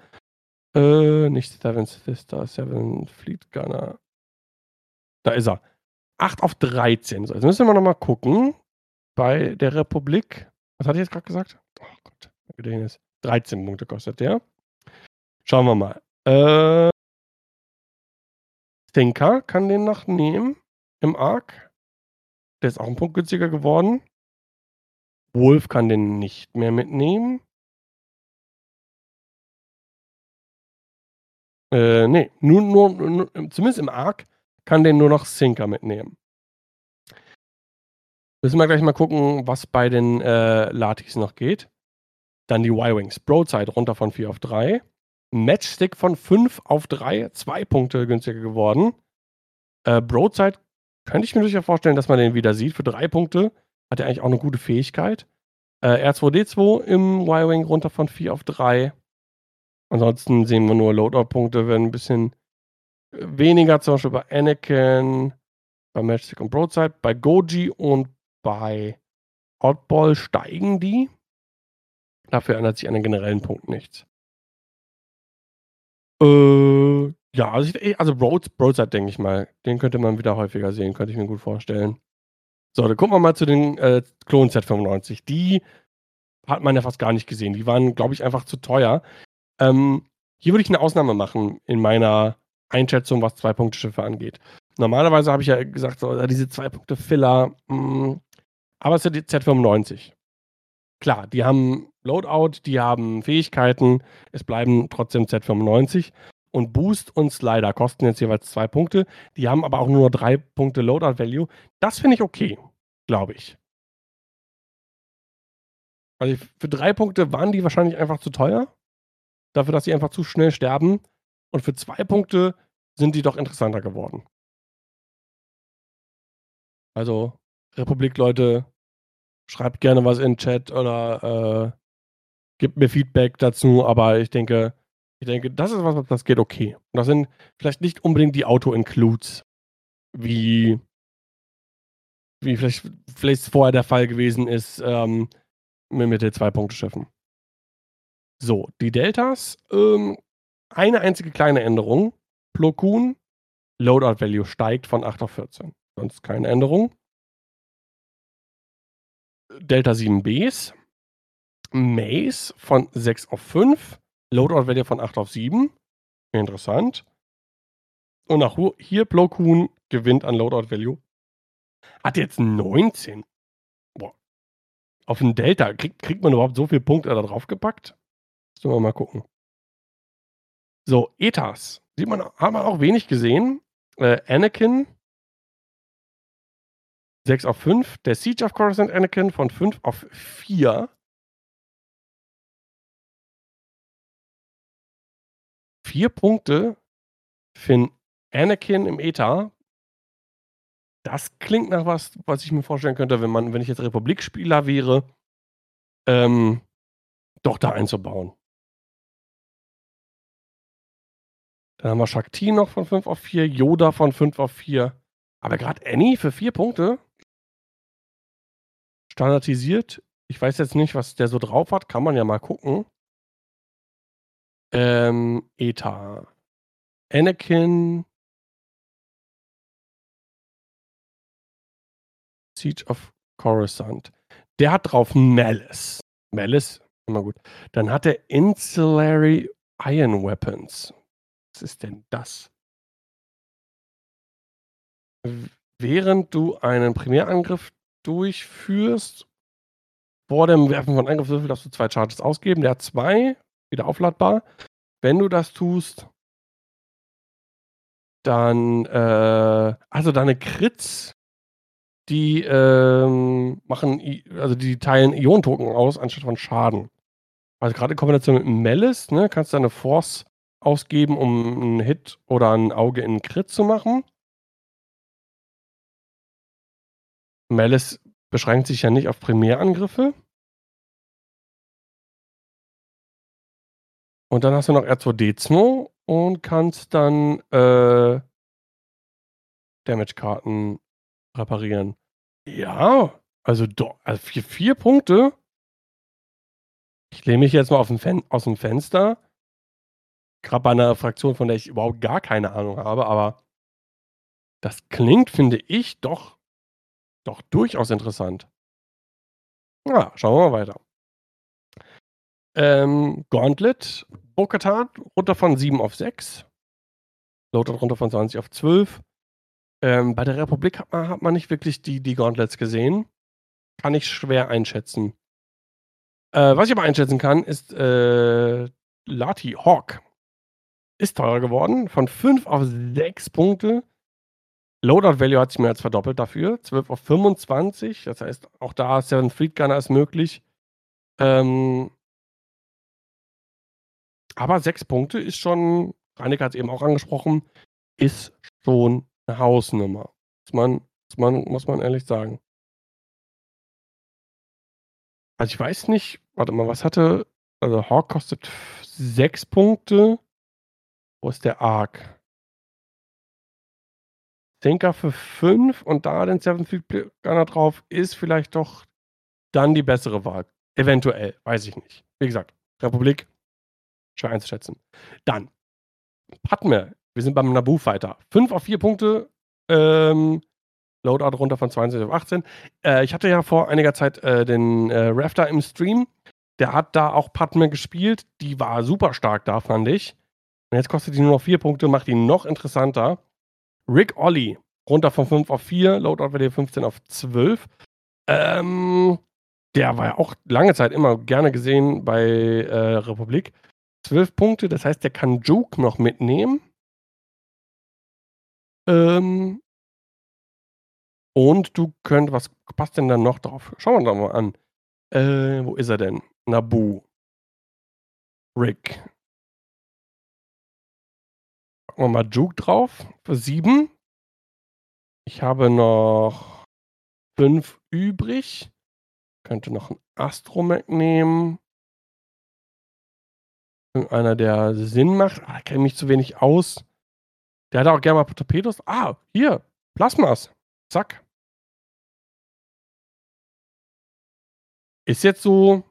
Äh, nicht Seventh Sister, Seventh Fleet Gunner. Da ist er. 8 auf 13. So, jetzt müssen wir nochmal gucken. Bei der Republik. Was hatte ich jetzt gerade gesagt? Oh Gott, Gedächtnis. 13 Punkte kostet der. Schauen wir mal. Äh, Thinker kann den noch nehmen im Arc. Der ist auch ein Punkt günstiger geworden. Wolf kann den nicht mehr mitnehmen. Äh, nee, nur, nur, nur, zumindest im Arc kann den nur noch Sinker mitnehmen. Müssen wir gleich mal gucken, was bei den äh, Latis noch geht. Dann die Y-Wings. Broadside runter von 4 auf 3. Matchstick von 5 auf 3. 2 Punkte günstiger geworden. Äh, Broadside könnte ich mir durchaus vorstellen, dass man den wieder sieht. Für 3 Punkte hat er eigentlich auch eine gute Fähigkeit. Äh, R2D2 im Y-Wing runter von 4 auf 3. Ansonsten sehen wir nur Loadout-Punkte werden ein bisschen weniger, zum Beispiel bei Anakin, bei Matchstick und Broadside, bei Goji und bei Oddball steigen die. Dafür ändert sich an den generellen Punkt nichts. Äh, ja, also, ich, also Broad, Broadside denke ich mal. Den könnte man wieder häufiger sehen, könnte ich mir gut vorstellen. So, dann gucken wir mal zu den äh, Klon Z95. Die hat man ja fast gar nicht gesehen. Die waren, glaube ich, einfach zu teuer. Ähm, hier würde ich eine Ausnahme machen in meiner Einschätzung, was Zwei-Punkte-Schiffe angeht. Normalerweise habe ich ja gesagt, so, diese Zwei-Punkte-Filler, mm, aber es ja die Z95. Klar, die haben Loadout, die haben Fähigkeiten, es bleiben trotzdem Z95. Und Boost und Slider kosten jetzt jeweils zwei Punkte. Die haben aber auch nur drei Punkte Loadout-Value. Das finde ich okay, glaube ich. Also für drei Punkte waren die wahrscheinlich einfach zu teuer dafür, dass sie einfach zu schnell sterben. Und für zwei Punkte sind die doch interessanter geworden. Also, Republik-Leute, schreibt gerne was in den Chat oder äh, gebt mir Feedback dazu, aber ich denke, ich denke, das ist was, das geht okay. Und das sind vielleicht nicht unbedingt die Auto-Includes, wie, wie vielleicht, vielleicht vorher der Fall gewesen ist ähm, mit den Zwei-Punkte-Schiffen. So, die Deltas, ähm, eine einzige kleine Änderung. Plo Koon, Loadout Value steigt von 8 auf 14. Sonst keine Änderung. Delta 7Bs, Maze von 6 auf 5, Loadout Value von 8 auf 7. Interessant. Und nach hier Plo Koon gewinnt an Loadout Value. Hat jetzt 19. Boah. Auf den Delta. Kriegt, kriegt man überhaupt so viele Punkte da drauf gepackt? Müssen wir mal gucken. So, Ethas. Sieht man, haben wir auch wenig gesehen. Äh, Anakin 6 auf 5. Der Siege of Coruscant Anakin von 5 auf 4. Vier Punkte für Anakin im Eta. Das klingt nach was, was ich mir vorstellen könnte, wenn man, wenn ich jetzt Republikspieler wäre, ähm, doch da einzubauen. Dann haben wir Shakti noch von 5 auf 4, Yoda von 5 auf 4. Aber gerade Annie für 4 Punkte. Standardisiert. Ich weiß jetzt nicht, was der so drauf hat. Kann man ja mal gucken. Ähm, Eta. Anakin. Siege of Coruscant. Der hat drauf Malice. Malice, immer gut. Dann hat er Insulary Iron Weapons. Was ist denn das? Während du einen Primärangriff durchführst, vor dem Werfen von Angriffswürfel darfst du zwei Charges ausgeben. Der hat zwei, wieder aufladbar. Wenn du das tust, dann, äh, also deine Crits, die ähm, machen, also die teilen Ionentoken aus, anstatt von Schaden. Also gerade in Kombination mit Malice, ne, kannst du deine Force ausgeben, um einen Hit oder ein Auge in einen Crit zu machen. Malice beschränkt sich ja nicht auf Primärangriffe. Und dann hast du noch R2D2 und kannst dann äh, Damage-Karten reparieren. Ja, also, do, also vier, vier Punkte. Ich lehne mich jetzt mal Fen aus dem Fenster. Gerade bei einer Fraktion, von der ich überhaupt gar keine Ahnung habe, aber das klingt, finde ich, doch, doch durchaus interessant. Ja, schauen wir mal weiter. Ähm, Gauntlet, Bokatan runter von 7 auf 6. Loadout runter von 20 auf 12. Ähm, bei der Republik hat man, hat man nicht wirklich die, die Gauntlets gesehen. Kann ich schwer einschätzen. Äh, was ich aber einschätzen kann, ist äh, Lati Hawk. Ist teurer geworden. Von 5 auf 6 Punkte. Loadout Value hat sich mehr als verdoppelt dafür. 12 auf 25. Das heißt, auch da Seven Fleet Gunner ist möglich. Ähm, aber 6 Punkte ist schon, Reineck hat es eben auch angesprochen, ist schon eine Hausnummer. Muss man, muss man, muss man ehrlich sagen. Also ich weiß nicht, warte mal, was hatte, also Hawk kostet 6 Punkte. Wo ist der Arc? Thinker für 5 und da den Seven Fleet Gunner drauf, ist vielleicht doch dann die bessere Wahl. Eventuell, weiß ich nicht. Wie gesagt, Republik, schwer einzuschätzen. Dann, Padme, wir sind beim Naboo Fighter. 5 auf 4 Punkte, ähm, Loadout runter von 22 auf 18. Äh, ich hatte ja vor einiger Zeit äh, den äh, Rafter im Stream. Der hat da auch Padme gespielt. Die war super stark da, fand ich. Und jetzt kostet die nur noch 4 Punkte, macht ihn noch interessanter. Rick Olli, runter von 5 auf 4, Loadout bei dir 15 auf 12. Ähm, der war ja auch lange Zeit immer gerne gesehen bei äh, Republik. 12 Punkte, das heißt, der kann Juke noch mitnehmen. Ähm, und du könnt, was passt denn dann noch drauf? Schauen wir doch mal an. Äh, wo ist er denn? Nabu. Rick. Packen wir mal Juke drauf für 7. Ich habe noch 5 übrig. Könnte noch ein Astromech nehmen. Irgendeiner, der Sinn macht. Ah, da kenne ich mich zu wenig aus. Der hat auch gerne mal Torpedos. Ah, hier. Plasmas. Zack. Ist jetzt so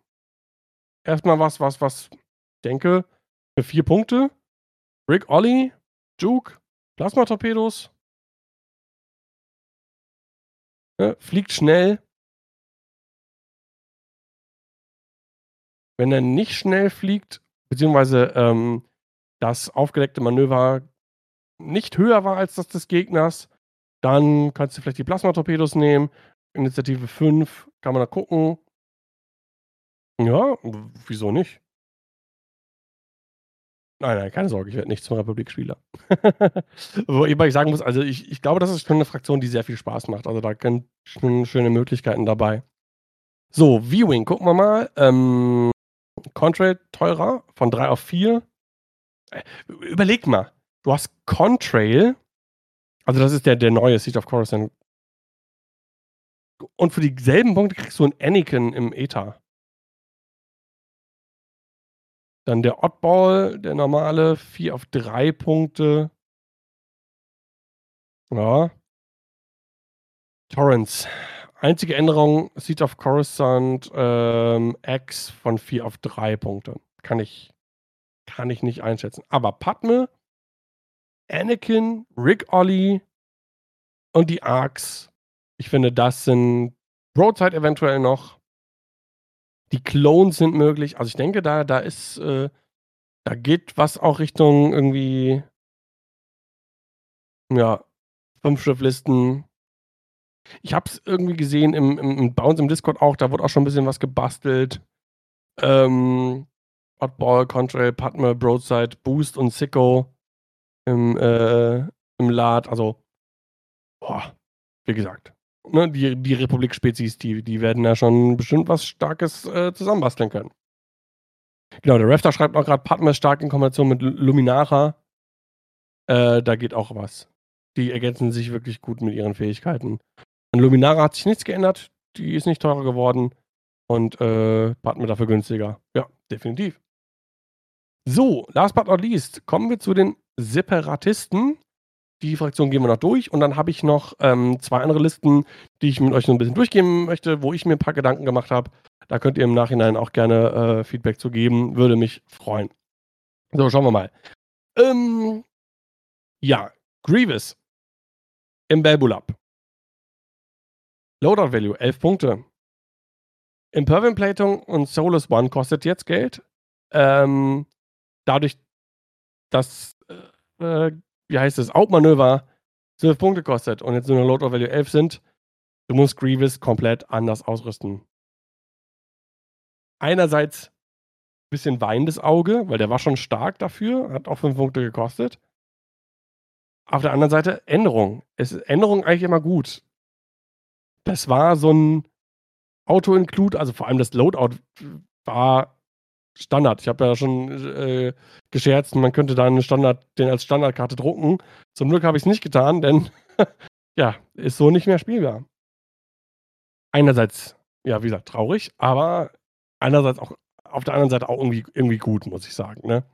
erstmal was, was, was denke, für vier Punkte. Rick Olli, Juke, Plasmatorpedos. Ne, fliegt schnell. Wenn er nicht schnell fliegt, beziehungsweise ähm, das aufgedeckte Manöver nicht höher war als das des Gegners, dann kannst du vielleicht die Plasma-Torpedos nehmen. Initiative 5 kann man da gucken. Ja, wieso nicht? Nein, nein, keine Sorge, ich werde nicht zum Republikspieler. Wobei ich sagen muss, also ich, ich glaube, das ist schon eine Fraktion, die sehr viel Spaß macht. Also da sind schon schöne Möglichkeiten dabei. So, V-Wing, gucken wir mal. Ähm, Contrail teurer, von 3 auf 4. Äh, überleg mal, du hast Contrail, also das ist der, der neue Siege of Coruscant. Und für dieselben Punkte kriegst du einen Anakin im Eta. Dann der Oddball, der normale, 4 auf 3 Punkte. Ja. Torrents. Einzige Änderung, Siege of Coruscant, ähm, X von 4 auf 3 Punkte. Kann ich, kann ich nicht einschätzen. Aber Padme, Anakin, Rick Ollie und die Arcs, ich finde, das sind Broadside eventuell noch. Die Clones sind möglich. Also ich denke, da, da ist, äh, da geht was auch Richtung irgendwie, ja, fünf Schriftlisten. Ich habe es irgendwie gesehen im, im, bei uns im Discord auch, da wurde auch schon ein bisschen was gebastelt. Ähm, Oddball, Contrail, Padme, Broadside, Boost und Sicko im, äh, im Lad. Also, boah, wie gesagt, ne, die, die Republik-Spezies, die, die werden ja schon bestimmt was Starkes äh, zusammenbasteln können. Genau, der Rafter schreibt auch gerade Padme stark in Kombination mit Luminara. Äh, da geht auch was. Die ergänzen sich wirklich gut mit ihren Fähigkeiten. An Luminara hat sich nichts geändert. Die ist nicht teurer geworden. Und äh, Padme dafür günstiger. Ja, definitiv. So, last but not least, kommen wir zu den Separatisten. Die Fraktion gehen wir noch durch und dann habe ich noch ähm, zwei andere Listen, die ich mit euch noch ein bisschen durchgehen möchte, wo ich mir ein paar Gedanken gemacht habe. Da könnt ihr im Nachhinein auch gerne äh, Feedback zu geben. Würde mich freuen. So, schauen wir mal. Ähm, ja, Grievous im Babulab. Loadout Value 11 Punkte. Impervium Plating und Solus One kostet jetzt Geld. Ähm, dadurch, dass äh, wie heißt es, Outmanöver 12 Punkte kostet und jetzt nur eine Loadout Value 11 sind, du musst Grievous komplett anders ausrüsten. Einerseits ein bisschen weinendes Auge, weil der war schon stark dafür, hat auch 5 Punkte gekostet. Auf der anderen Seite Änderung. Ist Änderung eigentlich immer gut. Das war so ein Auto-Include, also vor allem das Loadout war Standard. Ich habe ja schon äh, gescherzt, man könnte da einen Standard, den als Standardkarte drucken. Zum Glück habe ich es nicht getan, denn ja, ist so nicht mehr spielbar. Einerseits, ja, wie gesagt, traurig, aber einerseits auch auf der anderen Seite auch irgendwie, irgendwie gut, muss ich sagen. Ne?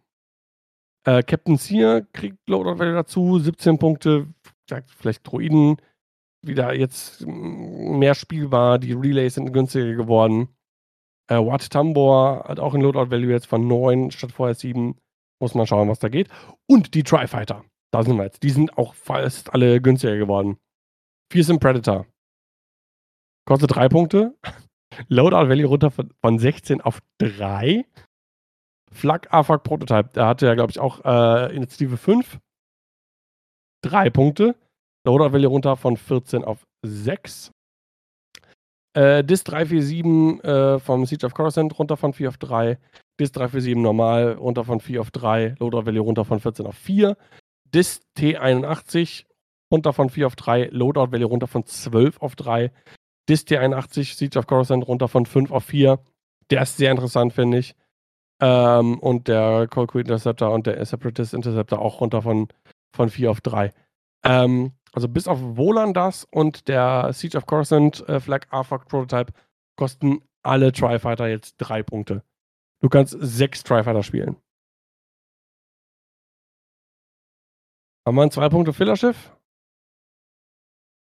Äh, Captain Sear kriegt Loadout Value dazu, 17 Punkte, vielleicht Droiden wieder jetzt mehr spielbar, die Relays sind günstiger geworden. Äh, Watt Tambor hat auch ein Loadout Value jetzt von 9 statt vorher 7. Muss man schauen, was da geht. Und die Tri-Fighter. Da sind wir jetzt. Die sind auch fast alle günstiger geworden. Fearsome Predator. Kostet 3 Punkte. Loadout Value runter von, von 16 auf 3. Flak AFAC Prototype. Da hatte ja, glaube ich, auch äh, Initiative 5. 3 Punkte. Loadout Value runter von 14 auf 6. Äh, DIS 347 äh, vom Siege of Coruscant runter von 4 auf 3. DIS 347 normal runter von 4 auf 3. Loadout Value runter von 14 auf 4. DIS T81 runter von 4 auf 3. Loadout Value runter von 12 auf 3. DIS T81 Siege of Coruscant runter von 5 auf 4. Der ist sehr interessant, finde ich. Ähm, und der Colquitt Interceptor und der Separatist Interceptor auch runter von, von 4 auf 3. Ähm, also bis auf Wolan das und der Siege of Coruscant äh, Flag AFAC Prototype kosten alle Tri-Fighter jetzt drei Punkte. Du kannst sechs Tri-Fighter spielen. Haben wir ein zwei Punkte Fillerschiff?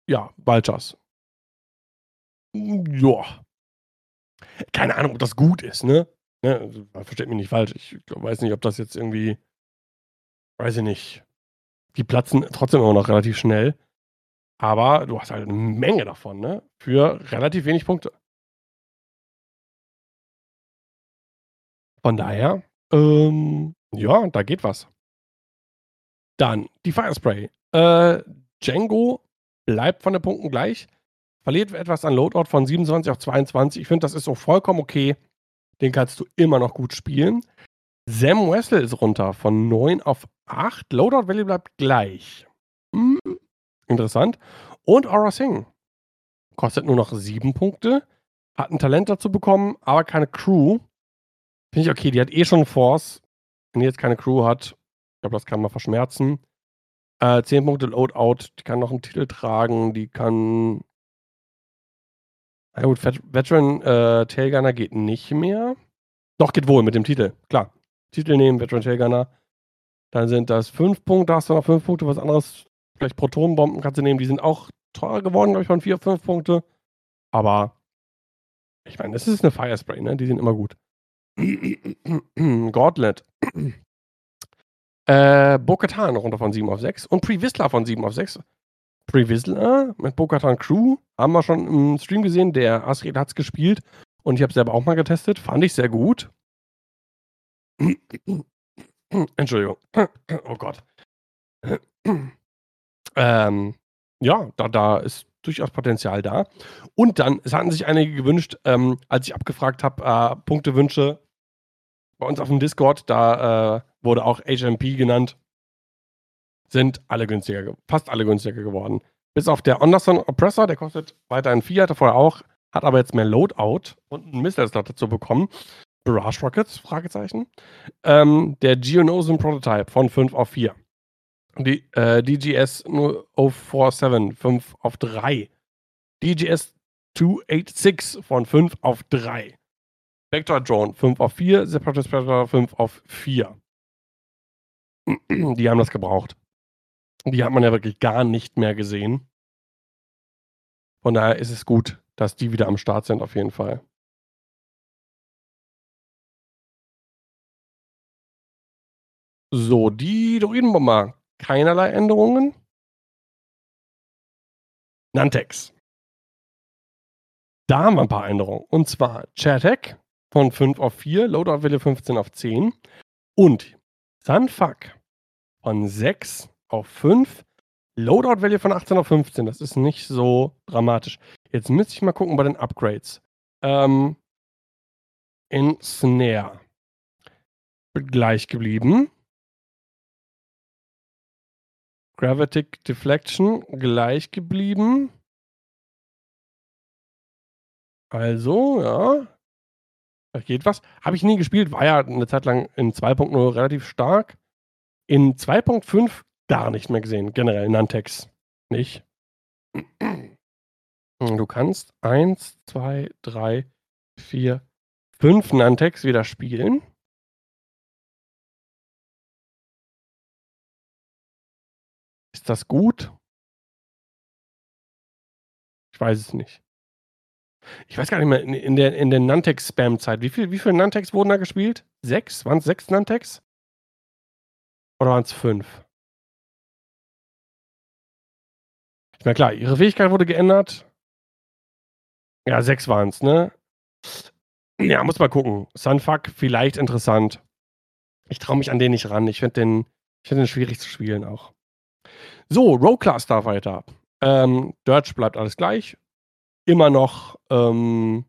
Ja, Balchas. Ja. Keine Ahnung, ob das gut ist, ne? ne? Also, versteht mich nicht falsch. Ich weiß nicht, ob das jetzt irgendwie, weiß ich nicht, die platzen trotzdem immer noch relativ schnell. Aber du hast halt eine Menge davon, ne? Für relativ wenig Punkte. Von daher, ähm, ja, da geht was. Dann die Firespray. Äh, Django bleibt von den Punkten gleich. Verliert etwas an Loadout von 27 auf 22. Ich finde, das ist auch vollkommen okay. Den kannst du immer noch gut spielen. Sam Wessel ist runter von 9 auf 8. Loadout Value bleibt gleich. Hm, interessant. Und Aura Singh kostet nur noch 7 Punkte. Hat ein Talent dazu bekommen, aber keine Crew. Finde ich okay, die hat eh schon Force. Wenn die jetzt keine Crew hat, ich glaube, das kann man verschmerzen. Äh, 10 Punkte Loadout, die kann noch einen Titel tragen, die kann. Na gut, Veteran äh, Tailgunner geht nicht mehr. Doch, geht wohl mit dem Titel, klar. Titel nehmen, Veteran Tailgunner. Dann sind das 5 Punkte, hast du noch 5 Punkte, was anderes. Vielleicht Protonenbomben kannst du nehmen, die sind auch teurer geworden, glaube ich, von 4 auf 5 Punkte. Aber ich meine, das ist eine Firespray, ne? Die sind immer gut. Gauntlet. äh, Bo-Katan runter von 7 auf 6 und Pre-Whistler von 7 auf 6. Pre-Whistler mit Bo-Katan Crew haben wir schon im Stream gesehen. Der Asriel hat es gespielt und ich habe es selber auch mal getestet. Fand ich sehr gut. Entschuldigung. Oh Gott. ähm, ja, da, da ist durchaus Potenzial da. Und dann, es hatten sich einige gewünscht, ähm, als ich abgefragt habe, äh, Punktewünsche bei uns auf dem Discord, da äh, wurde auch HMP genannt, sind alle günstiger, fast alle günstiger geworden. Bis auf der Anderson Oppressor, der kostet weiterhin 4, hatte vorher auch, hat aber jetzt mehr Loadout und einen Missile-Slot dazu bekommen. Barrage Rockets, Fragezeichen. Ähm, der Geonosis Prototype von 5 auf 4. Die äh, DGS 047 5 auf 3. DGS 286 von 5 auf 3. Vector Drone 5 auf 4, Separatist Predator 5 auf 4. Die haben das gebraucht. Die hat man ja wirklich gar nicht mehr gesehen. Von daher ist es gut, dass die wieder am Start sind, auf jeden Fall. So, die Druidenbomber. Keinerlei Änderungen. Nantex. Da haben wir ein paar Änderungen. Und zwar Chatek von 5 auf 4, Loadout-Welle 15 auf 10 und Sunfuck von 6 auf 5, Loadout-Value von 18 auf 15. Das ist nicht so dramatisch. Jetzt müsste ich mal gucken bei den Upgrades. Ähm, in Snare gleich geblieben. Gravitic Deflection gleich geblieben. Also, ja, da geht was. Habe ich nie gespielt, war ja eine Zeit lang in 2.0 relativ stark. In 2.5 gar nicht mehr gesehen, generell Nantex nicht. Du kannst 1, 2, 3, 4, 5 Nantex wieder spielen. Ist das gut? Ich weiß es nicht. Ich weiß gar nicht mehr, in, der, in der Nantex-Spam-Zeit, wie viele wie viel Nantex wurden da gespielt? Sechs? Waren es sechs Nantex? Oder waren es fünf? Meine, klar, ihre Fähigkeit wurde geändert. Ja, sechs waren es, ne? Ja, muss mal gucken. Sunfuck, vielleicht interessant. Ich traue mich an den nicht ran. Ich finde den, find den schwierig zu spielen auch. So, Row Class darf weiter. Ähm, Dirge bleibt alles gleich immer noch ähm,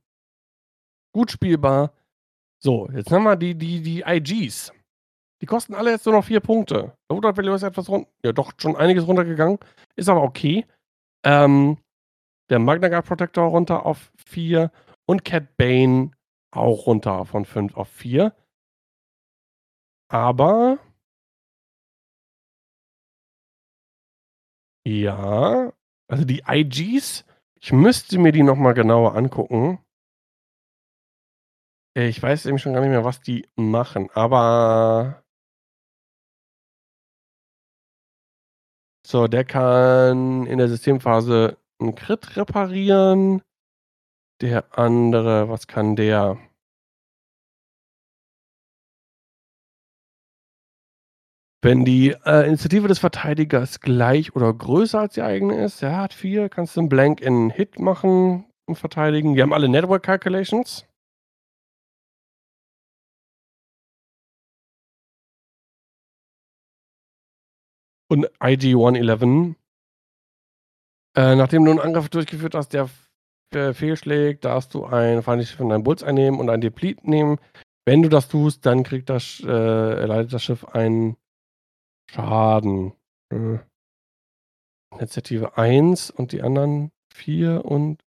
gut spielbar. So, jetzt haben wir die, die, die IGs. Die kosten alle jetzt nur noch vier Punkte. Loadout Value ist etwas runter. Ja, doch schon einiges runtergegangen. Ist aber okay. Ähm, der Magna Guard Protector runter auf vier und Cat Bane auch runter von fünf auf vier. Aber ja, also die IGs ich müsste mir die nochmal genauer angucken. Äh, ich weiß eben schon gar nicht mehr, was die machen, aber So, der kann in der Systemphase 'n Crit reparieren. Der andere, was kann der? Wenn die, äh, Initiative des Verteidigers gleich oder größer als die eigene ist, er hat 4, kannst du 'n Blank in Hit machen und verteidigen. Die haben alle Network Calculations. Und IG-111. Äh, nachdem du einen Angriff durchgeführt hast, der fehlschlägt, darfst du ein feindliches von deinem Bulls einnehmen und ein Deplete nehmen. Wenn du das tust, dann kriegt das, äh, erleidet das Schiff einen Schaden. Äh, Initiative 1 und die anderen 4 und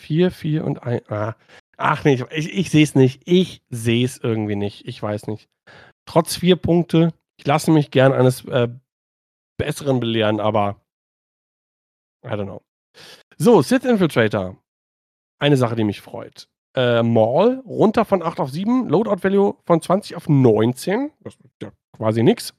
4, 4 und 1. Ah. Ach nee, ich, ich sehe es nicht. Ich sehe es irgendwie nicht. Ich weiß nicht. Trotz vier Punkte, ich lasse mich gern eines äh, Besseren belehren, aber I don't know. So, Sith Infiltrator. Eine Sache, die mich freut. Äh, Maul runter von 8 auf 7, Loadout Value von 20 auf 19. Das ist ja quasi nix.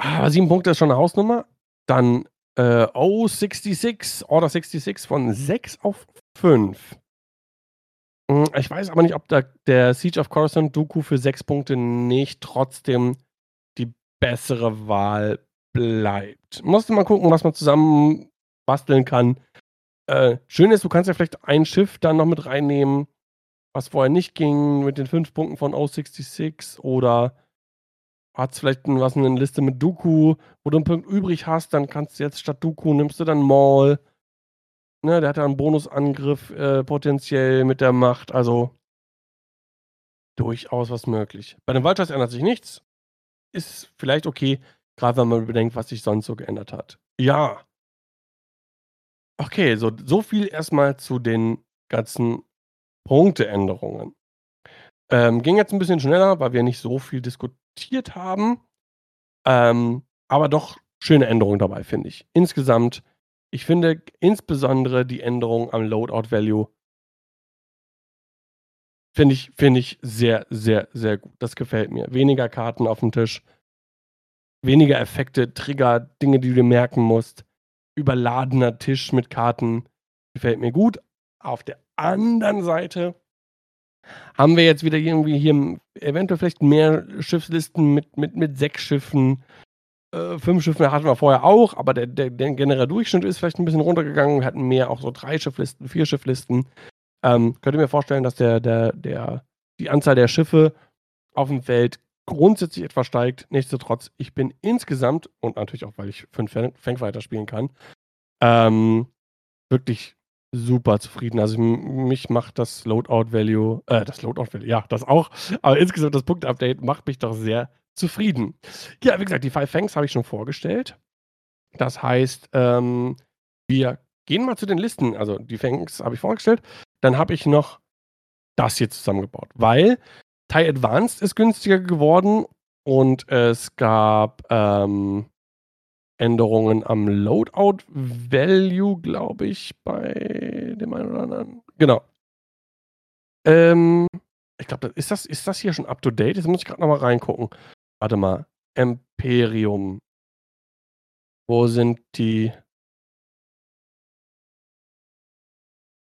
Aber ah, 7 Punkte ist schon eine Hausnummer. Dann äh, O66, Order 66 von 6 auf 5. Hm, ich weiß aber nicht, ob da der Siege of Coruscant Dooku für 6 Punkte nicht trotzdem die bessere Wahl bleibt. Musst du mal gucken, was man zusammen basteln kann. Äh, schön ist, du kannst ja vielleicht ein Schiff dann noch mit reinnehmen, was vorher nicht ging, mit den 5 Punkten von O66 oder hat vielleicht was eine Liste mit Dooku, wo du einen Punkt übrig hast, dann kannst du jetzt statt Dooku nimmst du dann Maul. Ne, der hat ja einen Bonusangriff äh, potenziell mit der Macht, also durchaus was möglich. Bei den Vultures ändert sich nichts. Ist vielleicht okay, gerade wenn man bedenkt, was sich sonst so geändert hat. Ja. Okay, so, so viel erstmal zu den ganzen Punkteänderungen. Ähm, ging jetzt ein bisschen schneller, weil wir nicht so viel diskutiert haben. Ähm, aber doch schöne Änderungen dabei, finde ich. Insgesamt, ich finde insbesondere die Änderung am Loadout Value finde ich, find ich sehr, sehr, sehr gut. Das gefällt mir. Weniger Karten auf dem Tisch, weniger Effekte, Trigger, Dinge, die du merken musst. Überladener Tisch mit Karten gefällt mir gut. Auf der anderen Seite haben wir jetzt wieder irgendwie hier eventuell vielleicht mehr Schiffslisten mit, mit, mit sechs Schiffen. Äh, fünf Schiffen hatten wir vorher auch, aber der, der, der generelle Durchschnitt ist vielleicht ein bisschen runtergegangen. Wir hatten mehr auch so drei Schifflisten, vier Schifflisten. Ähm, könnt ihr mir vorstellen, dass der, der, der, die Anzahl der Schiffe auf dem Feld grundsätzlich etwas steigt. Nichtsdestotrotz, ich bin insgesamt, und natürlich auch, weil ich fünf Fangfighter spielen kann, ähm, wirklich super zufrieden. Also mich macht das Loadout-Value, äh, das Loadout-Value, ja, das auch, aber insgesamt das Punkt-Update macht mich doch sehr zufrieden. Ja, wie gesagt, die Five Fangs habe ich schon vorgestellt. Das heißt, ähm, wir gehen mal zu den Listen. Also die Fangs habe ich vorgestellt. Dann habe ich noch das hier zusammengebaut, weil TIE Advanced ist günstiger geworden und es gab ähm, Änderungen am Loadout-Value, glaube ich, bei dem einen oder anderen. Genau. Ähm, ich glaube, ist das, ist das hier schon up to date? Jetzt muss ich gerade nochmal reingucken. Warte mal. Imperium. Wo sind die?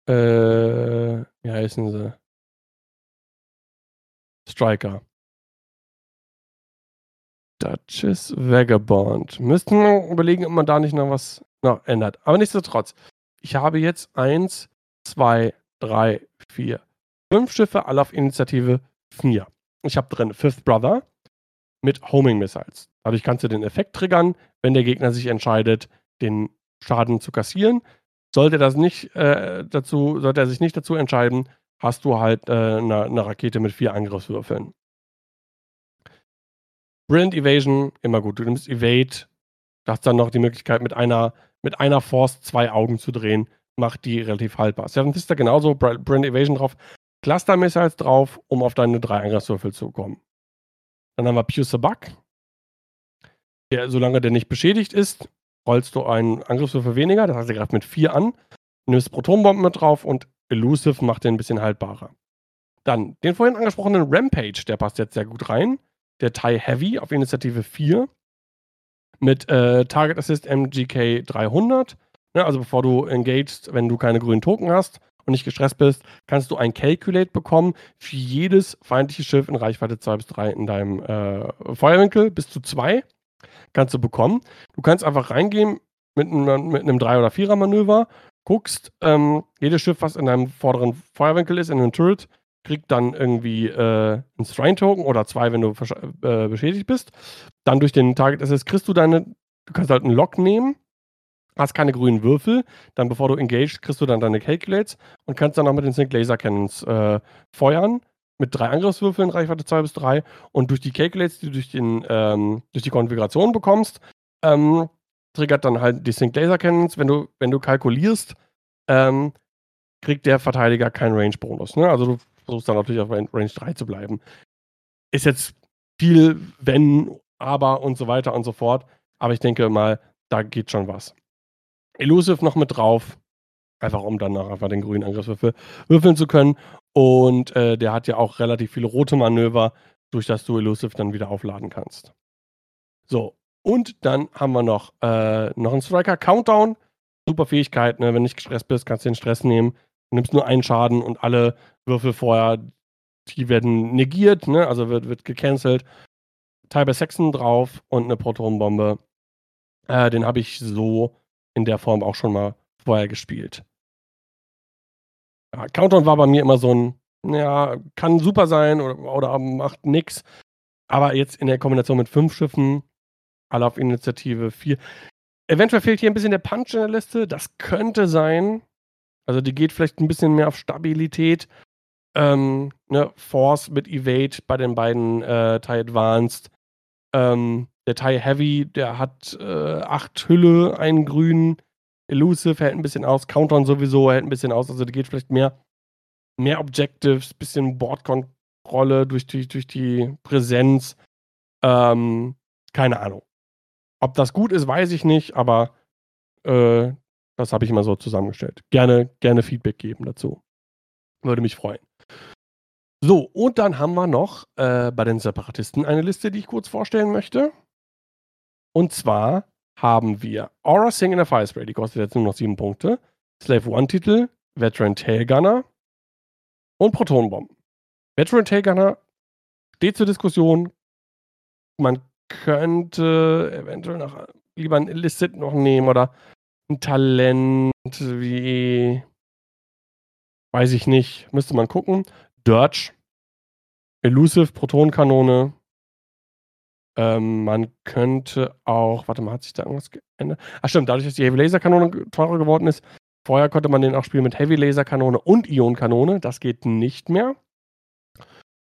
Äh, wie heißen sie? Striker. Duchess Vagabond. Müssten wir überlegen, ob man da nicht noch was noch ändert. Aber nichtsdestotrotz. Ich habe jetzt eins, zwei, drei, vier, fünf Schiffe, alle auf Initiative 4. Ich habe drin Fifth Brother mit Homing Missiles. Dadurch kannst du den Effekt triggern, wenn der Gegner sich entscheidet, den Schaden zu kassieren. Sollte das nicht äh, dazu, sollte er sich nicht dazu entscheiden, hast du halt äh, eine, Rakete mit vier Angriffswürfeln. Brilliant Evasion, immer gut. Du nimmst Evade, hast dann noch die Möglichkeit, mit einer, mit einer Force zwei Augen zu drehen. Macht die relativ haltbar. Seven Sister genauso, Brilliant Evasion drauf. Cluster Missiles drauf, um auf deine drei Angriffswürfel zu kommen. Dann haben wir Pew Sabak. Der, solange der nicht beschädigt ist, rollst du einen Angriffswürfel weniger. Das heißt, er greift mit vier an. Nimmst Protonbomben mit drauf und Elusive macht den ein bisschen haltbarer. Dann den vorhin angesprochenen Rampage, der passt jetzt sehr gut rein der TIE Heavy auf Initiative 4 mit äh, Target Assist MGK 300. Ne, also bevor du engagest, wenn du keine grünen Token hast und nicht gestresst bist, kannst du ein Calculate bekommen für jedes feindliche Schiff in Reichweite 2 bis 3 in deinem äh, Feuerwinkel. Bis zu 2 kannst du bekommen. Du kannst einfach reingehen mit, mit einem 3- oder 4er-Manöver, guckst, ähm, jedes Schiff, was in deinem vorderen Feuerwinkel ist, in einem Turret, kriegt dann irgendwie äh, einen Shrine-Token oder zwei, wenn du äh, beschädigt bist. Dann durch den Target Assist kriegst du deine, du kannst halt einen Lock nehmen, hast keine grünen Würfel, dann bevor du engaged, kriegst du dann deine Calculates und kannst dann auch mit den Sync Laser Cannons äh, feuern mit drei Angriffswürfeln, Reichweite 2 bis 3 und durch die Calculates, die du durch, den, ähm, durch die Konfiguration bekommst, ähm, triggert dann halt die Sync Laser Cannons. Wenn du, wenn du kalkulierst, ähm, kriegt der Verteidiger keinen Range-Bonus. Ne? Also du versuchst dann natürlich auf Range 3 zu bleiben. Ist jetzt viel, wenn, aber und so weiter und so fort. Aber ich denke mal, da geht schon was. Elusive noch mit drauf. Einfach um dann einfach den grünen Angriffswürfel würfeln zu können. Und äh, der hat ja auch relativ viele rote Manöver, durch das du Elusive dann wieder aufladen kannst. So, und dann haben wir noch, äh, noch einen Striker Countdown. Super Fähigkeit, ne? wenn du nicht gestresst bist, kannst du den Stress nehmen. Du nimmst nur einen Schaden und alle Würfel vorher, die werden negiert, ne? also wird, wird gecancelt. Tiber Saxon drauf und eine Protonenbombe. Äh, den habe ich so in der Form auch schon mal vorher gespielt. Ja, Countdown war bei mir immer so ein, ja, kann super sein oder, oder macht nix. Aber jetzt in der Kombination mit fünf Schiffen, alle auf Initiative 4. Eventuell fehlt hier ein bisschen der Punch in der Liste. Das könnte sein. Also die geht vielleicht ein bisschen mehr auf Stabilität. Ähm, ne, Force mit Evade bei den beiden äh, TIE Advanced. Ähm, der TIE Heavy, der hat äh, acht Hülle, einen grünen. Elusive hält ein bisschen aus. Countdown sowieso hält ein bisschen aus. Also die geht vielleicht mehr, mehr Objectives, bisschen Bordkontrolle durch die, durch die Präsenz. Ähm, keine Ahnung. Ob das gut ist, weiß ich nicht, aber äh, das habe ich immer so zusammengestellt. Gerne, gerne Feedback geben dazu. Würde mich freuen. So, und dann haben wir noch äh, bei den Separatisten eine Liste, die ich kurz vorstellen möchte. Und zwar haben wir Aura Sing in der Fire Spray, die kostet jetzt nur noch sieben Punkte. Slave One Titel, Veteran Tailgunner und Protonenbomben. Veteran Tailgunner steht zur Diskussion. Man könnte eventuell noch lieber ein Illicit noch nehmen oder Talent wie, weiß ich nicht, müsste man gucken. Dirge, Elusive, Protonenkanone. Ähm, man könnte auch, warte mal, hat sich da irgendwas geändert? Ach stimmt, dadurch, dass die Heavy Laser Kanone teurer geworden ist, vorher konnte man den auch spielen mit Heavy Laser Kanone und Ionenkanone. Das geht nicht mehr.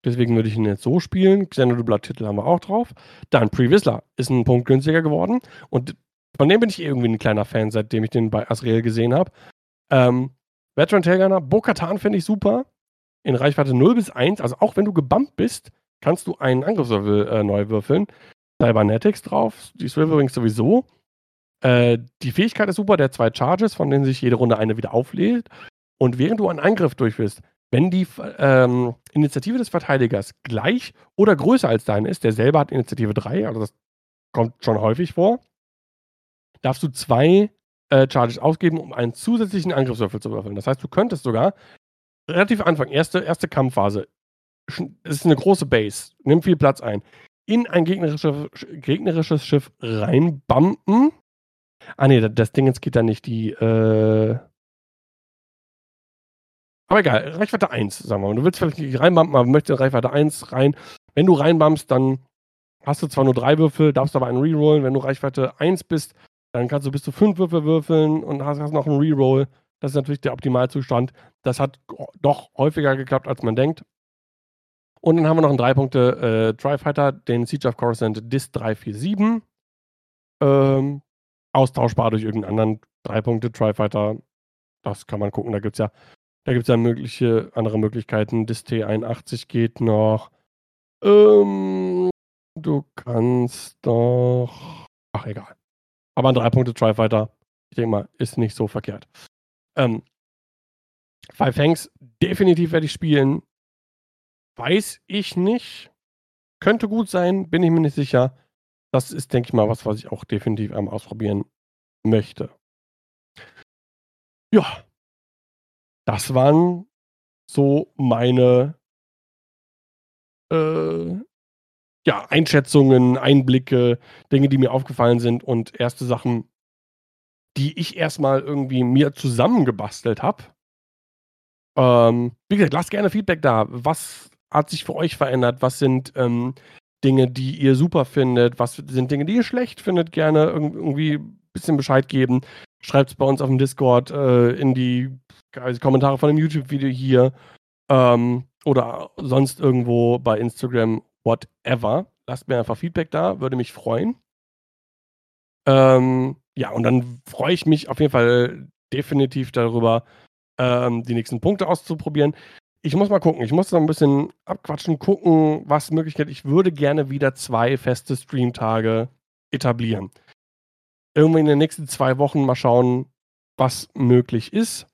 Deswegen würde ich ihn jetzt so spielen. Xanadu Blood Titel haben wir auch drauf. Dann Pre Whistler ist ein Punkt günstiger geworden. Und von dem bin ich irgendwie ein kleiner Fan, seitdem ich den bei Asriel gesehen habe. Ähm, Veteran Tailgunner, Bo-Katan finde ich super. In Reichweite 0 bis 1, also auch wenn du gebumpt bist, kannst du einen Angriffswürfel äh, neu würfeln. Cybernetics drauf, die Swivel übrigens sowieso. Äh, die Fähigkeit ist super, der zwei Charges, von denen sich jede Runde eine wieder auflädt. Und während du einen Angriff durchführst, wenn die ähm, Initiative des Verteidigers gleich oder größer als deine ist, der selber hat Initiative 3, also das kommt schon häufig vor, darfst du zwei äh, Charges ausgeben, um einen zusätzlichen Angriffswürfel zu würfeln. Das heißt, du könntest sogar relativ Anfang, erste, erste Kampfphase, es ist eine große Base, nimmt viel Platz ein, in ein gegnerisches, gegnerisches Schiff reinbumpen. Ah nee, das Ding jetzt geht da nicht, die, äh, aber egal, Reichweite 1, sagen wir mal. Du willst vielleicht nicht reinbumpen, aber möchtest in Reichweite 1 rein. Wenn du reinbumpst, dann hast du zwar nur drei Würfel, darfst aber einen rerollen. Wenn du Reichweite 1 bist, dann kannst du bis zu fünf Würfel würfeln und hast, hast noch einen Reroll. Das ist natürlich der Optimalzustand. Das hat doch häufiger geklappt, als man denkt. Und dann haben wir noch einen 3 Punkte äh, Tri-Fighter, den Siege of Coruscant DIS 347. Ähm, austauschbar durch irgendeinen anderen 3 Punkte Tri-Fighter. Das kann man gucken. Da gibt es ja da gibt es ja mögliche andere Möglichkeiten. Das T81 geht noch. Ähm, du kannst doch. Ach, egal. Aber ein 3-Punkte-Tri-Fighter, ich denke mal, ist nicht so verkehrt. Ähm, Five Hanks, definitiv werde ich spielen. Weiß ich nicht. Könnte gut sein, bin ich mir nicht sicher. Das ist, denke ich mal, was, was ich auch definitiv einmal ausprobieren möchte. Ja, das waren so meine äh, ja, Einschätzungen, Einblicke, Dinge, die mir aufgefallen sind und erste Sachen, die ich erstmal irgendwie mir zusammengebastelt habe. Ähm, wie gesagt, lasst gerne Feedback da. Was hat sich für euch verändert? Was sind ähm, Dinge, die ihr super findet? Was sind Dinge, die ihr schlecht findet? Gerne irgendwie ein bisschen Bescheid geben. Schreibt es bei uns auf dem Discord, äh, in die also Kommentare von dem YouTube-Video hier ähm, oder sonst irgendwo bei Instagram, whatever. Lasst mir einfach Feedback da, würde mich freuen. Ähm, ja, und dann freue ich mich auf jeden Fall definitiv darüber, ähm, die nächsten Punkte auszuprobieren. Ich muss mal gucken. Ich muss da ein bisschen abquatschen, gucken, was Möglichkeit. Ich würde gerne wieder zwei feste Streamtage etablieren. Irgendwie in den nächsten zwei Wochen mal schauen, was möglich ist.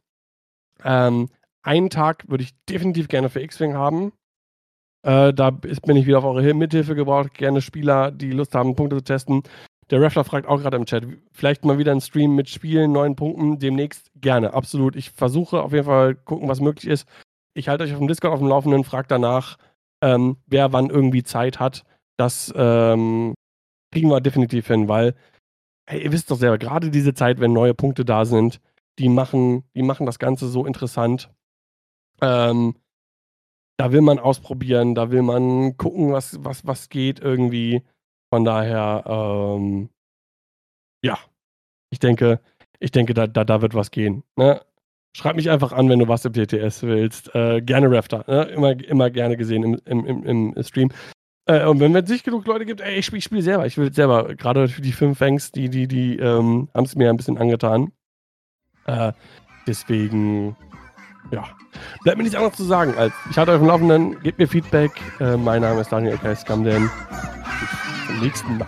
Ähm, einen Tag würde ich definitiv gerne für X-Wing haben. Äh, da bin ich wieder auf eure Mithilfe gebraucht. Gerne Spieler, die Lust haben, Punkte zu testen. Der Raffler fragt auch gerade im Chat, vielleicht mal wieder ein Stream mit Spielen, neuen Punkten, demnächst gerne, absolut. Ich versuche auf jeden Fall gucken, was möglich ist. Ich halte euch auf dem Discord auf dem Laufenden, fragt danach, ähm, wer wann irgendwie Zeit hat. Das ähm, kriegen wir definitiv hin, weil, hey, ihr wisst doch selber, gerade diese Zeit, wenn neue Punkte da sind, die machen, die machen das Ganze so interessant. Ähm, da will man ausprobieren, da will man gucken, was, was, was geht irgendwie. Von daher, ähm, ja, ich denke, ich denke, da, da, da wird was gehen. Ne? Schreib mich einfach an, wenn du was im TTS willst. Äh, gerne Rafter. Ne? Immer, immer gerne gesehen im, im, im, im Stream. Äh, und wenn es nicht genug Leute gibt, ey, ich spiele spiel selber. Ich will selber. Gerade für die fünf Fangs, die, die, die ähm, haben es mir ein bisschen angetan. Äh, deswegen, ja. Bleibt mir nichts anderes zu sagen, als ich halte euch dem Laufenden, gebt mir Feedback. Äh, mein Name ist Daniel K. Scamden. Bis zum nächsten Mal.